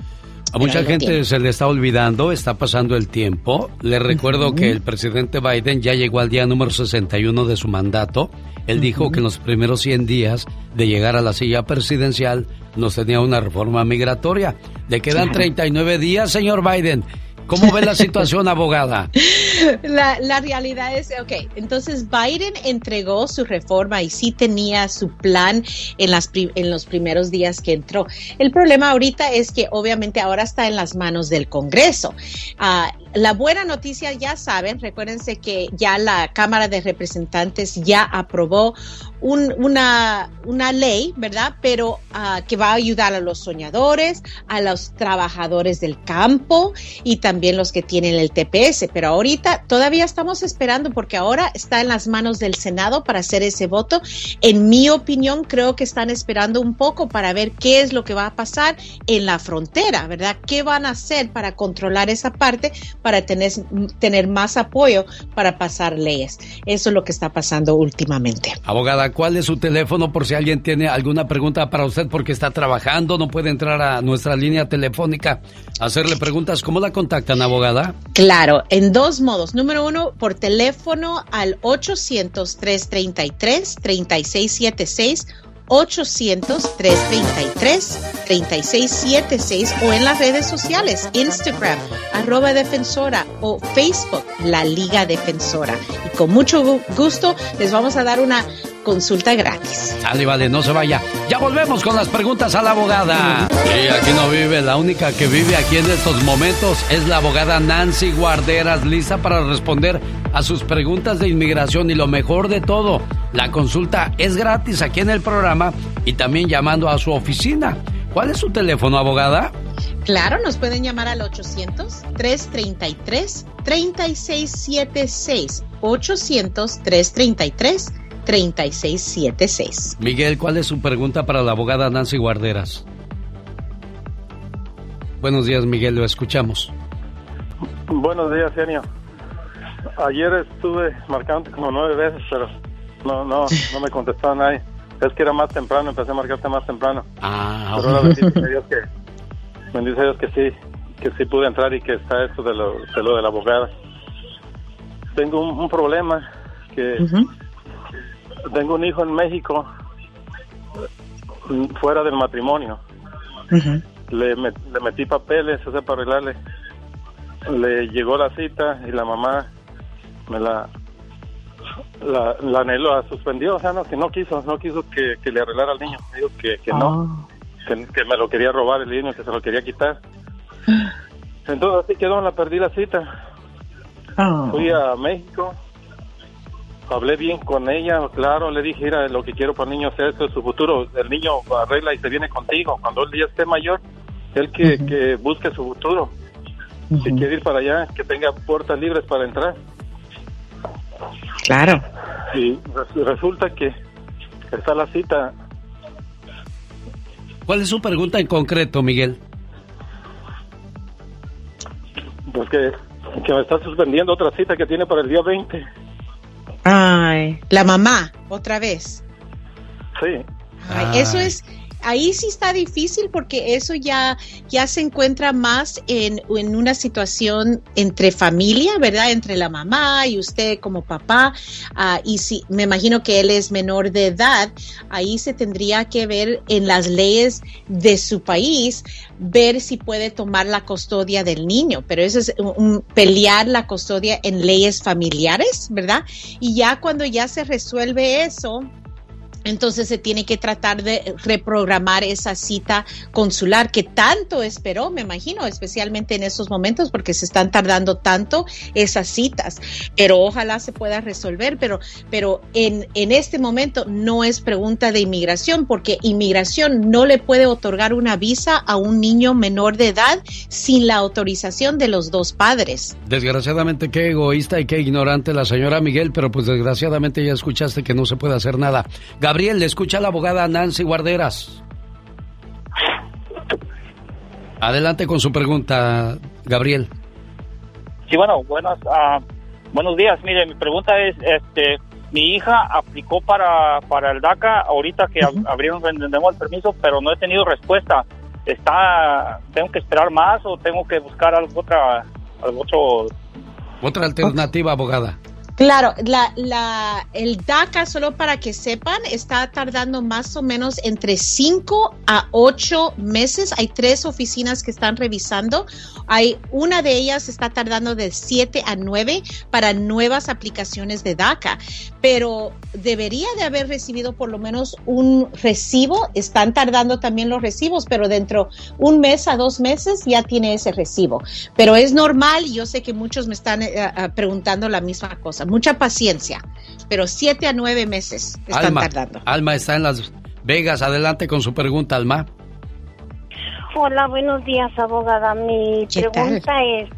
A mucha gente se le está olvidando, está pasando el tiempo. Le recuerdo uh -huh. que el presidente Biden ya llegó al día número 61 de su mandato. Él uh -huh. dijo que en los primeros 100 días de llegar a la silla presidencial nos tenía una reforma migratoria. Le quedan 39 días, señor Biden. ¿Cómo ve la situación, abogada? La, realidad es, ok, entonces Biden entregó su reforma y sí tenía su plan en, las, en los primeros días que entró. El problema ahorita es que obviamente ahora está en las manos del Congreso. Uh, la buena noticia, ya saben, recuérdense que ya la Cámara de Representantes ya aprobó un, una, una ley, ¿verdad? Pero uh, que va a ayudar a los soñadores, a los trabajadores del campo y también los que tienen el TPS. Pero ahorita todavía estamos esperando porque ahora está en las manos del Senado para hacer ese voto. En mi opinión, creo que están esperando un poco para ver qué es lo que va a pasar en la frontera, ¿verdad? ¿Qué van a hacer para controlar esa parte? para tener, tener más apoyo para pasar leyes. Eso es lo que está pasando últimamente. Abogada, ¿cuál es su teléfono por si alguien tiene alguna pregunta para usted porque está trabajando, no puede entrar a nuestra línea telefónica hacerle preguntas? ¿Cómo la contactan, abogada? Claro, en dos modos. Número uno, por teléfono al 800-333-3676 800-333-3676 o en las redes sociales, Instagram, arroba defensora o Facebook, la Liga Defensora. Y con mucho gusto les vamos a dar una consulta gratis. Sale, vale, no se vaya. Ya volvemos con las preguntas a la abogada. Y aquí no vive, la única que vive aquí en estos momentos es la abogada Nancy Guarderas, lista para responder a sus preguntas de inmigración y lo mejor de todo, la consulta es gratis aquí en el programa y también llamando a su oficina. ¿Cuál es su teléfono, abogada? Claro, nos pueden llamar al 800-333-3676. 800-333-3676. 3676. Miguel, ¿cuál es su pregunta para la abogada Nancy Guarderas? Buenos días, Miguel, lo escuchamos. Buenos días, genio. Ayer estuve marcando como nueve veces, pero no, no, no me contestaba nadie. Es que era más temprano, empecé a marcarte más temprano. Ah, pero ahora bendice Dios que, bendice Dios que sí, que sí pude entrar y que está esto de lo de, lo de la abogada. Tengo un, un problema que... Uh -huh tengo un hijo en México fuera del matrimonio. Uh -huh. le, met, le, metí papeles, o sea, para arreglarle. Le llegó la cita y la mamá me la la, la la suspendió, o sea, no, que no quiso, no quiso que, que le arreglara al niño. Me dijo que, que no, oh. que, que, me lo quería robar el niño, que se lo quería quitar. Entonces así quedó, la perdí la cita. Oh. Fui a México, hablé bien con ella, claro, le dije, mira, lo que quiero para el niño es esto, es su futuro, el niño arregla y se viene contigo, cuando él ya esté mayor, él que, uh -huh. que busque su futuro, uh -huh. si quiere ir para allá, que tenga puertas libres para entrar. Claro. Y resulta que está la cita. ¿Cuál es su pregunta en concreto, Miguel? Pues que, que me está suspendiendo otra cita que tiene para el día 20. Ay, la mamá, otra vez. Sí. Ay, eso es, ahí sí está difícil porque eso ya, ya se encuentra más en, en, una situación entre familia, ¿verdad? Entre la mamá y usted como papá. Uh, y si me imagino que él es menor de edad, ahí se tendría que ver en las leyes de su país, ver si puede tomar la custodia del niño. Pero eso es un, pelear la custodia en leyes familiares, ¿verdad? Y ya cuando ya se resuelve eso, entonces se tiene que tratar de reprogramar esa cita consular que tanto esperó, me imagino, especialmente en estos momentos porque se están tardando tanto esas citas. Pero ojalá se pueda resolver, pero, pero en, en este momento no es pregunta de inmigración porque inmigración no le puede otorgar una visa a un niño menor de edad sin la autorización de los dos padres. Desgraciadamente qué egoísta y qué ignorante la señora Miguel, pero pues desgraciadamente ya escuchaste que no se puede hacer nada. Gabriel, le escucha la abogada Nancy Guarderas. Adelante con su pregunta, Gabriel. Sí, bueno, buenos, uh, buenos días. Mire, mi pregunta es, este, mi hija aplicó para, para el DACA ahorita que uh -huh. abrieron el permiso, pero no he tenido respuesta. Está, tengo que esperar más o tengo que buscar algo otra, algo otro. Otra alternativa, abogada. Claro, la, el DACA, solo para que sepan, está tardando más o menos entre 5 a 8 meses. Hay tres oficinas que están revisando. Hay una de ellas está tardando de 7 a 9 para nuevas aplicaciones de DACA, pero debería de haber recibido por lo menos un recibo. Están tardando también los recibos, pero dentro un mes a dos meses ya tiene ese recibo. Pero es normal y yo sé que muchos me están uh, preguntando la misma cosa mucha paciencia, pero siete a nueve meses están Alma, tardando. Alma está en Las Vegas. Adelante con su pregunta, Alma. Hola, buenos días, abogada. Mi pregunta tal? es,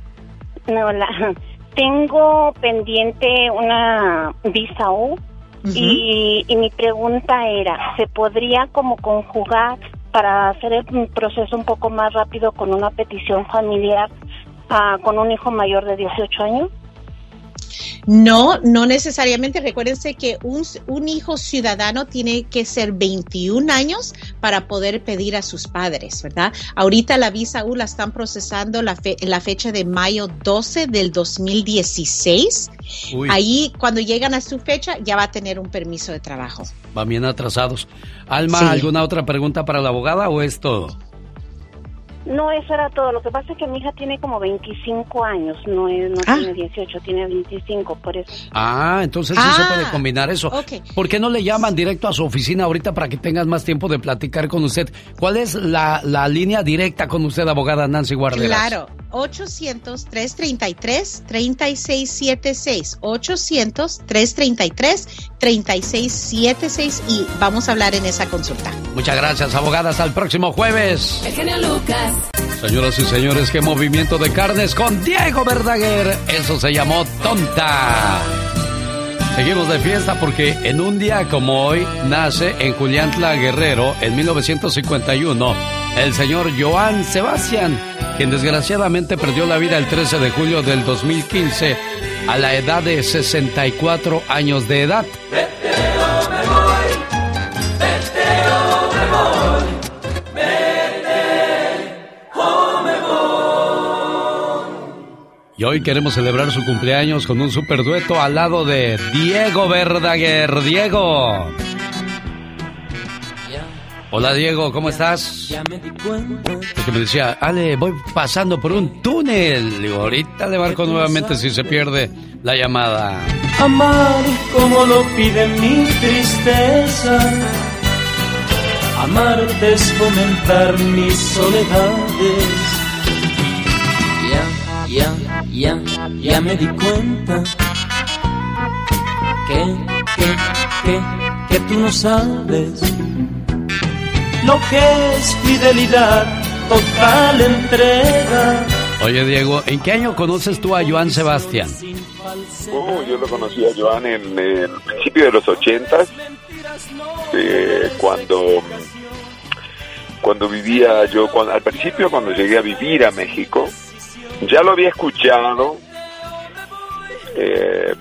hola, tengo pendiente una visa U uh -huh. y, y mi pregunta era, ¿se podría como conjugar para hacer el proceso un poco más rápido con una petición familiar uh, con un hijo mayor de 18 años? No, no necesariamente. Recuérdense que un, un, hijo ciudadano tiene que ser 21 años para poder pedir a sus padres, ¿verdad? Ahorita la visa U la están procesando la, fe, la fecha de mayo 12 del 2016. Uy. Ahí, cuando llegan a su fecha, ya va a tener un permiso de trabajo. Van bien atrasados. Alma, sí. ¿alguna otra pregunta para la abogada o es todo? No, eso era todo. Lo que pasa es que mi hija tiene como 25 años, no, es, no ah. tiene 18, tiene 25, por eso. Ah, entonces sí ah, se puede combinar eso. Okay. ¿Por qué no le llaman directo a su oficina ahorita para que tengas más tiempo de platicar con usted? ¿Cuál es la, la línea directa con usted, abogada Nancy Guarderas? Claro, 800-333-3676. 800-333-3676 y vamos a hablar en esa consulta. Muchas gracias, abogadas. Hasta el próximo jueves. El genio Lucas. Señoras y señores, qué movimiento de carnes con Diego Verdaguer. Eso se llamó tonta. Seguimos de fiesta porque en un día como hoy nace en Juliantla Guerrero, en 1951, el señor Joan Sebastián, quien desgraciadamente perdió la vida el 13 de julio del 2015 a la edad de 64 años de edad. Y hoy queremos celebrar su cumpleaños con un super dueto al lado de Diego Verdaguer. Diego. Hola Diego, ¿cómo estás? Porque me decía, Ale, voy pasando por un túnel. Digo, ahorita le marco nuevamente si se pierde la llamada. Amar como lo pide mi tristeza. Amarte es fomentar mis soledades. Ya, ya, ya, ya me di cuenta que, que, que, que tú no sabes lo que es fidelidad, total entrega. Oye Diego, ¿en qué año conoces tú a Joan Sebastián? Oh, yo lo conocí a Joan en el principio de los ochentas, eh, cuando cuando vivía yo, cuando, al principio cuando llegué a vivir a México, ya lo había escuchado, eh,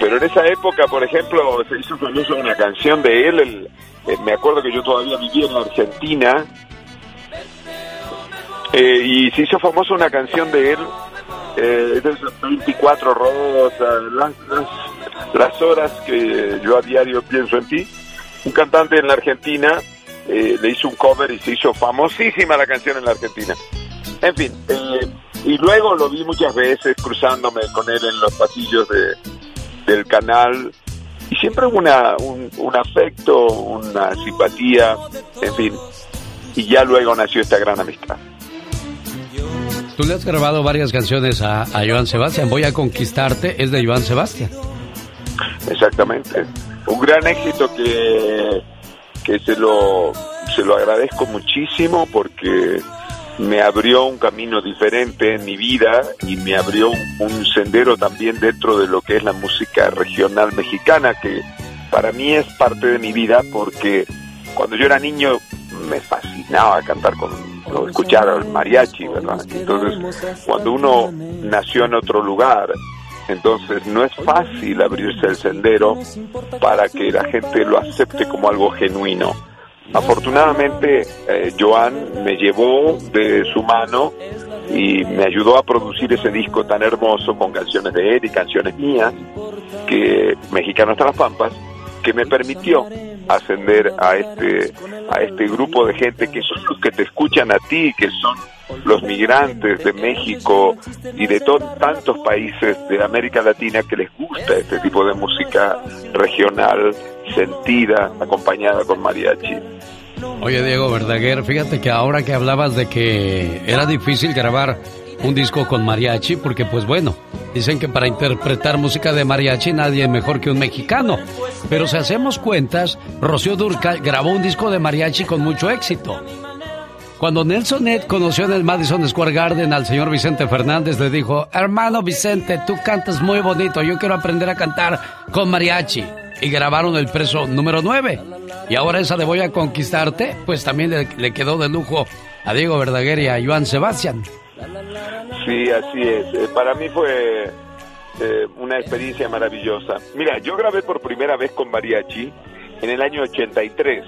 pero en esa época, por ejemplo, se hizo famosa una canción de él, el, eh, me acuerdo que yo todavía vivía en la Argentina eh, y se hizo famosa una canción de él, eh, de esas 24 rosas, las, las, horas que yo a diario pienso en ti. Un cantante en la Argentina eh, le hizo un cover y se hizo famosísima la canción en la Argentina. En fin, y luego lo vi muchas veces cruzándome con él en los pasillos de, del canal y siempre hubo una, un, un afecto, una simpatía, en fin, y ya luego nació esta gran amistad. Tú le has grabado varias canciones a, a Joan Sebastián. Voy a conquistarte, es de Joan Sebastián. Exactamente. Un gran éxito que, que se, lo, se lo agradezco muchísimo porque me abrió un camino diferente en mi vida y me abrió un, sendero también dentro de lo que es la música regional mexicana, que para mí es parte de mi vida porque cuando yo era niño me fascinaba cantar con o escuchar al mariachi, ¿verdad? Entonces, cuando uno nació en otro lugar, entonces no es fácil abrirse el sendero para que la gente lo acepte como algo genuino. Afortunadamente, eh, Joan me llevó de su mano y me ayudó a producir ese disco tan hermoso con canciones de él y canciones mías, que Mexicano hasta las Pampas, que me permitió ascender a este a este grupo de gente que son los que te escuchan a ti, que son los migrantes de México y de tantos países de América Latina que les gusta este tipo de música regional, sentida, acompañada con mariachi. Oye Diego Verdaguer, fíjate que ahora que hablabas de que era difícil grabar un disco con mariachi, porque pues bueno, dicen que para interpretar música de mariachi nadie es mejor que un mexicano. Pero si hacemos cuentas, Rocío Durcal grabó un disco de mariachi con mucho éxito. Cuando Nelson Ned conoció en el Madison Square Garden al señor Vicente Fernández, le dijo, hermano Vicente, tú cantas muy bonito, yo quiero aprender a cantar con mariachi. Y grabaron el preso número 9. Y ahora esa de Voy a Conquistarte, pues también le, quedó de lujo a Diego Verdaguer y a Joan Sebastián. Sí, así es. Eh, para mí fue eh, una experiencia maravillosa. Mira, yo grabé por primera vez con mariachi en el año 83.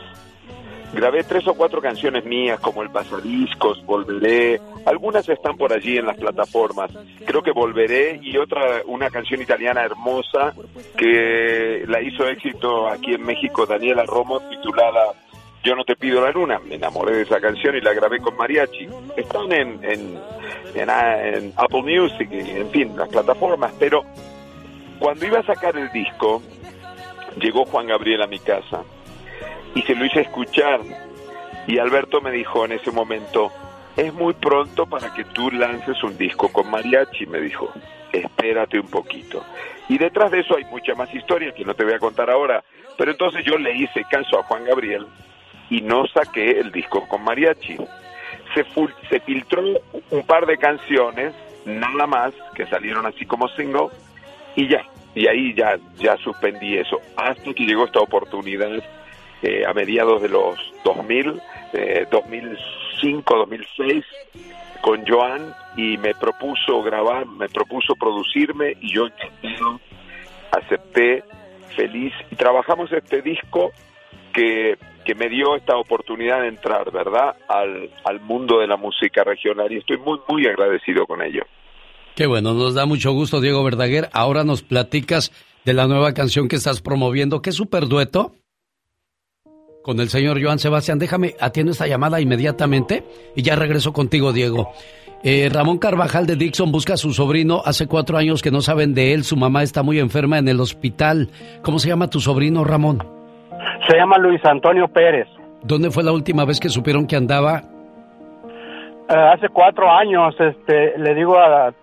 Grabé tres o cuatro canciones mías como El Pasadiscos, Volveré, algunas están por allí en las plataformas. Creo que Volveré y otra, una canción italiana hermosa que la hizo éxito aquí en México Daniela Romo titulada Yo no te pido la luna. Me enamoré de esa canción y la grabé con mariachi. Están en, en, en, en Apple Music, en fin, las plataformas, pero cuando iba a sacar el disco, llegó Juan Gabriel a mi casa y se lo hice escuchar. Y Alberto me dijo en ese momento, es muy pronto para que tú lances un disco con mariachi, me dijo, espérate un poquito. Y detrás de eso hay mucha más historia que no te voy a contar ahora, pero entonces yo le hice caso a Juan Gabriel y no saqué el disco con mariachi. Se, se filtró un par de canciones, nada más, que salieron así como single, y ya, y ahí ya, ya suspendí eso, hasta que llegó esta oportunidad eh, a mediados de los 2000, eh, 2005, 2006, con Joan y me propuso grabar, me propuso producirme y yo acepté feliz y trabajamos este disco que, que me dio esta oportunidad de entrar, ¿verdad?, al, al mundo de la música regional y estoy muy, muy agradecido con ello. Qué bueno, nos da mucho gusto, Diego Verdaguer. Ahora nos platicas de la nueva canción que estás promoviendo. ¿Qué super dueto? Con el señor Joan Sebastián. Déjame, atiendo esta llamada inmediatamente y ya regreso contigo, Diego. Eh, Ramón Carvajal de Dixon busca a su sobrino. Hace cuatro años que no saben de él. Su mamá está muy enferma en el hospital. ¿Cómo se llama tu sobrino, Ramón? Se llama Luis Antonio Pérez. ¿Dónde fue la última vez que supieron que andaba? Uh, hace cuatro años, este, le digo a la,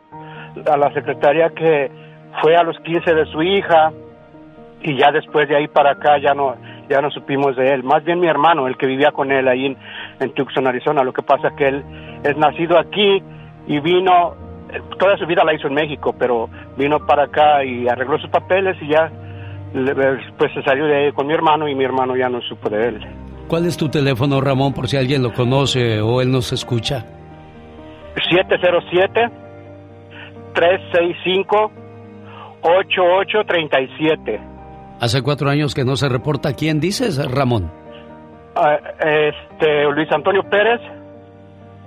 a la secretaria que fue a los 15 de su hija y ya después de ahí para acá ya no ya no supimos de él. Más bien mi hermano, el que vivía con él ahí en, en Tucson, Arizona. Lo que pasa es que él es nacido aquí y vino, toda su vida la hizo en México, pero vino para acá y arregló sus papeles y ya pues se salió de ahí con mi hermano y mi hermano ya no supo de él. ¿Cuál es tu teléfono, Ramón, por si alguien lo conoce o él nos escucha? 707 365 8837 Hace cuatro años que no se reporta. ¿Quién dices, Ramón? Ah, este, Luis Antonio Pérez.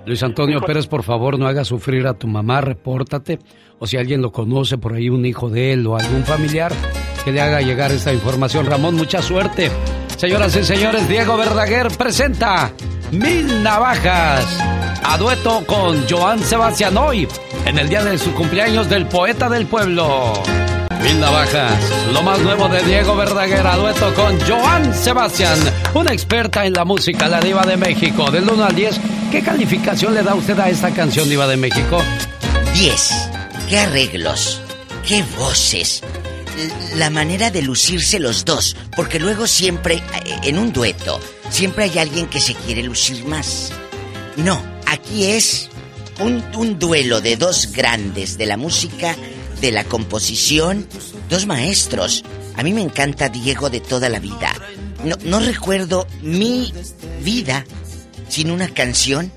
Luis Antonio Pérez, por favor, no haga sufrir a tu mamá, repórtate. O si alguien lo conoce, por ahí un hijo de él o algún familiar, que le haga llegar esta información. Ramón, mucha suerte. Señoras y señores, Diego Verdaguer presenta Mil Navajas a dueto con Joan Sebastián hoy, en el día de su cumpleaños del poeta del pueblo. Mil Navajas, lo más nuevo de Diego Verdaguer dueto con Joan Sebastián, una experta en la música, la diva de México. Del 1 al 10, ¿qué calificación le da usted a esta canción diva de México? 10. ¿Qué arreglos? ¿Qué voces? La manera de lucirse los dos, porque luego siempre, eh, en un dueto, siempre hay alguien que se quiere lucir más. No, aquí es un duelo de dos grandes de la música de la composición, dos maestros. A mí me encanta Diego de toda la vida. No, no recuerdo mi vida sin una canción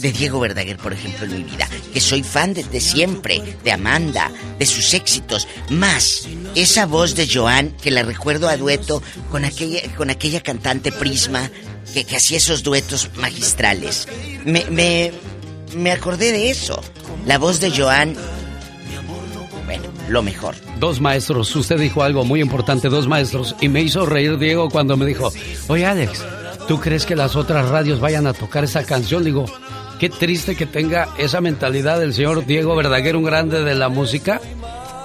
de Diego Verdaguer, por ejemplo, en mi vida. Que soy fan desde siempre, de Amanda, de sus éxitos. Más esa voz de Joan, que la recuerdo a dueto con aquella, con aquella cantante Prisma, que, que hacía esos duetos magistrales. Me, me, me acordé de eso. La voz de Joan lo mejor. Dos maestros, usted dijo algo muy importante, dos maestros, y me hizo reír Diego cuando me dijo, oye Alex, ¿tú crees que las otras radios vayan a tocar esa canción? Digo, qué triste que tenga esa mentalidad del señor Diego Verdaguer, un grande de la música,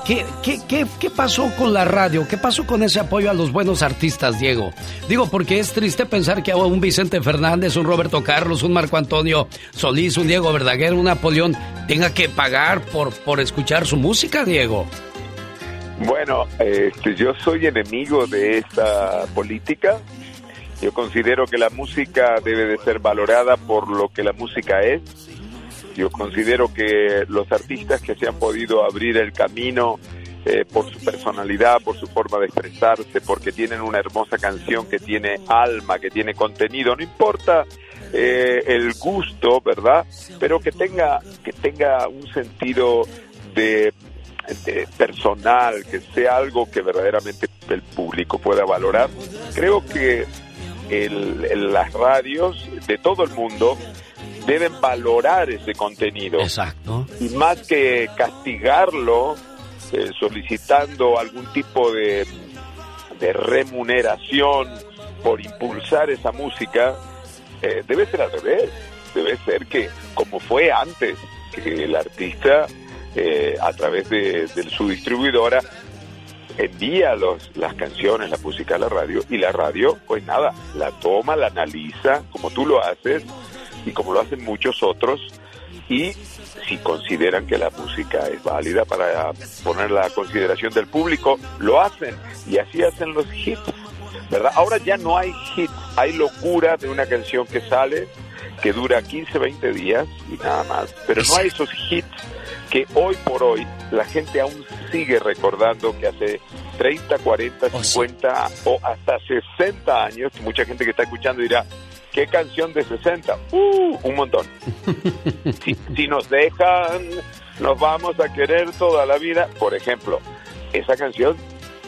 ¿Qué, qué, qué, qué pasó con la radio? ¿Qué pasó con ese apoyo a los buenos artistas, Diego? Digo, porque es triste pensar que un Vicente Fernández, un Roberto Carlos, un Marco Antonio Solís, un Diego Verdaguer, un Napoleón tenga que pagar por, por escuchar su música, Diego. Bueno, este, yo soy enemigo de esta política. Yo considero que la música debe de ser valorada por lo que la música es yo considero que los artistas que se han podido abrir el camino eh, por su personalidad, por su forma de expresarse, porque tienen una hermosa canción que tiene alma, que tiene contenido, no importa eh, el gusto, ¿verdad? Pero que tenga, que tenga un sentido de, personal, que sea algo que verdaderamente el público pueda valorar. Creo que las radios de todo el mundo deben valorar ese contenido. Exacto. Y más que castigarlo, eh, solicitando algún tipo de, de remuneración por impulsar esa música, eh, debe ser al revés. Debe ser que, como fue antes, que el artista, eh, a través de, de, su distribuidora, envía los, las canciones, la música a la radio, y la radio, pues nada, la toma, la analiza, como tú lo haces, y como lo hacen muchos otros, y si consideran que la música es válida para ponerla a consideración del público, lo hacen y así hacen los hits, ¿verdad? Ahora ya no hay hits, hay locura de una canción que sale, que dura 15, 20 días y nada más, pero no hay esos hits que hoy por hoy la gente aún sigue recordando que hace 30, 40, 50 o hasta 60 años, mucha gente que está escuchando dirá, ¿Qué canción de 60? Uh, un montón. si, nos dejan, nos vamos a querer toda la vida. Por ejemplo, esa canción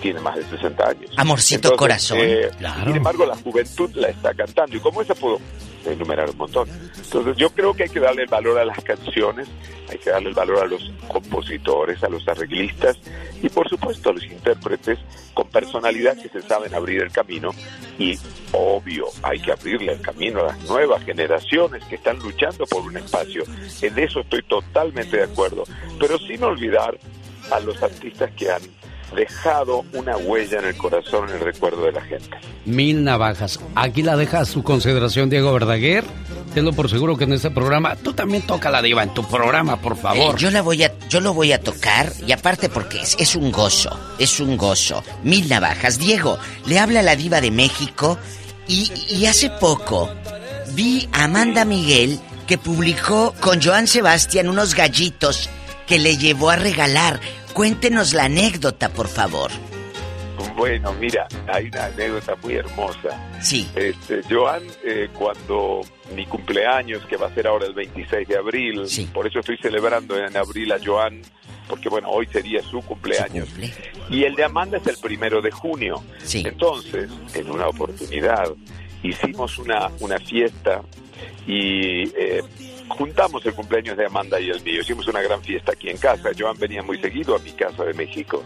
tiene más de 60 años. Amorcito corazón. Eh, sin embargo, la juventud la está cantando. ¿Y cómo esa pudo? enumerar un montón. Entonces yo creo que hay que darle el valor a las canciones, hay que darle el valor a los compositores, a los arreglistas y por supuesto a los intérpretes con personalidad que se saben abrir el camino y obvio hay que abrirle el camino a las nuevas generaciones que están luchando por un espacio. En eso estoy totalmente de acuerdo, pero sin olvidar a los artistas que han dejado una huella en el corazón, en el recuerdo de la gente. Mil navajas. Aquí la deja a su consideración, Diego Verdaguer. Tengo por seguro que en este programa tú también toca la diva en tu programa, por favor. Eh, yo la voy a, yo lo voy a tocar y aparte porque es, es un gozo, es un gozo. Mil navajas. Diego, le habla la diva de México y, y hace poco vi a Amanda Miguel que publicó con Joan Sebastián unos gallitos que le llevó a regalar. Cuéntenos la anécdota, por favor. Bueno, mira, hay una anécdota muy hermosa. Sí. Este, Joan, eh, cuando mi cumpleaños, que va a ser ahora el 26 de abril, por eso estoy celebrando en abril a Joan, porque bueno, hoy sería su cumpleaños. y el de Amanda es el primero de junio. Sí. Entonces, en una oportunidad, hicimos una, una fiesta y eh, juntamos el cumpleaños de Amanda y el mío. Hicimos una gran fiesta aquí en casa. Joan venía muy seguido a mi casa de México.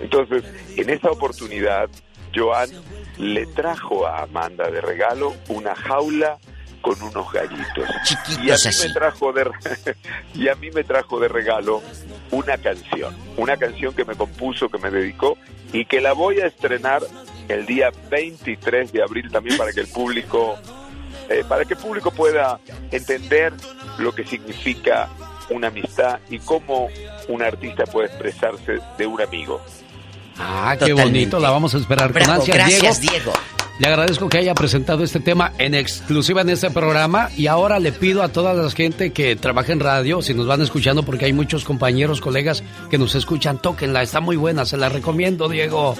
Entonces, en esa oportunidad, Joan le trajo a Amanda de regalo una jaula con unos gallitos. y a mí me trajo de y a mí me trajo de regalo una canción, una canción que me compuso, que me dedicó y que la voy a estrenar el día 23 de abril también para que el público eh, para que el público pueda entender lo que significa una amistad y cómo un artista puede expresarse de un amigo. Ah, qué bonito, la vamos a esperar con ansia. Gracias, Diego. Le agradezco que haya presentado este tema en exclusiva en este programa y ahora le pido a toda la gente que trabaja en radio, si nos van escuchando, porque hay muchos compañeros, colegas que nos escuchan, tóquenla, está muy buena, se la recomiendo, Diego.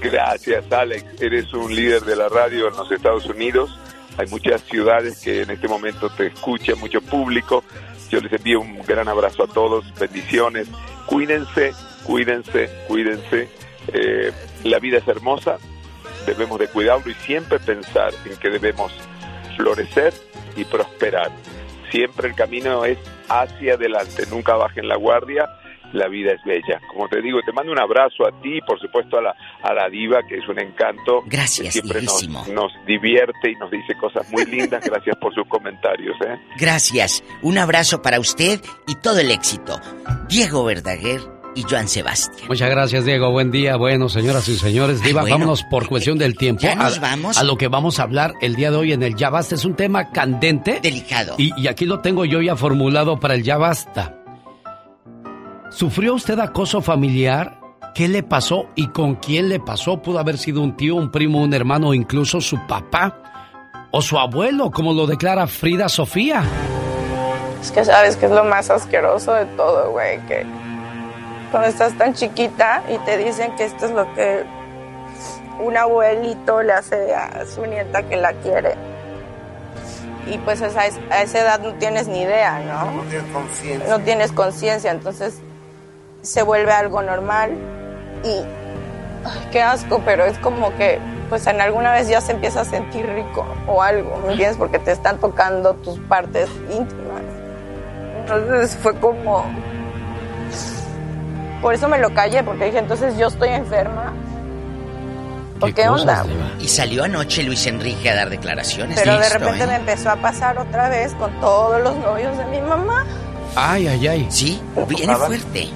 Gracias, Alex. Eres un líder de la radio en los Estados Unidos. Hay muchas ciudades que en este momento te escuchan, mucho público. Yo les envío un gran abrazo a todos, bendiciones. Cuídense, cuídense, cuídense. Eh, la vida es hermosa, debemos de cuidarlo y siempre pensar en que debemos florecer y prosperar. Siempre el camino es hacia adelante, nunca bajen la guardia, la vida es bella. Como te digo, te mando un abrazo a ti y por supuesto a la, a la diva, que es un encanto. Gracias, siempre nos, nos, divierte y nos dice cosas muy lindas. Gracias por sus comentarios. ¿eh? Gracias. Un abrazo para usted y todo el éxito. Diego Verdaguer y Joan Sebastián. Muchas gracias, Diego. Buen día. Bueno, señoras y señores, Diva, vámonos por cuestión del tiempo. Ya nos vamos. A lo que vamos a hablar el día de hoy en el Ya Basta. Es un tema candente. Delicado. Y, y aquí lo tengo yo ya formulado para el Ya Basta. ¿Sufrió usted acoso familiar? ¿Qué le pasó y con quién le pasó? Pudo haber sido un tío, un primo, un hermano o incluso su papá o su abuelo, como lo declara Frida Sofía. Es que sabes que es lo más asqueroso de todo, güey, que cuando estás tan chiquita y te dicen que esto es lo que un abuelito le hace a su nieta que la quiere. Y pues a esa, a esa edad no tienes ni idea, ¿no? No tienes conciencia. No tienes conciencia, entonces se vuelve algo normal y ay, qué asco, pero es como que pues en alguna vez ya se empieza a sentir rico o algo, ¿me entiendes? Porque te están tocando tus partes íntimas. Entonces fue como por eso me lo callé, porque dije, entonces yo estoy enferma. ¿Por qué, onda? Y salió anoche Luis Enrique a dar declaraciones. Pero de, de repente ¿eh? me empezó a pasar otra vez con todos los novios de mi mamá. Ay, ay, ay. Sí, viene fuerte.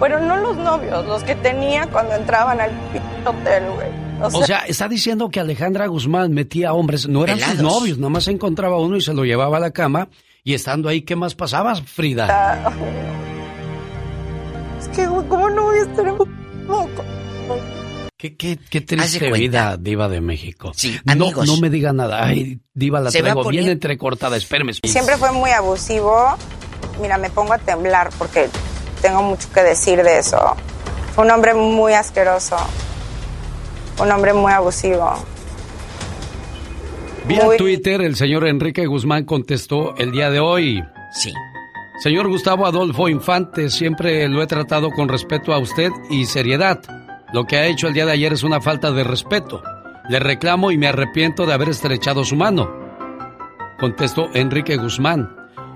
Pero no los novios, los que tenía cuando entraban al hotel, güey. O, sea, o sea, está diciendo que Alejandra Guzmán metía hombres, no eran sus novios, nada más se encontraba uno y se lo llevaba a la cama. Y estando ahí, ¿qué más pasaba, Frida? Ah, es que, ¿cómo no voy a estar en poco? Qué, qué, qué triste vida, Diva de México. Sí, no, amigos. no me diga nada. Ay, Diva, la traigo bien entrecortada. Espérame. Siempre fue muy abusivo. Mira, me pongo a temblar porque tengo mucho que decir de eso. Fue un hombre muy asqueroso. Un hombre muy abusivo. Vía Muy- Twitter, el señor Enrique Guzmán contestó el día de hoy. Sí. Señor Gustavo Adolfo Infante, siempre lo he tratado con respeto a usted y seriedad. Lo que ha hecho el día de ayer es una falta de respeto. Le reclamo y me arrepiento de haber estrechado su mano. Contestó Enrique Guzmán.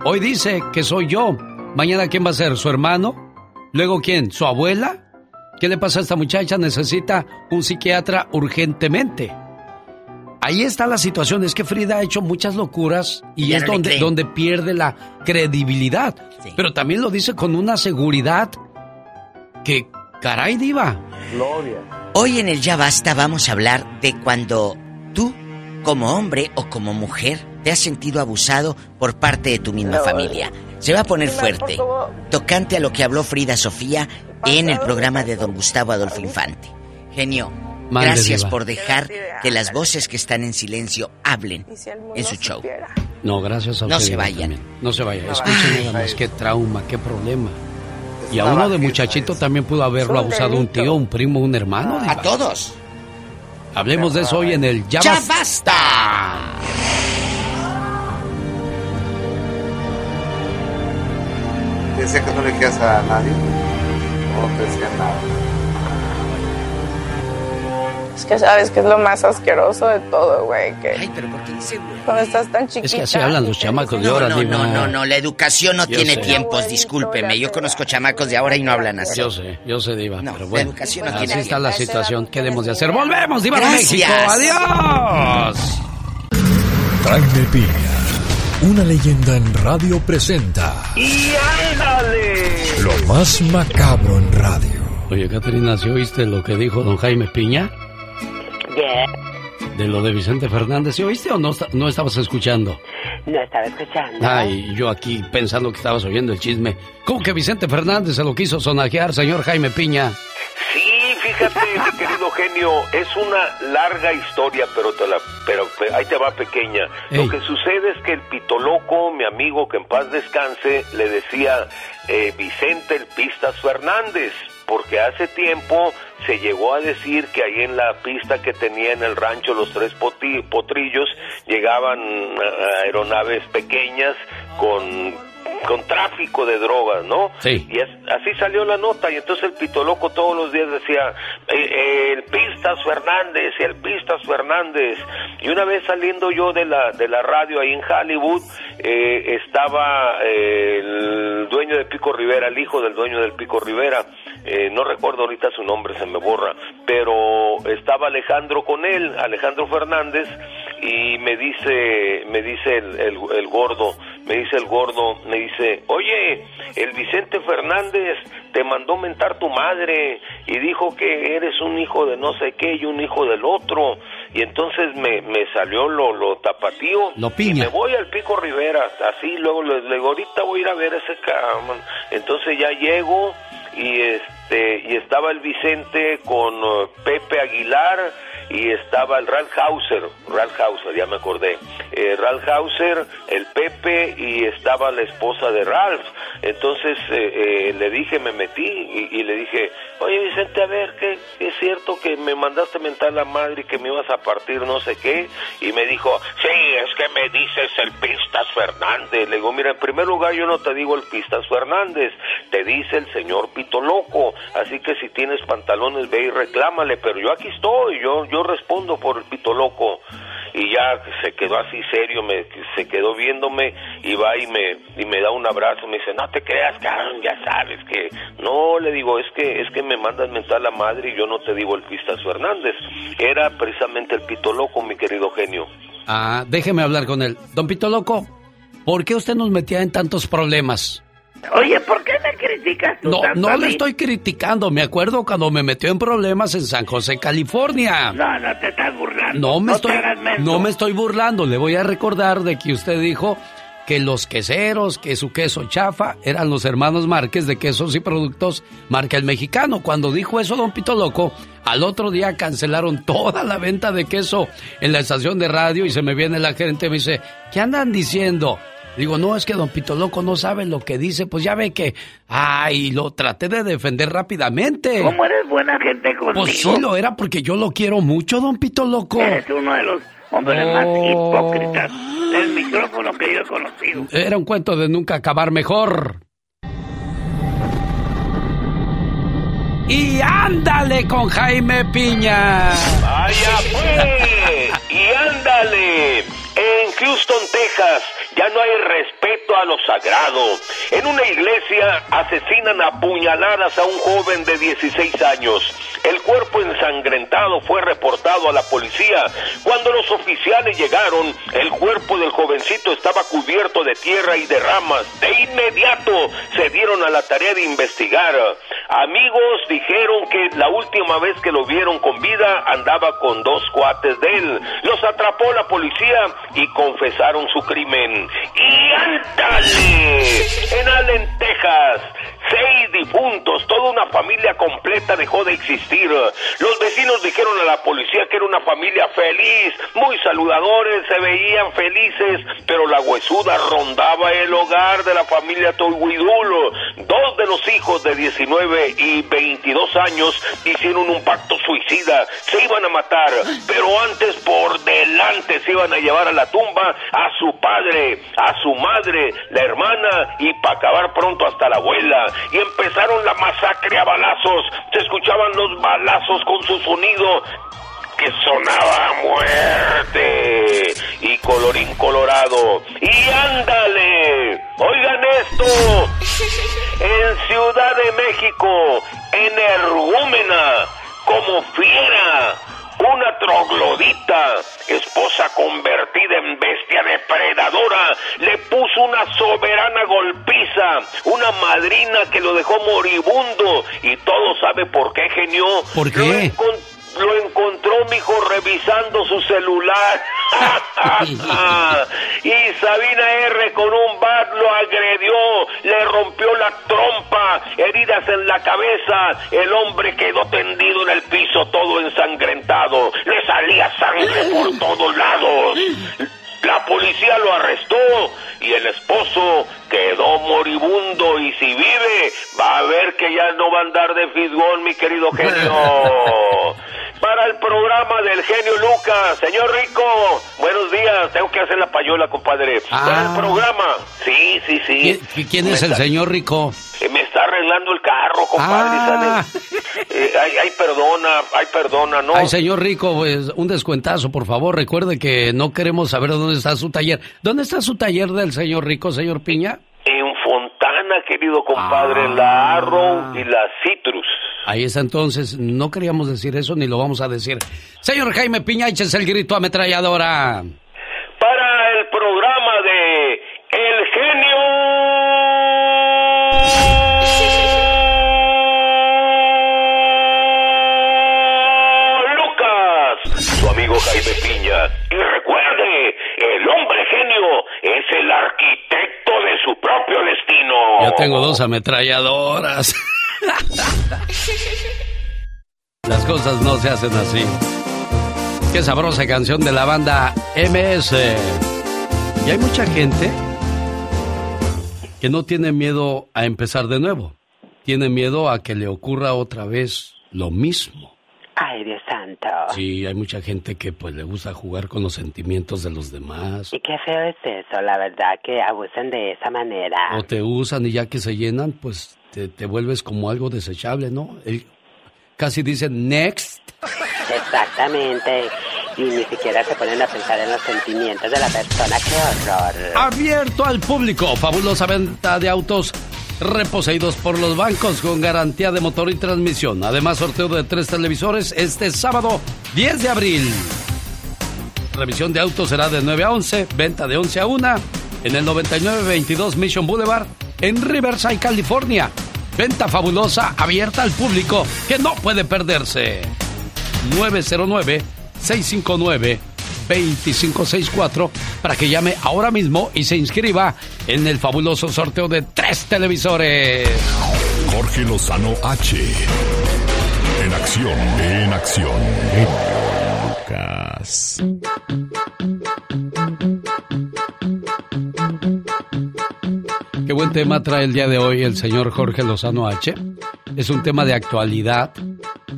Hoy dice que soy yo. Mañana quién va a ser, su hermano. Luego quién, su abuela. ¿Qué le pasa a esta muchacha? Necesita un psiquiatra urgentemente. Ahí está la situación, es que Frida ha hecho muchas locuras y Ya es no donde, donde pierde la credibilidad. Pero también lo dice con una seguridad que, caray diva. Gloria. Hoy en el Ya Basta vamos a hablar de cuando tú, como hombre o como mujer, te has sentido abusado por parte de tu misma No. familia. Se va a poner fuerte, tocante a lo que habló Frida Sofía en el programa de don Gustavo Adolfo Infante. Genio, gracias diva. por dejar que las voces que están en silencio hablen en su show. No, gracias a No usted. se diva, vayan. también. No se vaya. No Escuchen vayan. nada más qué trauma, qué problema. Y a uno de muchachito eso. también pudo haberlo abusado un tío, un primo, un hermano. diva. A todos. Hablemos de eso hoy en el Ya, ¡Ya Basta. ¿Te decía que no le quieras a nadie? No te decía nada. Es que sabes que es lo más asqueroso de todo, güey. Que Ay, pero ¿por qué dice güey? Cuando estás tan chiquita. Es que así hablan los chamacos de No, ahora, no, Diva. no, no, no, la educación no Yo tiene sé. tiempos, discúlpeme. Yo conozco chamacos de ahora y no hablan así. Yo sé, yo sé, Diva, pero la bueno. educación no así tiene está la situación. ¿Qué debemos de hacer? ¡Volvemos, Diva de Gracias. México! ¡Adiós! Jaime Piña, una leyenda en radio presenta ¡Y ándale! lo más macabro en radio. Oye, Caterina, ¿sí oíste lo que dijo don Jaime Piña? De lo de Vicente Fernández, ¿sí oíste o no, no estabas escuchando? No estaba escuchando. Ay, yo aquí pensando que estabas oyendo el chisme. ¿Cómo que Vicente Fernández se lo quiso sonajear, señor Jaime Piña? Sí, fíjate, genio, es una larga historia, pero, te la, pero pe- ahí te va pequeña. Lo que sucede es que el pitoloco, mi amigo que en paz descanse, le decía eh, Vicente el Pistas Fernández, porque hace tiempo se llegó a decir que ahí en la pista que tenía en el rancho los tres potrillos llegaban ah, aeronaves pequeñas con con tráfico de drogas, ¿no? Sí. Y es- así salió la nota y entonces el pitoloco todos los días decía eh, eh, el Pistas Fernández el Pistas Fernández y una vez saliendo yo de la de la radio ahí en Hollywood eh, estaba eh, el dueño de Pico Rivera, el hijo del dueño del Pico Rivera, eh, no recuerdo ahorita su nombre, se me borra, pero estaba Alejandro con él, Alejandro Fernández y me dice me dice el, el, el gordo me dice el gordo me dice oye el Vicente Fernández te mandó mentar tu madre y dijo que eres un hijo de no sé qué y un hijo del otro y entonces me, me salió lo, lo tapatío. Lo y me voy al Pico Rivera así luego le, le digo ahorita voy a ir a ver ese cabrón entonces ya llego y este y estaba el Vicente con eh, Pepe Aguilar y estaba el Ralph Hauser, Ralph Hauser, ya me acordé, eh, Ralph Hauser, el Pepe y estaba la esposa de Ralph. Entonces eh, eh, le dije, me metí y, le dije, oye Vicente, a ver, ¿qué, es cierto que me mandaste mentar la madre y que me ibas a partir no sé qué? Y me dijo, sí, es que me dices el Pistas Fernández. Le digo, mira, en primer lugar yo no te digo el Pistas Fernández, te dice el señor Pito Loco, así que si tienes pantalones ve y reclámale, pero yo aquí estoy, yo, yo respondo por el Pito Loco. Y ya se quedó así serio, me, se quedó viéndome y va y me, y me da un abrazo, me dice, no te creas, cabrón, ya sabes que... No, le digo, es que, es que me mandas mentar la madre y yo no te digo el Pistas Fernández. Era precisamente el Pito Loco, mi querido genio. Ah, déjeme hablar con él. Don Pito Loco, ¿por qué usted nos metía en tantos problemas? Oye, ¿por qué me criticas tú No, tanto no a le estoy criticando. Me acuerdo cuando me metió en problemas en San José, California. No, no te estás burlando. No me estoy, no me estoy burlando. Le voy a recordar de que usted dijo que los queseros, que su queso chafa, eran los hermanos Márquez de quesos y productos marca el mexicano. Cuando dijo eso Don Pito Loco, al otro día cancelaron toda la venta de queso en la estación de radio y se me viene la gente y me dice, ¿qué andan diciendo? Digo, no, es que Don Pito Loco no sabe lo que dice, pues ya ve que, ay, lo traté de defender rápidamente. ¿Cómo eres buena gente conmigo? Pues sí lo era porque yo lo quiero mucho, Don Pito Loco. Eres uno de los hombres más Oh. hipócritas del micrófono que yo he conocido. Era un cuento de nunca acabar mejor. Y ándale con Jaime Piña. ¡Vaya pues! ¡Y ándale! En Houston, Texas, ya no hay respeto a lo sagrado. En una iglesia asesinan a puñaladas a un joven de 16 años. El cuerpo ensangrentado fue reportado a la policía. Cuando los oficiales llegaron, el cuerpo del jovencito estaba cubierto de tierra y de ramas. De inmediato se dieron a la tarea de investigar. Amigos dijeron que la última vez que lo vieron con vida andaba con dos cuates de él. Los atrapó la policía y confesaron su crimen. ¡Y ándale! En Allen, Texas, seis difuntos, toda una familia completa dejó de existir. Los vecinos dijeron a la policía que era una familia feliz, muy saludadores, se veían felices, pero la huesuda rondaba el hogar de la familia Toihuidulo. Dos de los hijos de 19 y 22 años hicieron un pacto suicida, se iban a matar, pero antes por delante se iban a llevar a la tumba a su padre, a su madre, la hermana y para acabar pronto hasta la abuela. Y empezaron la masacre a balazos, se escuchaban los balazos con su sonido que sonaba muerte. Y colorín colorado. Y ándale, oigan esto, en Ciudad de México, energúmena, como fiera, una troglodita, esposa convertida en bestia depredadora, le puso una soberana golpiza, una madrina que lo dejó moribundo y todo sabe por qué genio. ¿Por qué? Lo, lo encontró mi hijo revisando su celular. y Sabina R con un bat lo agredió, le rompió la trompa, heridas en la cabeza, el hombre quedó tendido en el piso todo ensangrentado, le salía sangre por todos lados. La policía lo arrestó y el esposo quedó moribundo y si vive va a ver que ya no va a andar de fisgón mi querido genio. Para el programa del genio Lucas, señor Rico, buenos días, tengo que hacer la payola, compadre. Para el programa, sí, sí, sí. ¿Quién, quién es el señor Rico? Eh, Me está arreglando el carro, compadre. Ah. Eh, ay, ay, perdona, ay, perdona, ¿no? Ay, señor Rico, pues un descuentazo, por favor. Recuerde que no queremos saber dónde está su taller. ¿Dónde está su taller del señor Rico, señor Piña? En Fontana, querido compadre, en la Arrow y la Citrus. Ahí está entonces, no queríamos decir eso ni lo vamos a decir. Señor Jaime Piña, échese el grito ametralladora. Para el programa de El genio Lucas, su amigo Jaime Piña. Es el arquitecto de su propio destino. Yo tengo dos ametralladoras. Las cosas no se hacen así. Qué sabrosa canción de la banda MS. Y hay mucha gente que no tiene miedo a empezar de nuevo. Tiene miedo a que le ocurra otra vez lo mismo. Ay, Dios Sí, hay mucha gente que pues le gusta jugar con los sentimientos de los demás. Y qué feo es eso, la verdad, que abusen de esa manera. O te usan y ya que se llenan, pues te, te vuelves como algo desechable, ¿no? El- casi dicen next. Exactamente. Y ni siquiera se ponen a pensar en los sentimientos de la persona. ¡Qué horror! Abierto al público. Fabulosa venta de autos reposeídos por los bancos con garantía de motor y transmisión. Además, sorteo de tres televisores este sábado 10 de abril. Revisión de autos será de 9 a 11, venta de 11 a 1 en el 9922 Mission Boulevard en Riverside, California. Venta fabulosa abierta al público que no puede perderse. 909-659-2564 para que llame ahora mismo y se inscriba en el fabuloso sorteo de tres televisores. Jorge Lozano H. En acción, en acción. Lucas. Qué buen tema trae el día de hoy el señor Jorge Lozano H. Es un tema de actualidad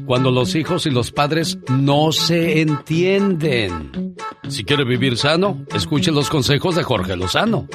cuando los hijos y los padres no se entienden. Si quiere vivir sano, escuche los consejos de Jorge Lozano.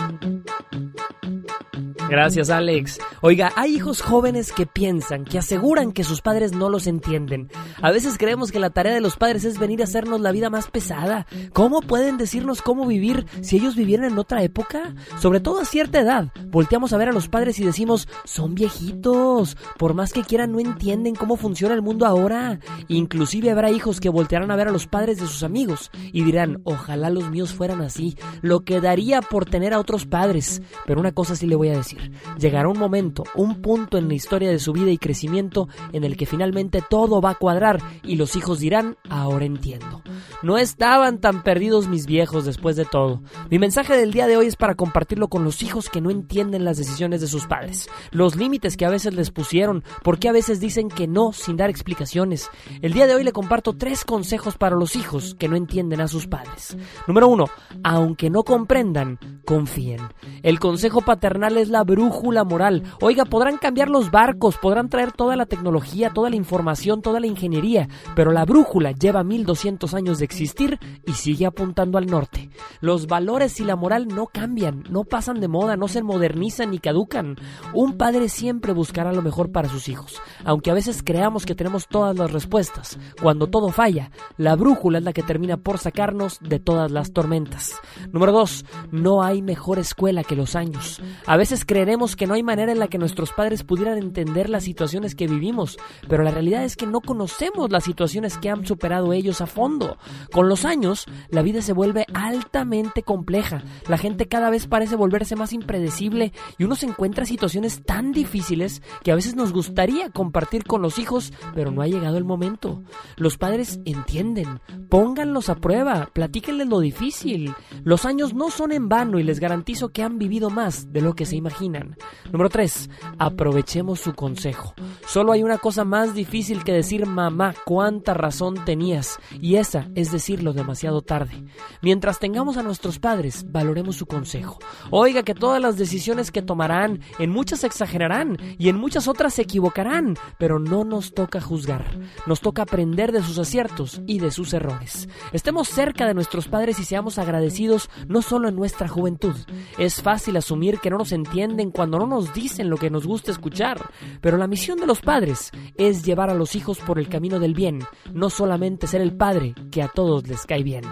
Gracias, Alex. Oiga, hay hijos jóvenes que piensan, que aseguran que sus padres no los entienden. A veces creemos que la tarea de los padres es venir a hacernos la vida más pesada. ¿Cómo pueden decirnos cómo vivir si ellos vivieron en otra época? Sobre todo a cierta edad, volteamos a ver a los padres y decimos, son viejitos. Por más que quieran, no entienden cómo funciona el mundo ahora. Inclusive habrá hijos que voltearán a ver a los padres de sus amigos y dirán, ojalá los míos fueran así. Lo que daría por tener a otros padres. Pero una cosa sí le voy a decir. Llegará un momento, un punto en la historia de su vida y crecimiento en el que finalmente todo va a cuadrar y los hijos dirán, ahora entiendo. No estaban tan perdidos mis viejos después de todo. Mi mensaje del día de hoy es para compartirlo con los hijos que no entienden las decisiones de sus padres, los límites que a veces les pusieron, por qué a veces dicen que no sin dar explicaciones. El día de hoy le comparto tres consejos para los hijos que no entienden a sus padres. Número uno, aunque no comprendan, confíen. El consejo paternal es la brújula moral. Oiga, podrán cambiar los barcos, podrán traer toda la tecnología, toda la información, toda la ingeniería, pero la brújula lleva 1200 años de existir y sigue apuntando al norte. Los valores y la moral no cambian, no pasan de moda, no se modernizan ni caducan. Un padre siempre buscará lo mejor para sus hijos, aunque a veces creamos que tenemos todas las respuestas. Cuando todo falla, la brújula es la que termina por sacarnos de todas las tormentas. Número 2. No hay mejor escuela que los años. A veces creeremos que no hay manera en la que nuestros padres pudieran entender las situaciones que vivimos, pero la realidad es que no conocemos las situaciones que han superado ellos a fondo. Con los años, la vida se vuelve altamente compleja. La gente cada vez parece volverse más impredecible y uno se encuentra situaciones tan difíciles que a veces nos gustaría compartir con los hijos, pero no ha llegado el momento. Los padres entienden, pónganlos a prueba, platíquenles lo difícil. Los años no son en vano y les garantizo que han vivido más de lo que se imaginan. Número 3. Aprovechemos su consejo. Solo hay una cosa más difícil que decir mamá, cuánta razón tenías, y esa es decirlo demasiado tarde. Mientras tengamos a nuestros padres, valoremos su consejo. Oiga que todas las decisiones que tomarán, en muchas exagerarán y en muchas otras se equivocarán, pero no nos toca juzgar. Nos toca aprender de sus aciertos y de sus errores. Estemos cerca de nuestros padres y seamos agradecidos no solo en nuestra juventud. Es fácil asumir que no nos entienden cuando no nos dicen lo que nos gusta escuchar, pero la misión de los padres es llevar a los hijos por el camino del bien, no solamente ser el padre que a todos les cae bien.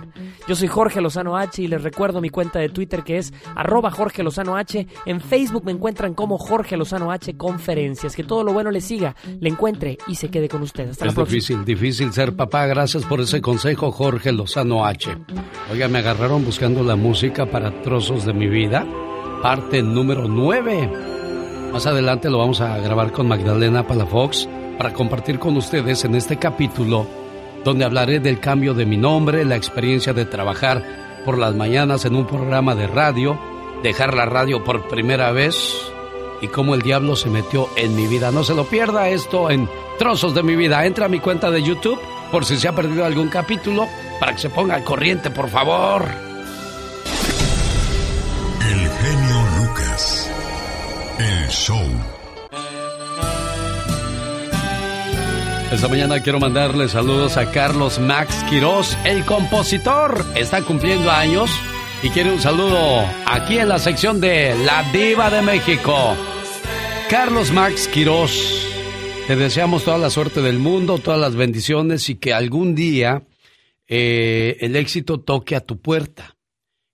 Yo soy Jorge Lozano H y les recuerdo mi cuenta de Twitter que es arroba Jorge Lozano H. En Facebook me encuentran como Jorge Lozano H Conferencias. Que todo lo bueno le siga, le encuentre y se quede con ustedes. Hasta es la difícil, difícil ser papá. Gracias por ese consejo, Jorge Lozano H. Oiga, me agarraron buscando la música para trozos de mi vida. Parte número 9. Más adelante lo vamos a grabar con Magdalena Palafox para compartir con ustedes en este capítulo donde hablaré del cambio de mi nombre, la experiencia de trabajar por las mañanas en un programa de radio, dejar la radio por primera vez y cómo el diablo se metió en mi vida. No se lo pierda esto en Trozos de mi vida. Entra a mi cuenta de YouTube por si se ha perdido algún capítulo para que se ponga al corriente, por favor. Show. Esta mañana quiero mandarle saludos a Carlos Max Quirós, el compositor. Está cumpliendo años y quiere un saludo aquí en la sección de La Diva de México. Carlos Max Quirós, te deseamos toda la suerte del mundo, todas las bendiciones y que algún día eh, el éxito toque a tu puerta.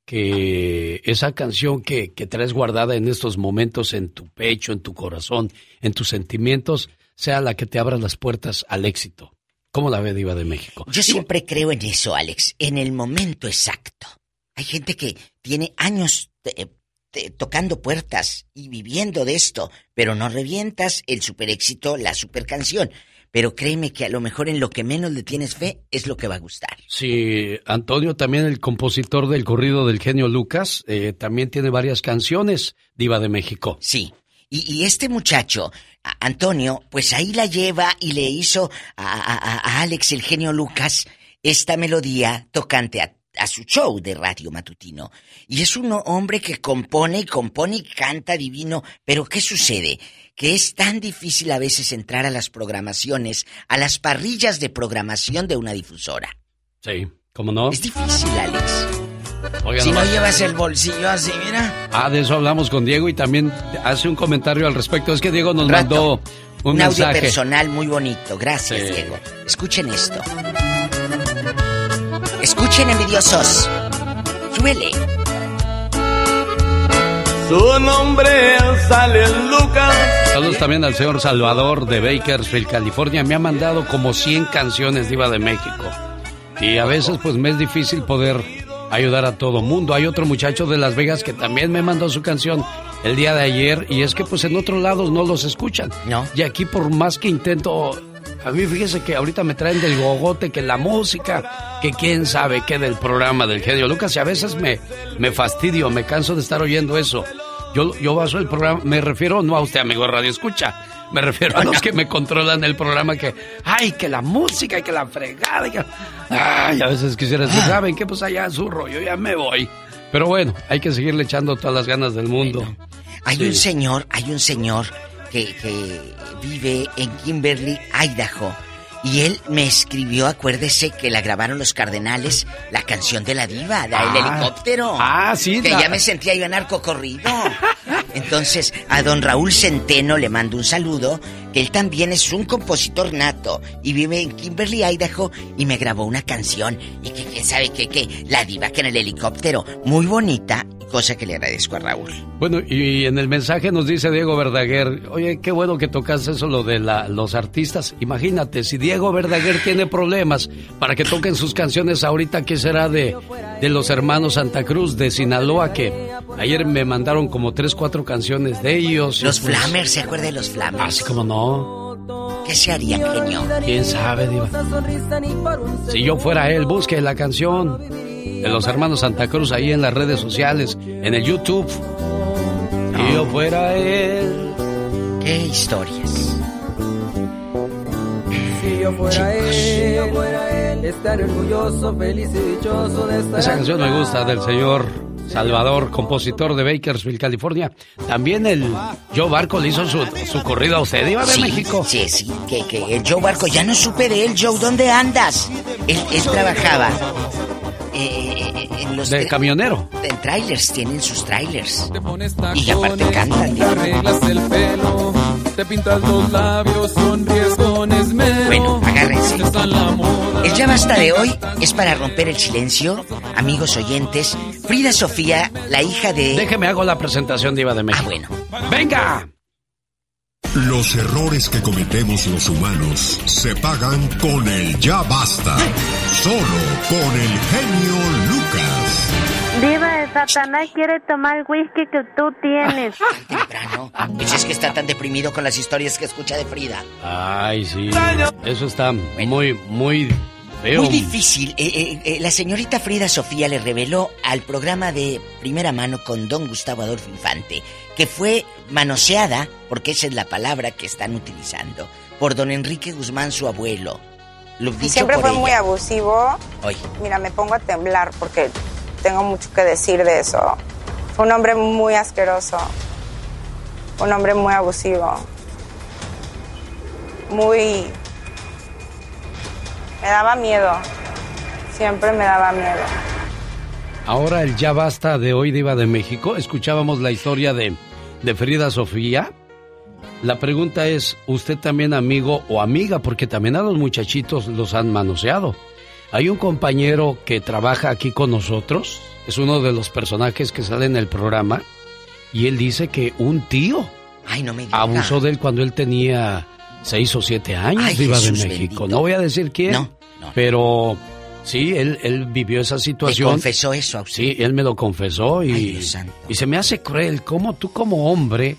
Que esa canción que, que traes guardada en estos momentos en tu pecho, en tu corazón, en tus sentimientos, sea la que te abra las puertas al éxito. ¿Cómo la ve Diva de México? Yo siempre creo en eso, Alex, en el momento exacto. Hay gente que tiene años eh, eh, tocando puertas y viviendo de esto, pero no revientas el super éxito, la super canción. Pero créeme que a lo mejor en lo que menos le tienes fe es lo que va a gustar. Sí, Antonio, también el compositor del corrido del genio Lucas, eh, también tiene varias canciones, Diva de México. Sí, y, y este muchacho, Antonio, pues ahí la lleva y le hizo a, a- a Alex, el genio Lucas, esta melodía tocante a, a su show de radio matutino. Y es un hombre que compone y compone y canta divino. Pero ¿qué sucede? Que es tan difícil a veces entrar a las programaciones, a las parrillas de programación de una difusora. Sí, ¿cómo no? Es difícil, Alex. Oiga, si no llevas el bolsillo así, mira. Ah, de eso hablamos con Diego y también hace un comentario al respecto. Es que Diego nos mandó un, Un, audio mensaje. personal muy bonito. Gracias, Sí. Diego. Escuchen esto. Escuchen, envidiosos. Suele. Su nombre sale Lucas. Saludos también al señor Salvador de Bakersfield, California. Me ha mandado como 100 canciones Diva de México. Y a veces pues me es difícil poder ayudar a todo mundo. Hay otro muchacho de Las Vegas que también me mandó su canción el día de ayer y es que pues en otros lados no los escuchan. No. Y aquí por más que intento, a mí fíjese que ahorita me traen del gogote, que la música, que quién sabe qué del programa del genio Lucas y a veces me, me fastidio, me canso de estar oyendo eso. Yo, yo baso el programa, me refiero no a usted, amigo Radio Escucha, me refiero a los que me controlan el programa que, ay, que la música y que la fregada, y que- ay, a veces quisiera decir, ¿saben qué? Pues allá zurro, yo ya me voy. Pero bueno, hay que seguirle echando todas las ganas del mundo. Hay Sí. un señor, hay un señor que, que vive en Kimberly, Idaho. Y él me escribió, acuérdese que la grabaron los Cardenales, la canción de la diva, del Ah. helicóptero. Ah, sí, Que la- ya me sentía yo narco corrido. Entonces, a don Raúl Centeno le mando un saludo, que él también es un compositor nato y vive en Kimberly, Idaho, y me grabó una canción. Y que sabe qué, que la diva que en el helicóptero, muy bonita, cosa que le agradezco a Raúl. Bueno, y en el mensaje nos dice Diego Verdaguer, oye, qué bueno que tocas eso, lo de la- los artistas. Imagínate, si Diego Verdaguer tiene problemas para que toquen sus canciones ahorita, ¿qué será de, de los hermanos Santa Cruz de Sinaloa? Que ayer me mandaron como tres, cuatro canciones de ellos. Los pues, Flamers, ¿se acuerda de los Flamers? Así como no. ¿Qué se haría, genio? ¿Quién sabe, Diva? Si yo fuera él, busque la canción de los hermanos Santa Cruz ahí en las redes sociales, en el YouTube. Si yo fuera él. Qué historias. Si yo fuera él, estaré orgulloso, feliz y dichoso de estar. Esa canción me gusta del señor Salvador, compositor de Bakersfield, California. También el Joe Barco le hizo su, su corrido a usted, Iba de Sí, México. Sí, sí, que, que el Joe Barco, ya no supe de él, Joe, ¿dónde andas? Él, él trabajaba eh, en los... De camionero. En trailers, tienen sus trailers. Y Y aparte cantan, te arreglas el pelo, te pintas los labios, sonríes con esmero. Bueno, agárrense. El ya basta de hoy es para romper el silencio, amigos oyentes. Frida Sofía, la hija de... Déjeme hago la presentación de Iba de México. Ah, bueno. ¡Venga! Los errores que cometemos los humanos se pagan con el ya basta. Solo con el genio Lucas. Diva de Satanás quiere tomar el whisky que tú tienes. Temprano. Pues es que está tan deprimido con las historias que escucha de Frida. Ay, sí. Eso está muy, muy feo. Muy difícil. Eh, eh, eh, la señorita Frida Sofía le reveló al programa de primera mano con don Gustavo Adolfo Infante que fue manoseada, porque esa es la palabra que están utilizando, por don Enrique Guzmán, su abuelo. Lo Y siempre por fue ella. muy abusivo. Oye, Mira, me pongo a temblar porque tengo mucho que decir de eso. Fue un hombre muy asqueroso. Un hombre muy abusivo. Muy... Me daba miedo. Siempre me daba miedo. Ahora el ya basta de hoy de Iba de México. Escuchábamos la historia de, de Frida Sofía. La pregunta es, ¿usted también amigo o amiga? Porque también a los muchachitos los han manoseado. Hay un compañero que trabaja aquí con nosotros, es uno de los personajes que sale en el programa, y él dice que un tío ay, no me abusó de él cuando él tenía seis o siete años, Ay, Diva de México. bendito. No voy a decir quién, No, pero sí, él, él vivió esa ¿Le situación. confesó eso a usted? Sí, él me lo confesó y, Ay, y se me hace cruel. ¿Cómo tú como hombre,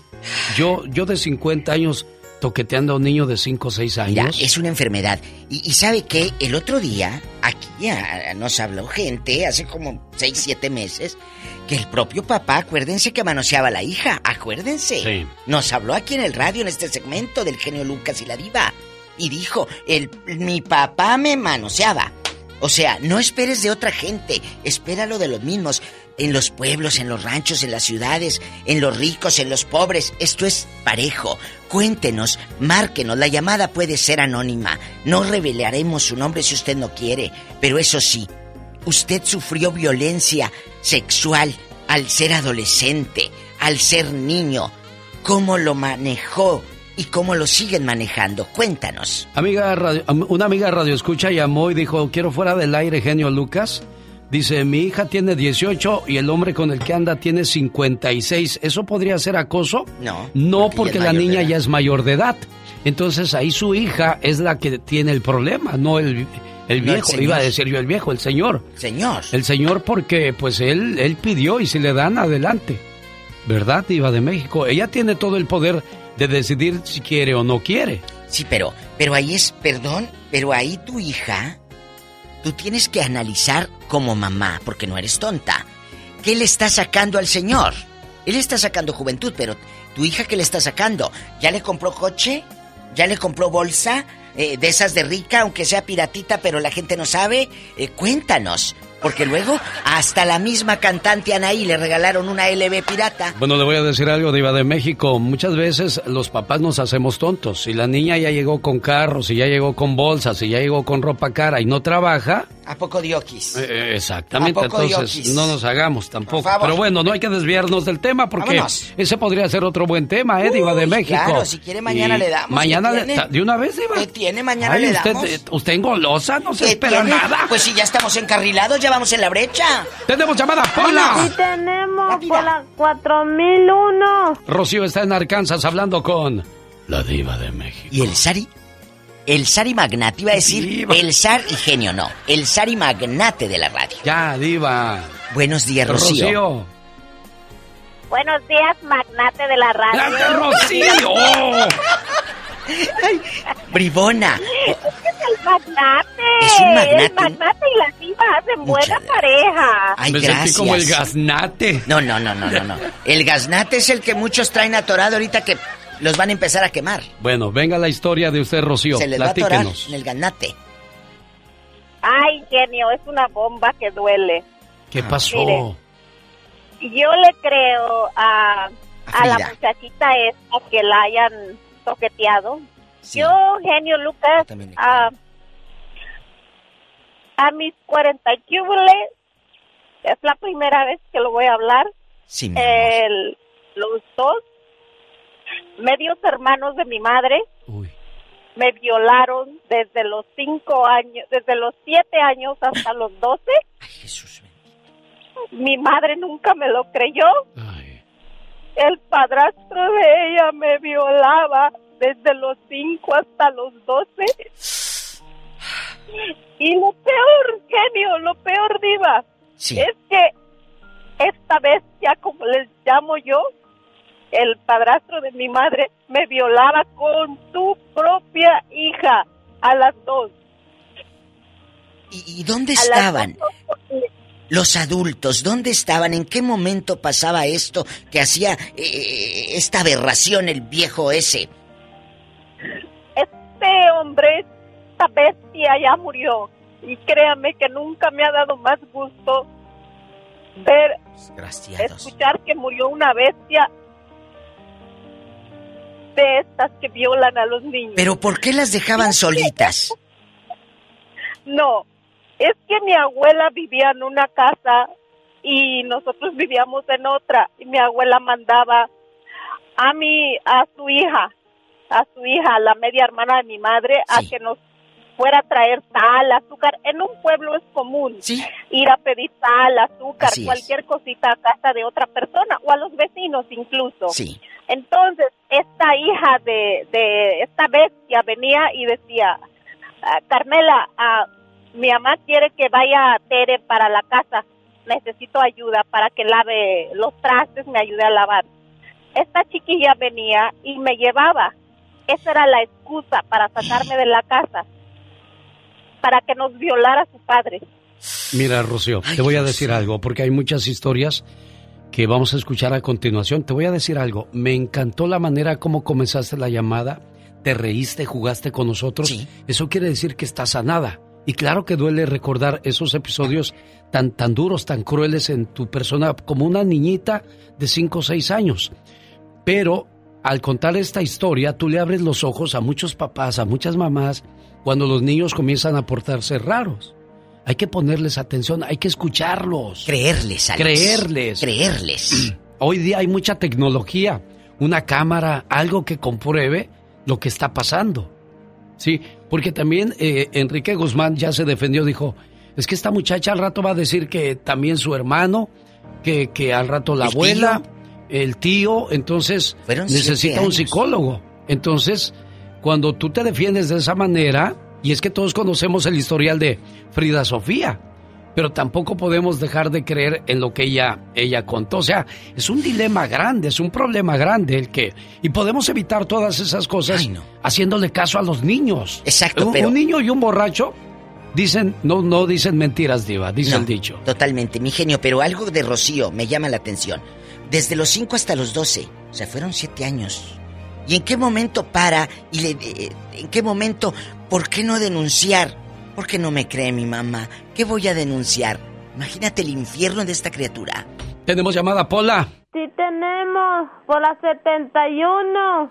yo, yo de 50 años toqueteando a un niño de 5 o 6 Mira, años? es una enfermedad. Y, y sabe que el otro día, aquí ah, nos habló gente, hace como 6, 7 meses, que el propio papá, acuérdense que manoseaba a la hija, acuérdense. Sí. Nos habló aquí en el radio, en este segmento del genio Lucas y la diva. Y dijo, el, mi papá me manoseaba. O sea, no esperes de otra gente, espéralo de los mismos. En los pueblos, en los ranchos, en las ciudades, en los ricos, en los pobres. Esto es parejo. Cuéntenos, márquenos. La llamada puede ser anónima. No revelaremos su nombre si usted no quiere. Pero eso sí, usted sufrió violencia sexual al ser adolescente, al ser niño. ¿Cómo lo manejó y cómo lo siguen manejando? Cuéntanos. Amiga radio- una amiga radio escucha llamó y dijo, quiero fuera del aire, genio Lucas. Dice, mi hija tiene 18 y el hombre con el que anda tiene 56. ¿Eso podría ser acoso? No. No, porque la niña ya es mayor de edad. Entonces ahí su hija es la que tiene el problema, no el, el No el viejo. Iba a decir yo el viejo, el señor. Señor. El señor porque pues él, él pidió y si le dan adelante. ¿Verdad, Iba de México? Ella tiene todo el poder de decidir si quiere o no quiere. Sí, pero, pero ahí es, perdón, pero ahí tu hija, tú tienes que analizar como mamá, porque no eres tonta. ¿Qué le está sacando al señor? Él está sacando juventud, pero tu hija qué le está sacando? ¿Ya le compró coche? ¿Ya le compró bolsa? Eh, de esas de rica, aunque sea piratita, pero la gente no sabe. Eh, cuéntanos, Porque luego hasta la misma cantante Anaí le regalaron una LB pirata. Bueno, le voy a decir algo, Diva de México. Muchas veces los papás nos hacemos tontos. Si la niña ya llegó con carros, si ya llegó con bolsas, si ya llegó con ropa cara y no trabaja, ¿A poco dioquis? Eh, eh, exactamente, ¿A poco entonces diokis? no nos hagamos tampoco. Pero bueno, no hay que desviarnos del tema porque Vámonos. ese podría ser otro buen tema, ¿eh, Diva de México? claro, si quiere mañana Y le damos, Mañana, ¿qué le-? ¿de una vez, Diva? ¿Qué tiene? Mañana Ay, le usted, damos. eh, usted engolosa, no se ¿Qué espera tiene? nada. Pues si ya estamos encarrilados, ya vamos en la brecha. Tenemos llamada, Pola. Y tenemos por la 4001. Rocío está en Arkansas hablando con la Diva de México. ¿Y el Sari? El Sari Magnate, iba a decir el Sar y genio, no. El Sari Magnate de la radio. Ya, Diva. Buenos días, Rocío. Rocío. Buenos días, magnate de la radio. ¡Ah, Rocío! Bribona. Es el magnate. Es un magnate. El magnate y la diva hacen buena pareja. Ay, Me gracias. sentí como el gaznate. No, no, no, no, no, no. El gaznate es el que muchos traen atorado ahorita que los van a empezar a quemar. Bueno, venga la historia de usted, Rocío. Se les va a atorar Platíquenos. en el gaznate. Ay, genio, es una bomba que duele. ¿Qué pasó? Mire. Yo le creo a, a la Frida. muchachita esta que la hayan toqueteado. Yo, genio Lucas, a, a mis 40 y cúbole, es la primera vez que lo voy a hablar. Sí, El- los dos medios hermanos de mi madre me violaron desde los cinco años, desde los siete años hasta los doce. Mi madre nunca me lo creyó. El padrastro de ella me violaba desde los cinco hasta los doce. Y lo peor, genio, lo peor, diva, Sí. es que esta ya como les llamo yo, el padrastro de mi madre me violaba con su propia hija a las dos. ¿Y dónde estaban? dos, Los adultos, ¿dónde estaban? ¿En qué momento pasaba esto que hacía eh, esta aberración el viejo ese? Este hombre, esta bestia ya murió. Y créame que nunca me ha dado más gusto ver, escuchar que murió una bestia de estas que violan a los niños. ¿Pero por qué las dejaban solitas? No, es que mi abuela vivía en una casa y nosotros vivíamos en otra y mi abuela mandaba a mi a su hija, a su hija, la media hermana de mi madre, a que nos fuera a traer sal, azúcar. En un pueblo es común ir a pedir sal, azúcar, Así es. cualquier cosita a casa de otra persona o a los vecinos incluso. Sí. Entonces, esta hija de, de esta bestia venía y decía, "Ah, Carmela, ah, mi mamá quiere que vaya a Tere para la casa. Necesito ayuda para que lave los trastes, me ayude a lavar. Esta chiquilla venía y me llevaba. Esa era la excusa para sacarme de la casa, para que nos violara su padre. Mira, Rocío, te voy a decir algo, porque hay muchas historias que vamos a escuchar a continuación. Te voy a decir algo. Me encantó la manera como comenzaste la llamada. Te reíste, jugaste con nosotros. Eso quiere decir que estás sanada. Y claro que duele recordar esos episodios tan, tan duros, tan crueles en tu persona, como una niñita de 5 o 6 años. Pero al contar esta historia, tú le abres los ojos a muchos papás, a muchas mamás, cuando los niños comienzan a portarse raros. Hay que ponerles atención, hay que escucharlos. Creerles, Alex. Creerles. Creerles. Hoy día hay mucha tecnología, una cámara, algo que compruebe lo que está pasando. Sí, porque también eh, Enrique Guzmán ya se defendió, dijo, es que esta muchacha al rato va a decir que también su hermano, que, que al rato la ¿El abuela, el tío, entonces necesita un psicólogo. Entonces, cuando tú te defiendes de esa manera, y es que todos conocemos el historial de Frida Sofía, pero tampoco podemos dejar de creer en lo que ella, ella contó. O sea, es un dilema grande, es un problema grande el que... Y podemos evitar todas esas cosas haciéndole caso a los niños. Exacto, un, pero- un niño y un borracho dicen, no, no dicen mentiras, diva, dice No, el dicho. Totalmente, mi genio, pero algo de Rocío me llama la atención. Desde los 5 hasta los 12, o sea, fueron 7 años. ¿Y en qué momento para? ¿Y le, eh, en qué momento? ¿Por qué no denunciar? ¿Por qué no me cree mi mamá? ¿Qué voy a denunciar? Imagínate el infierno de esta criatura. Tenemos llamada, Pola. Sí tenemos, por la 71.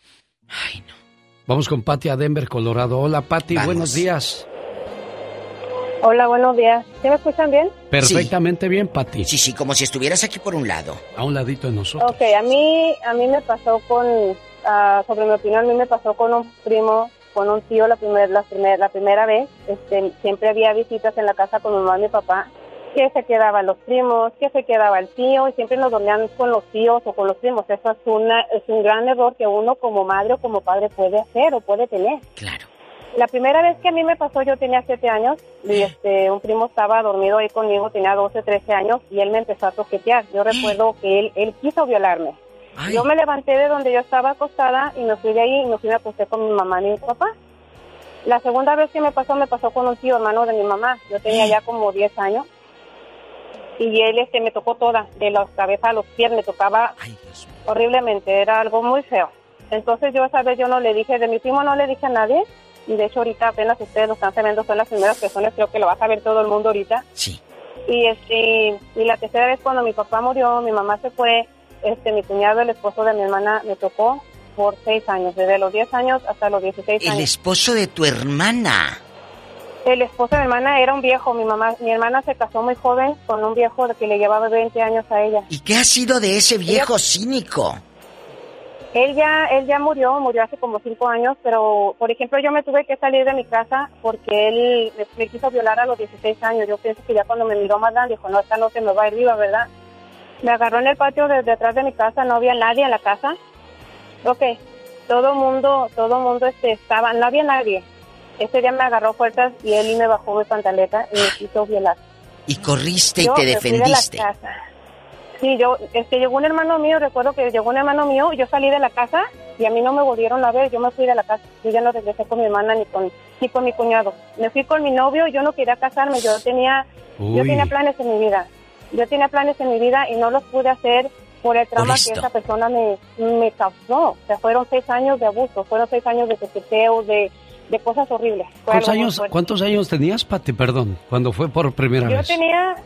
Vamos con Patty a Denver, Colorado. Hola, Patty, buenos días. Hola, buenos días. ¿Sí me escuchan bien? Perfectamente bien, Patty. Sí, sí, como si estuvieras aquí por un lado. A un ladito de nosotros. Ok, a mí, a mí me pasó con, ah, sobre mi opinión, a mí me pasó con un primo, con un tío la, primer, la, primer, la primera vez. Este, siempre había visitas en la casa con mi mamá y mi papá. Que se quedaban los primos, que se quedaba el tío y siempre nos dormían con los tíos o con los primos. Eso es, una, es un gran error que uno como madre o como padre puede hacer o puede tener. Claro. La primera vez que a mí me pasó, yo tenía siete años y este, un primo estaba dormido ahí conmigo, tenía 12, 13 años y él me empezó a toquetear. Yo recuerdo que él, él quiso violarme. Yo me levanté de donde yo estaba acostada y me fui de ahí y me fui a acostar con mi mamá y mi papá. La segunda vez que me pasó, me pasó con un tío hermano de mi mamá. Yo tenía ya como 10 años y él este, me tocó toda, de la cabeza a los pies, me tocaba horriblemente, era algo muy feo. Entonces yo esa vez yo no le dije, de mi primo no le dije a nadie, y de hecho ahorita apenas ustedes lo están sabiendo, son las primeras personas, creo que lo va a saber todo el mundo ahorita. Sí. Y este, y la tercera vez cuando mi papá murió, mi mamá se fue, este, mi cuñado, el esposo de mi hermana, me tocó por seis años, desde los 10 años hasta los 16 El años. esposo de tu hermana. El esposo de mi hermana era un viejo, mi mamá, mi hermana se casó muy joven con un viejo que le llevaba 20 años a ella. ¿Y qué ha sido de ese viejo cínico? Él ya, él ya murió, murió hace como cinco años, pero por ejemplo yo me tuve que salir de mi casa porque él me, me quiso violar a los 16 años. Yo pienso que ya cuando me miró más grande dijo, no, esta no se me va a ir viva, ¿verdad? Me agarró en el patio desde atrás de mi casa, no había nadie en la casa. Ok, todo mundo, todo mundo este, estaba, no había nadie. Ese día me agarró fuerzas y él me bajó mi pantaleta y me quiso violar. Y corriste y Yo te fui de la defendiste. casa. Sí, yo, este, llegó un hermano mío, recuerdo que llegó un hermano mío, yo salí de la casa y a mí no me volvieron a ver, yo me fui de la casa, yo ya no regresé con mi hermana ni con, ni con mi cuñado. Me fui con mi novio, yo no quería casarme, yo tenía, yo tenía planes en mi vida, yo tenía planes en mi vida y no los pude hacer por el trauma que esa persona me, me causó. O sea, fueron seis años de abuso, fueron seis años de toqueteo, de, de cosas horribles. ¿Cuántos años. ¿Cuántos años tenías, Patty? Perdón, cuando fue por primera Yo vez. tenía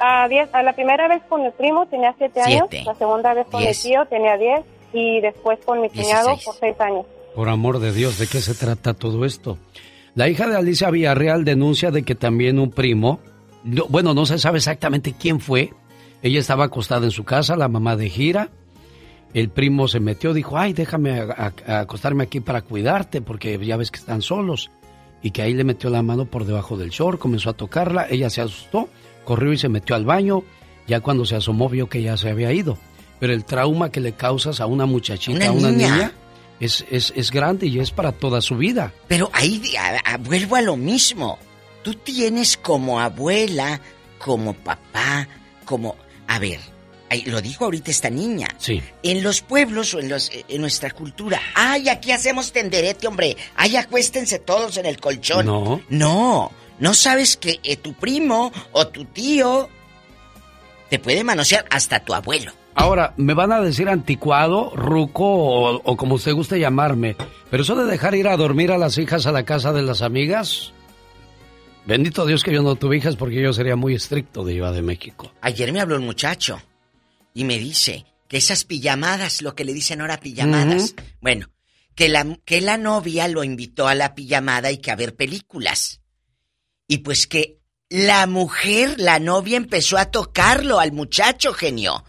a diez, a la primera vez con mi primo tenía siete años, Siete. la segunda vez con Diez. mi tío tenía diez y después con mi cuñado por seis años. Por amor de Dios, ¿de qué se trata todo esto? La hija de Alicia Villarreal denuncia de que también un primo, no- bueno, no se sabe exactamente quién fue. Ella estaba acostada en su casa, la mamá de gira. El primo se metió, dijo, ay, déjame a- a- acostarme aquí para cuidarte, porque ya ves que están solos. Y que ahí le metió la mano por debajo del short, comenzó a tocarla, ella se asustó, corrió y se metió al baño. Ya cuando se asomó vio que ya se había ido. Pero el trauma que le causas a una muchachita, Una a una niña. niña, es, es, es grande y es para toda su vida. Pero ahí a- a- vuelvo a lo mismo. Tú tienes como abuela, como papá, como... A ver, lo dijo ahorita esta niña. Sí. En los pueblos o en, los, en nuestra cultura, ay, aquí hacemos tenderete, hombre. Ay, acuéstense todos en el colchón. No. No, no sabes que eh, tu primo o tu tío te puede manosear hasta tu abuelo. Ahora, me van a decir anticuado, ruco o, o como usted guste llamarme, pero eso de dejar ir a dormir a las hijas a la casa de las amigas, bendito Dios que yo no tuve hijas porque yo sería muy estricto de Iba de México. Ayer me habló un muchacho y me dice que esas pijamadas, lo que le dicen ahora pijamadas, bueno, que la, que la novia lo invitó a la pijamada y que a ver películas. Y pues que la mujer, la novia empezó a tocarlo al muchacho, genio.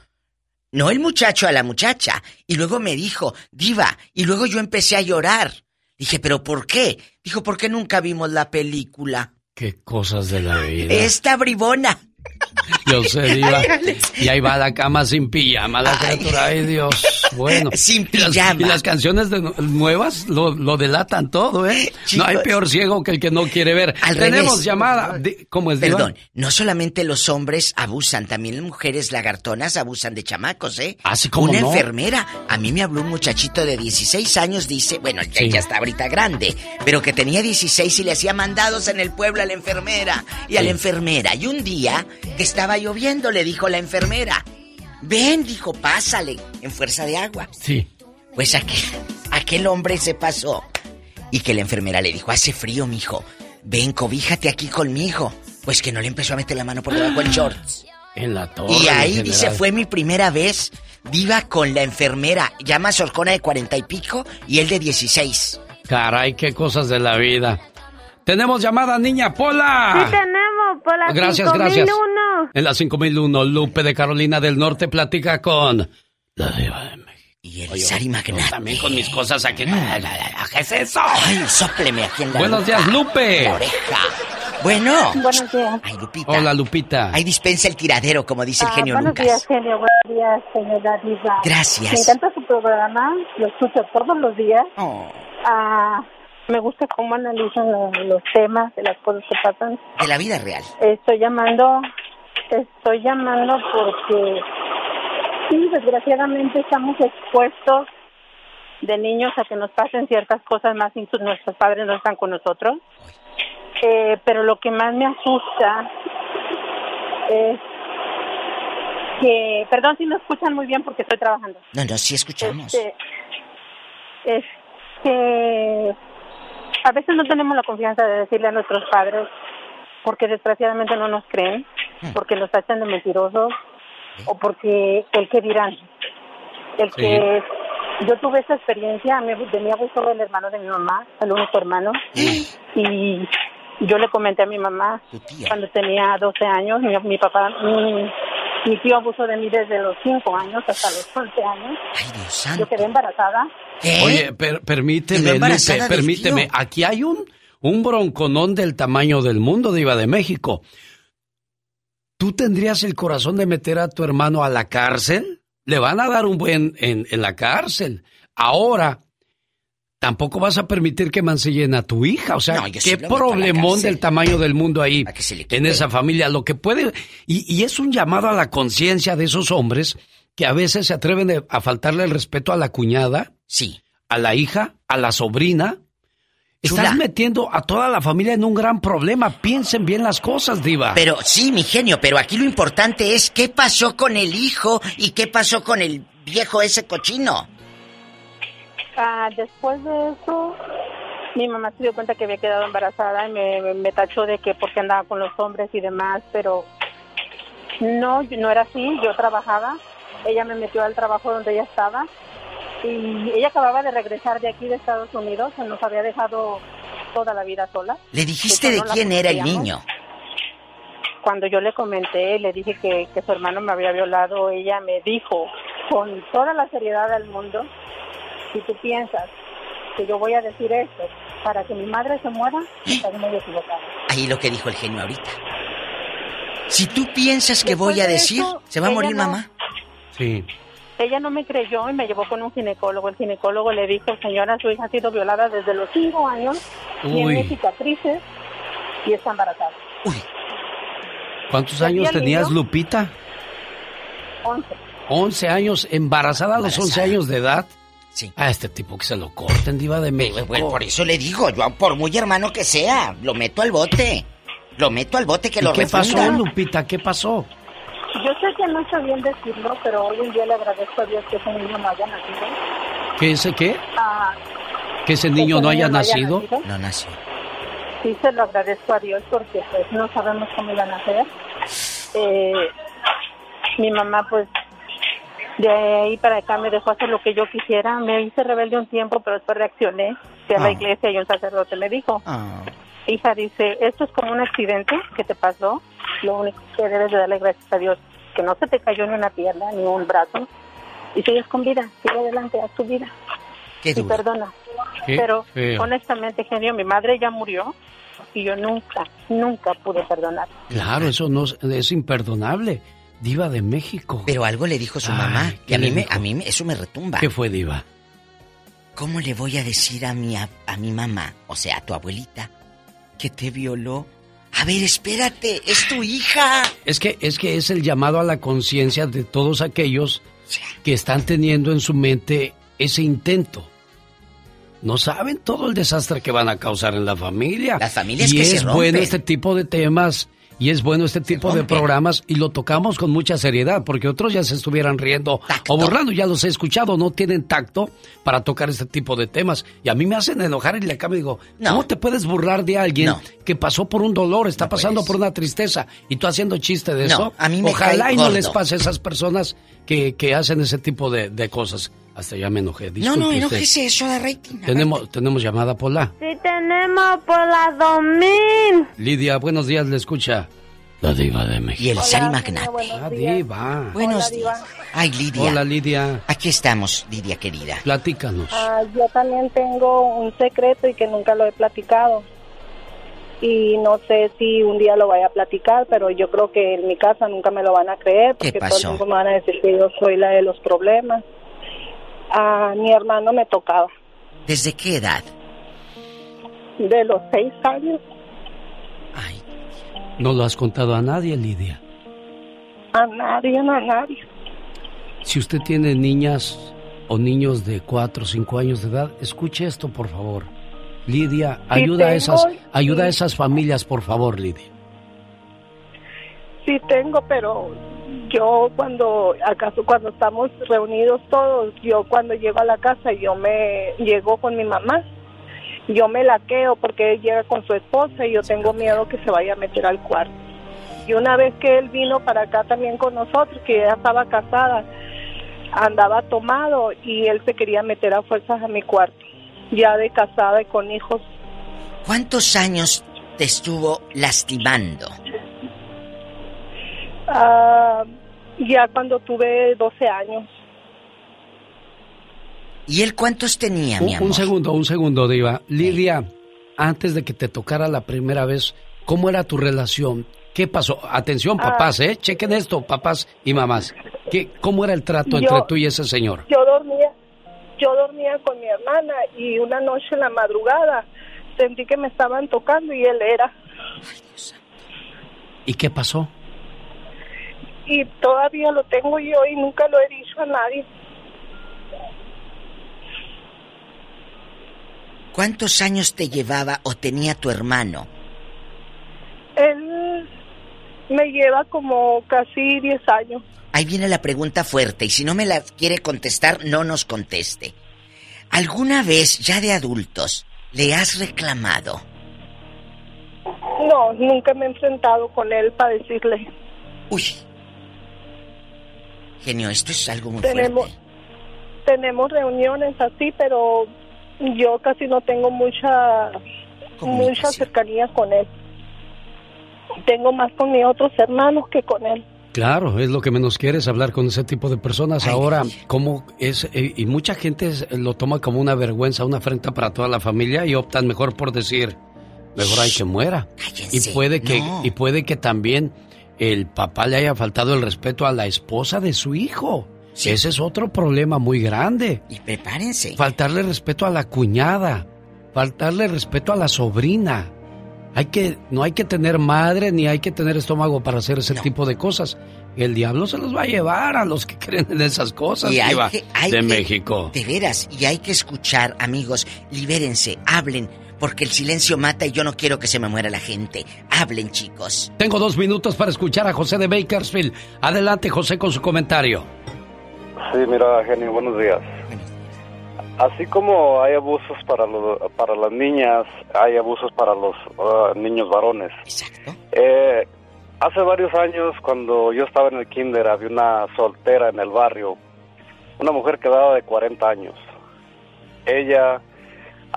No el muchacho a la muchacha. Y luego me dijo, diva, y luego yo empecé a llorar. Dije, ¿pero por qué? Dijo, porque nunca vimos la película. Qué cosas de la vida. Esta bribona. Yo sé, Diva. Y ahí va la cama sin pijama, la criatura. Ay, Dios. Bueno. Sin Y las, pijama. y las canciones de- nuevas lo, lo delatan todo, ¿eh? No hay peor ciego que el que no quiere ver. Al Tenemos revés. llamada. ¿Cómo es, Diva? Perdón, no solamente los hombres abusan, también las mujeres lagartonas abusan de chamacos, ¿eh? Así como Una no. enfermera, a mí me habló un muchachito de 16 años, dice, bueno, ya, Sí. ya está ahorita grande, pero que tenía 16 y le hacía mandados en el pueblo a la enfermera y a la enfermera. Y un día que estaba lloviendo, le dijo la enfermera, ven, dijo, pásale, en fuerza de agua. Sí. Pues aquel, aquel hombre se pasó. Y que la enfermera le dijo, hace frío, mijo. Ven, cobíjate aquí conmigo. Pues que no le empezó a meter la mano por debajo del shorts. En la torre. Y ahí dice, fue mi primera vez, viva con la enfermera, llama Sorcona de cuarenta y pico y él de 16. Caray, qué cosas de la vida. Tenemos llamada, niña Pola. Sí tenemos por la Gracias, 5001. gracias. En la 5001, Lupe de Carolina del Norte platica con la diva de México. Y el Sari yo Magnate. También con mis cosas aquí. ¿Qué es eso? Ay, sópleme aquí en la Buenos días, Lupe. la oreja. Bueno. Buenos días. Ay, Lupita. Hola, Lupita. Ahí dispensa el tiradero, como dice el Ah, genio buenos Lucas. días, genio. Buenos días, señora Diva. Gracias. Me encanta su programa. Lo escucho todos los días. Oh. Ah, me gusta cómo analizan lo- los temas de las cosas que pasan. De la vida real. Estoy llamando, estoy llamando porque sí, desgraciadamente estamos expuestos de niños a que nos pasen ciertas cosas más sin sus- nuestros padres no están con nosotros. Eh, pero lo que más me asusta es que, perdón si no escuchan muy bien porque estoy trabajando. No, no, sí escuchamos. Este, es que a veces no tenemos la confianza de decirle a nuestros padres porque desgraciadamente no nos creen, porque nos tachan de mentirosos o porque el que dirán. El que yo tuve esa experiencia, de mi abuso el hermano de mi mamá, el único hermano, y yo le comenté a mi mamá cuando tenía 12 años, mi, mi papá, mi, mi tío abusó de mí desde los 5 años hasta los 11 años. Yo quedé embarazada. Oye, per- permíteme, Lupe, permíteme. tío. Aquí hay un, un bronconón del tamaño del mundo, Diva de México. ¿Tú tendrías el corazón de meter a tu hermano a la cárcel? Le van a dar un buen en, en la cárcel. Ahora, tampoco vas a permitir que mancillen a tu hija. O sea, No, yo sí qué problemón del tamaño del mundo ahí en esa familia. Lo que puede. Y, y es un llamado a la conciencia de esos hombres que a veces se atreven a faltarle el respeto a la cuñada. Sí. A la hija, a la sobrina. Estás metiendo a toda la familia en un gran problema. Piensen bien las cosas, Diva. Pero sí, mi genio, pero aquí lo importante es qué pasó con el hijo y qué pasó con el viejo ese cochino. Ah, después de eso, mi mamá se dio cuenta que había quedado embarazada y me, tachó de que porque andaba con los hombres y demás, pero no, no era así, yo trabajaba, ella me metió al trabajo donde ella estaba y ella acababa de regresar de aquí de Estados Unidos, se nos había dejado toda la vida sola. ¿Le dijiste De no quién era el niño? Cuando yo le comenté, le dije que, que su hermano me había violado, ella me dijo con toda la seriedad del mundo, si tú piensas que yo voy a decir esto para que mi madre se muera, estás muy equivocada. Ahí lo que dijo el genio ahorita. Si tú piensas que Después voy a de decir, eso, ¿se va a morir no- mamá? Sí. Ella no me creyó y me llevó con un ginecólogo. El ginecólogo le dijo, señora, su hija ha sido violada desde los cinco años, tiene Uy. cicatrices y está embarazada. ¿Cuántos ¿Ya años tenías, niño? Lupita? Once. 11 años, embarazada a los 11 años de edad. Sí. A este tipo que se lo corten, Diva de México. Bueno, por eso le digo, yo por muy hermano que sea, lo meto al bote. Lo meto al bote que ¿Y lo qué pasó, refunda. Lupita? ¿Qué pasó? Yo sé que no está bien decirlo, pero hoy en día le agradezco a Dios que ese niño no haya nacido. ¿Que ese qué? Ah, ¿Que ese niño ese no haya niño no haya nacido? No nació. sí se lo agradezco a Dios porque pues no sabemos cómo iban a hacer. Eh, mi mamá pues de ahí para acá me dejó hacer lo que yo quisiera. Me hice rebelde un tiempo, pero después reaccioné. Fui a la Ah. iglesia y un sacerdote me dijo, Ah. hija, dice, esto es como un accidente que te pasó. Lo único que debes de darle gracias a Dios, que no se te cayó ni una pierna ni un brazo. Y sigues con vida, sigue adelante, haz tu vida. Qué y perdona. Qué Pero feo. honestamente, genio, mi madre ya murió y yo nunca, nunca pude perdonar. Claro, eso no es imperdonable. Diva de México. Pero algo le dijo su Ay, mamá, ¿qué que a mí, me, a mí me- eso me retumba. ¿Qué fue, Diva? ¿Cómo le voy a decir a mi, a, a mi mamá, o sea, a tu abuelita, que te violó? A ver, espérate, es tu hija. Es que, es que es el llamado a la conciencia de todos aquellos que están teniendo en su mente ese intento. No saben todo el desastre que van a causar en la familia. Las familias y que se es bueno este tipo de temas Y es bueno este tipo de programas y lo tocamos con mucha seriedad, porque otros ya se estuvieran riendo o burlando, ya los he escuchado, no tienen tacto para tocar este tipo de temas. Y a mí me hacen enojar y le acabo y digo, ¿cómo te puedes burlar de alguien que pasó por un dolor, está pasando por una tristeza y tú haciendo chiste de eso? a mí me Ojalá y no gordo. les pase a esas personas que, que hacen ese tipo de, de cosas. Hasta ya me enojé. No, Disculpe no, usted. enójese eso de rating. Tenemos, tenemos llamada, Pola. Sí tenemos por la 2000. Lidia, buenos días, le escucha. La diva de México. Y el Sari Magnate. La diva. Buenos días. Ay, Lidia. Hola, Lidia. Aquí estamos, Lidia querida. Platícanos. Ah, yo también tengo un secreto y que nunca lo he platicado. Y no sé si un día lo vaya a platicar, pero yo creo que en mi casa nunca me lo van a creer ¿Qué porque todo pasó? el mundo me van a decir que yo soy la de los problemas. A mi hermano me tocaba ¿Desde qué edad? de los seis años No lo has contado a nadie, Lidia. a nadie, a nadie. Si usted tiene niñas o niños de 4 o 5 años de edad, escuche esto, por favor. Lidia, Sí ayuda a tengo, esas, sí. ayuda a esas familias, por favor, Lidia. Sí tengo, pero yo cuando acaso cuando estamos reunidos todos, yo cuando llego a la casa yo me llego con mi mamá. Yo me laqueo porque él llega con su esposa y yo tengo miedo que se vaya a meter al cuarto. Y una vez que él vino para acá también con nosotros, que ella estaba casada, andaba tomado y él se quería meter a fuerzas a mi cuarto, ya de casada y con hijos. ¿Cuántos años te estuvo lastimando? Ah, ya cuando tuve 12 años. ¿Y él cuántos tenía, mi Un, amor? un segundo, un segundo, Diva. Lidia, antes de que te tocara la primera vez, ¿cómo era tu relación? ¿Qué pasó? Atención, Ah. papás, ¿eh? Chequen esto, papás y mamás. ¿Qué, ¿Cómo era el trato Yo- entre tú y ese señor? Yo dormía, yo dormía con mi hermana y una noche en la madrugada sentí que me estaban tocando y él era. ¿Y qué pasó? Y todavía lo tengo yo y nunca lo he dicho a nadie. ¿Cuántos años te llevaba o tenía tu hermano? Él me lleva como casi 10 años. Ahí viene la pregunta fuerte y si no me la quiere contestar, no nos conteste. ¿Alguna vez, ya de adultos, le has reclamado? No, nunca me he enfrentado con él para decirle. Uy. Genio, esto es algo muy Tenemos, fuerte. tenemos reuniones así, pero yo casi no tengo mucha mucha cercanía con él. Tengo más con mis otros hermanos que con él. Claro, es lo que menos quieres, hablar con ese tipo de personas. Ahora, ¿cómo es? Eh, y mucha gente lo toma como una vergüenza, una afrenta para toda la familia y optan mejor por decir, mejor hay que muera. Y puede que, no. y puede que también el papá le haya faltado el respeto a la esposa de su hijo. Ese es otro problema muy grande. Y prepárense. Faltarle respeto a la cuñada, faltarle respeto a la sobrina. Hay que, no hay que tener madre ni hay que tener estómago para hacer ese tipo de cosas. El diablo se los va a llevar a los que creen en esas cosas, Y hay que- hay de que- México. De veras, y hay que escuchar, amigos, libérense, hablen, porque el silencio mata y yo no quiero que se me muera la gente. Hablen, chicos. Tengo dos minutos para escuchar a José de Bakersfield. Adelante, José, con su comentario. Sí, mira, genio, buenos días. Así como hay abusos para los, para las niñas, hay abusos para los ah, niños varones. Exacto. Eh, hace varios años, cuando yo estaba en el kinder, había una soltera en el barrio, una mujer que daba de 40 años. Ella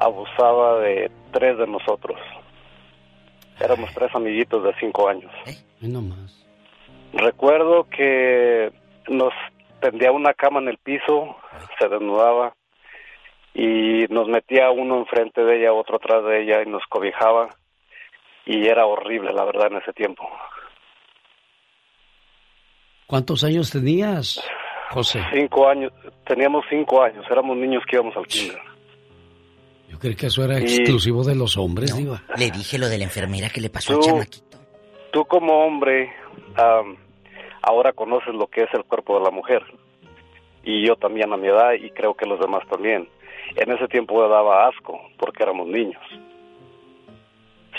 abusaba de tres de nosotros. Éramos tres amiguitos de cinco años. Y no más. Recuerdo que nos tendía una cama en el piso, se desnudaba y nos metía uno enfrente de ella, otro atrás de ella y nos cobijaba y era horrible, la verdad, en ese tiempo. ¿Cuántos años tenías, José? Cinco años, teníamos cinco años, éramos niños que íbamos al kinder. Creí que eso era Y- exclusivo de los hombres, Diva. Le dije lo de la enfermera que le pasó Tú, al chamaquito. tú como hombre, ahora conoces lo que es el cuerpo de la mujer. Y yo también a mi edad y creo que los demás también. En ese tiempo me daba asco porque éramos niños.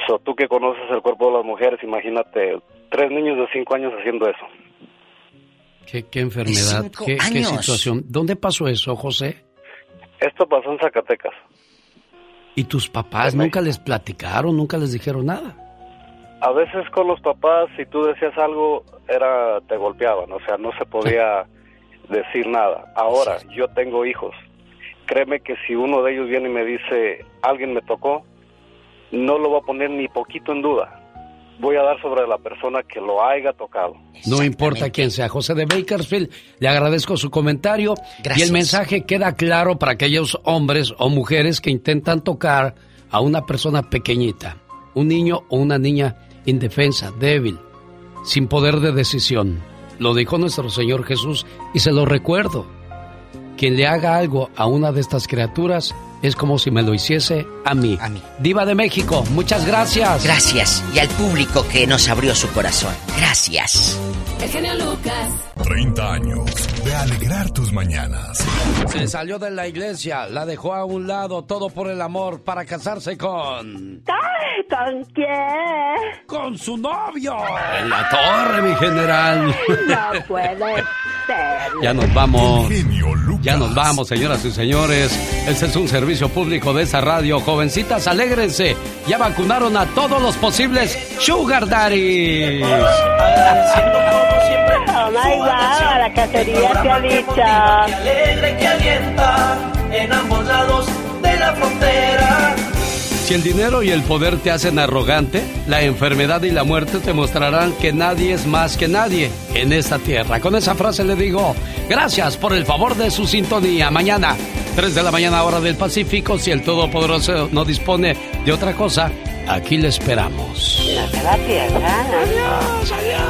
So, tú que conoces el cuerpo de las mujeres, imagínate tres niños de cinco años haciendo eso. ¿Qué, qué enfermedad? ¿Qué, situación? ¿Dónde pasó eso, José? Esto pasó en Zacatecas. ¿Y tus papás nunca les platicaron, nunca les dijeron nada? A veces con los papás, si tú decías algo, era te golpeaban, o sea, no se podía decir nada. Ahora, yo tengo hijos. Créeme que si uno de ellos viene y me dice, alguien me tocó, no lo voy a poner ni poquito en duda. Voy a dar sobre la persona que lo haya tocado. No importa quién sea. José de Bakersfield, le agradezco su comentario. Y Gracias. el mensaje queda claro para aquellos hombres o mujeres que intentan tocar a una persona pequeñita, un niño o una niña indefensa, débil, sin poder de decisión. Lo dijo nuestro Señor Jesús y se lo recuerdo. Quien le haga algo a una de estas criaturas es como si me lo hiciese a mí. Diva de México, muchas gracias. Gracias. Y al público que nos abrió su corazón. Gracias. El genio Lucas. 30 años de alegrar tus mañanas. Se salió de la iglesia, la dejó a un lado, todo por el amor, para casarse con... ¿Con quién? ¡Con su novio! En la torre, mi general. No puede ser. Ya nos vamos. Ya nos vamos, señoras y señores. Este es un servicio público de esa radio. Jovencitas, alégrense. Ya vacunaron a todos los posibles Sugar Daddies. Oh my wow, a la cacería se ha dicho. alegre que alienta en ambos lados de la frontera. Si el dinero y el poder te hacen arrogante, la enfermedad y la muerte te mostrarán que nadie es más que nadie en esta tierra. Con esa frase le digo, gracias por el favor de su sintonía. Mañana, 3 de la mañana hora del Pacífico, si el Todopoderoso no dispone de otra cosa, aquí le esperamos. No te la pierdas. Adiós, adiós.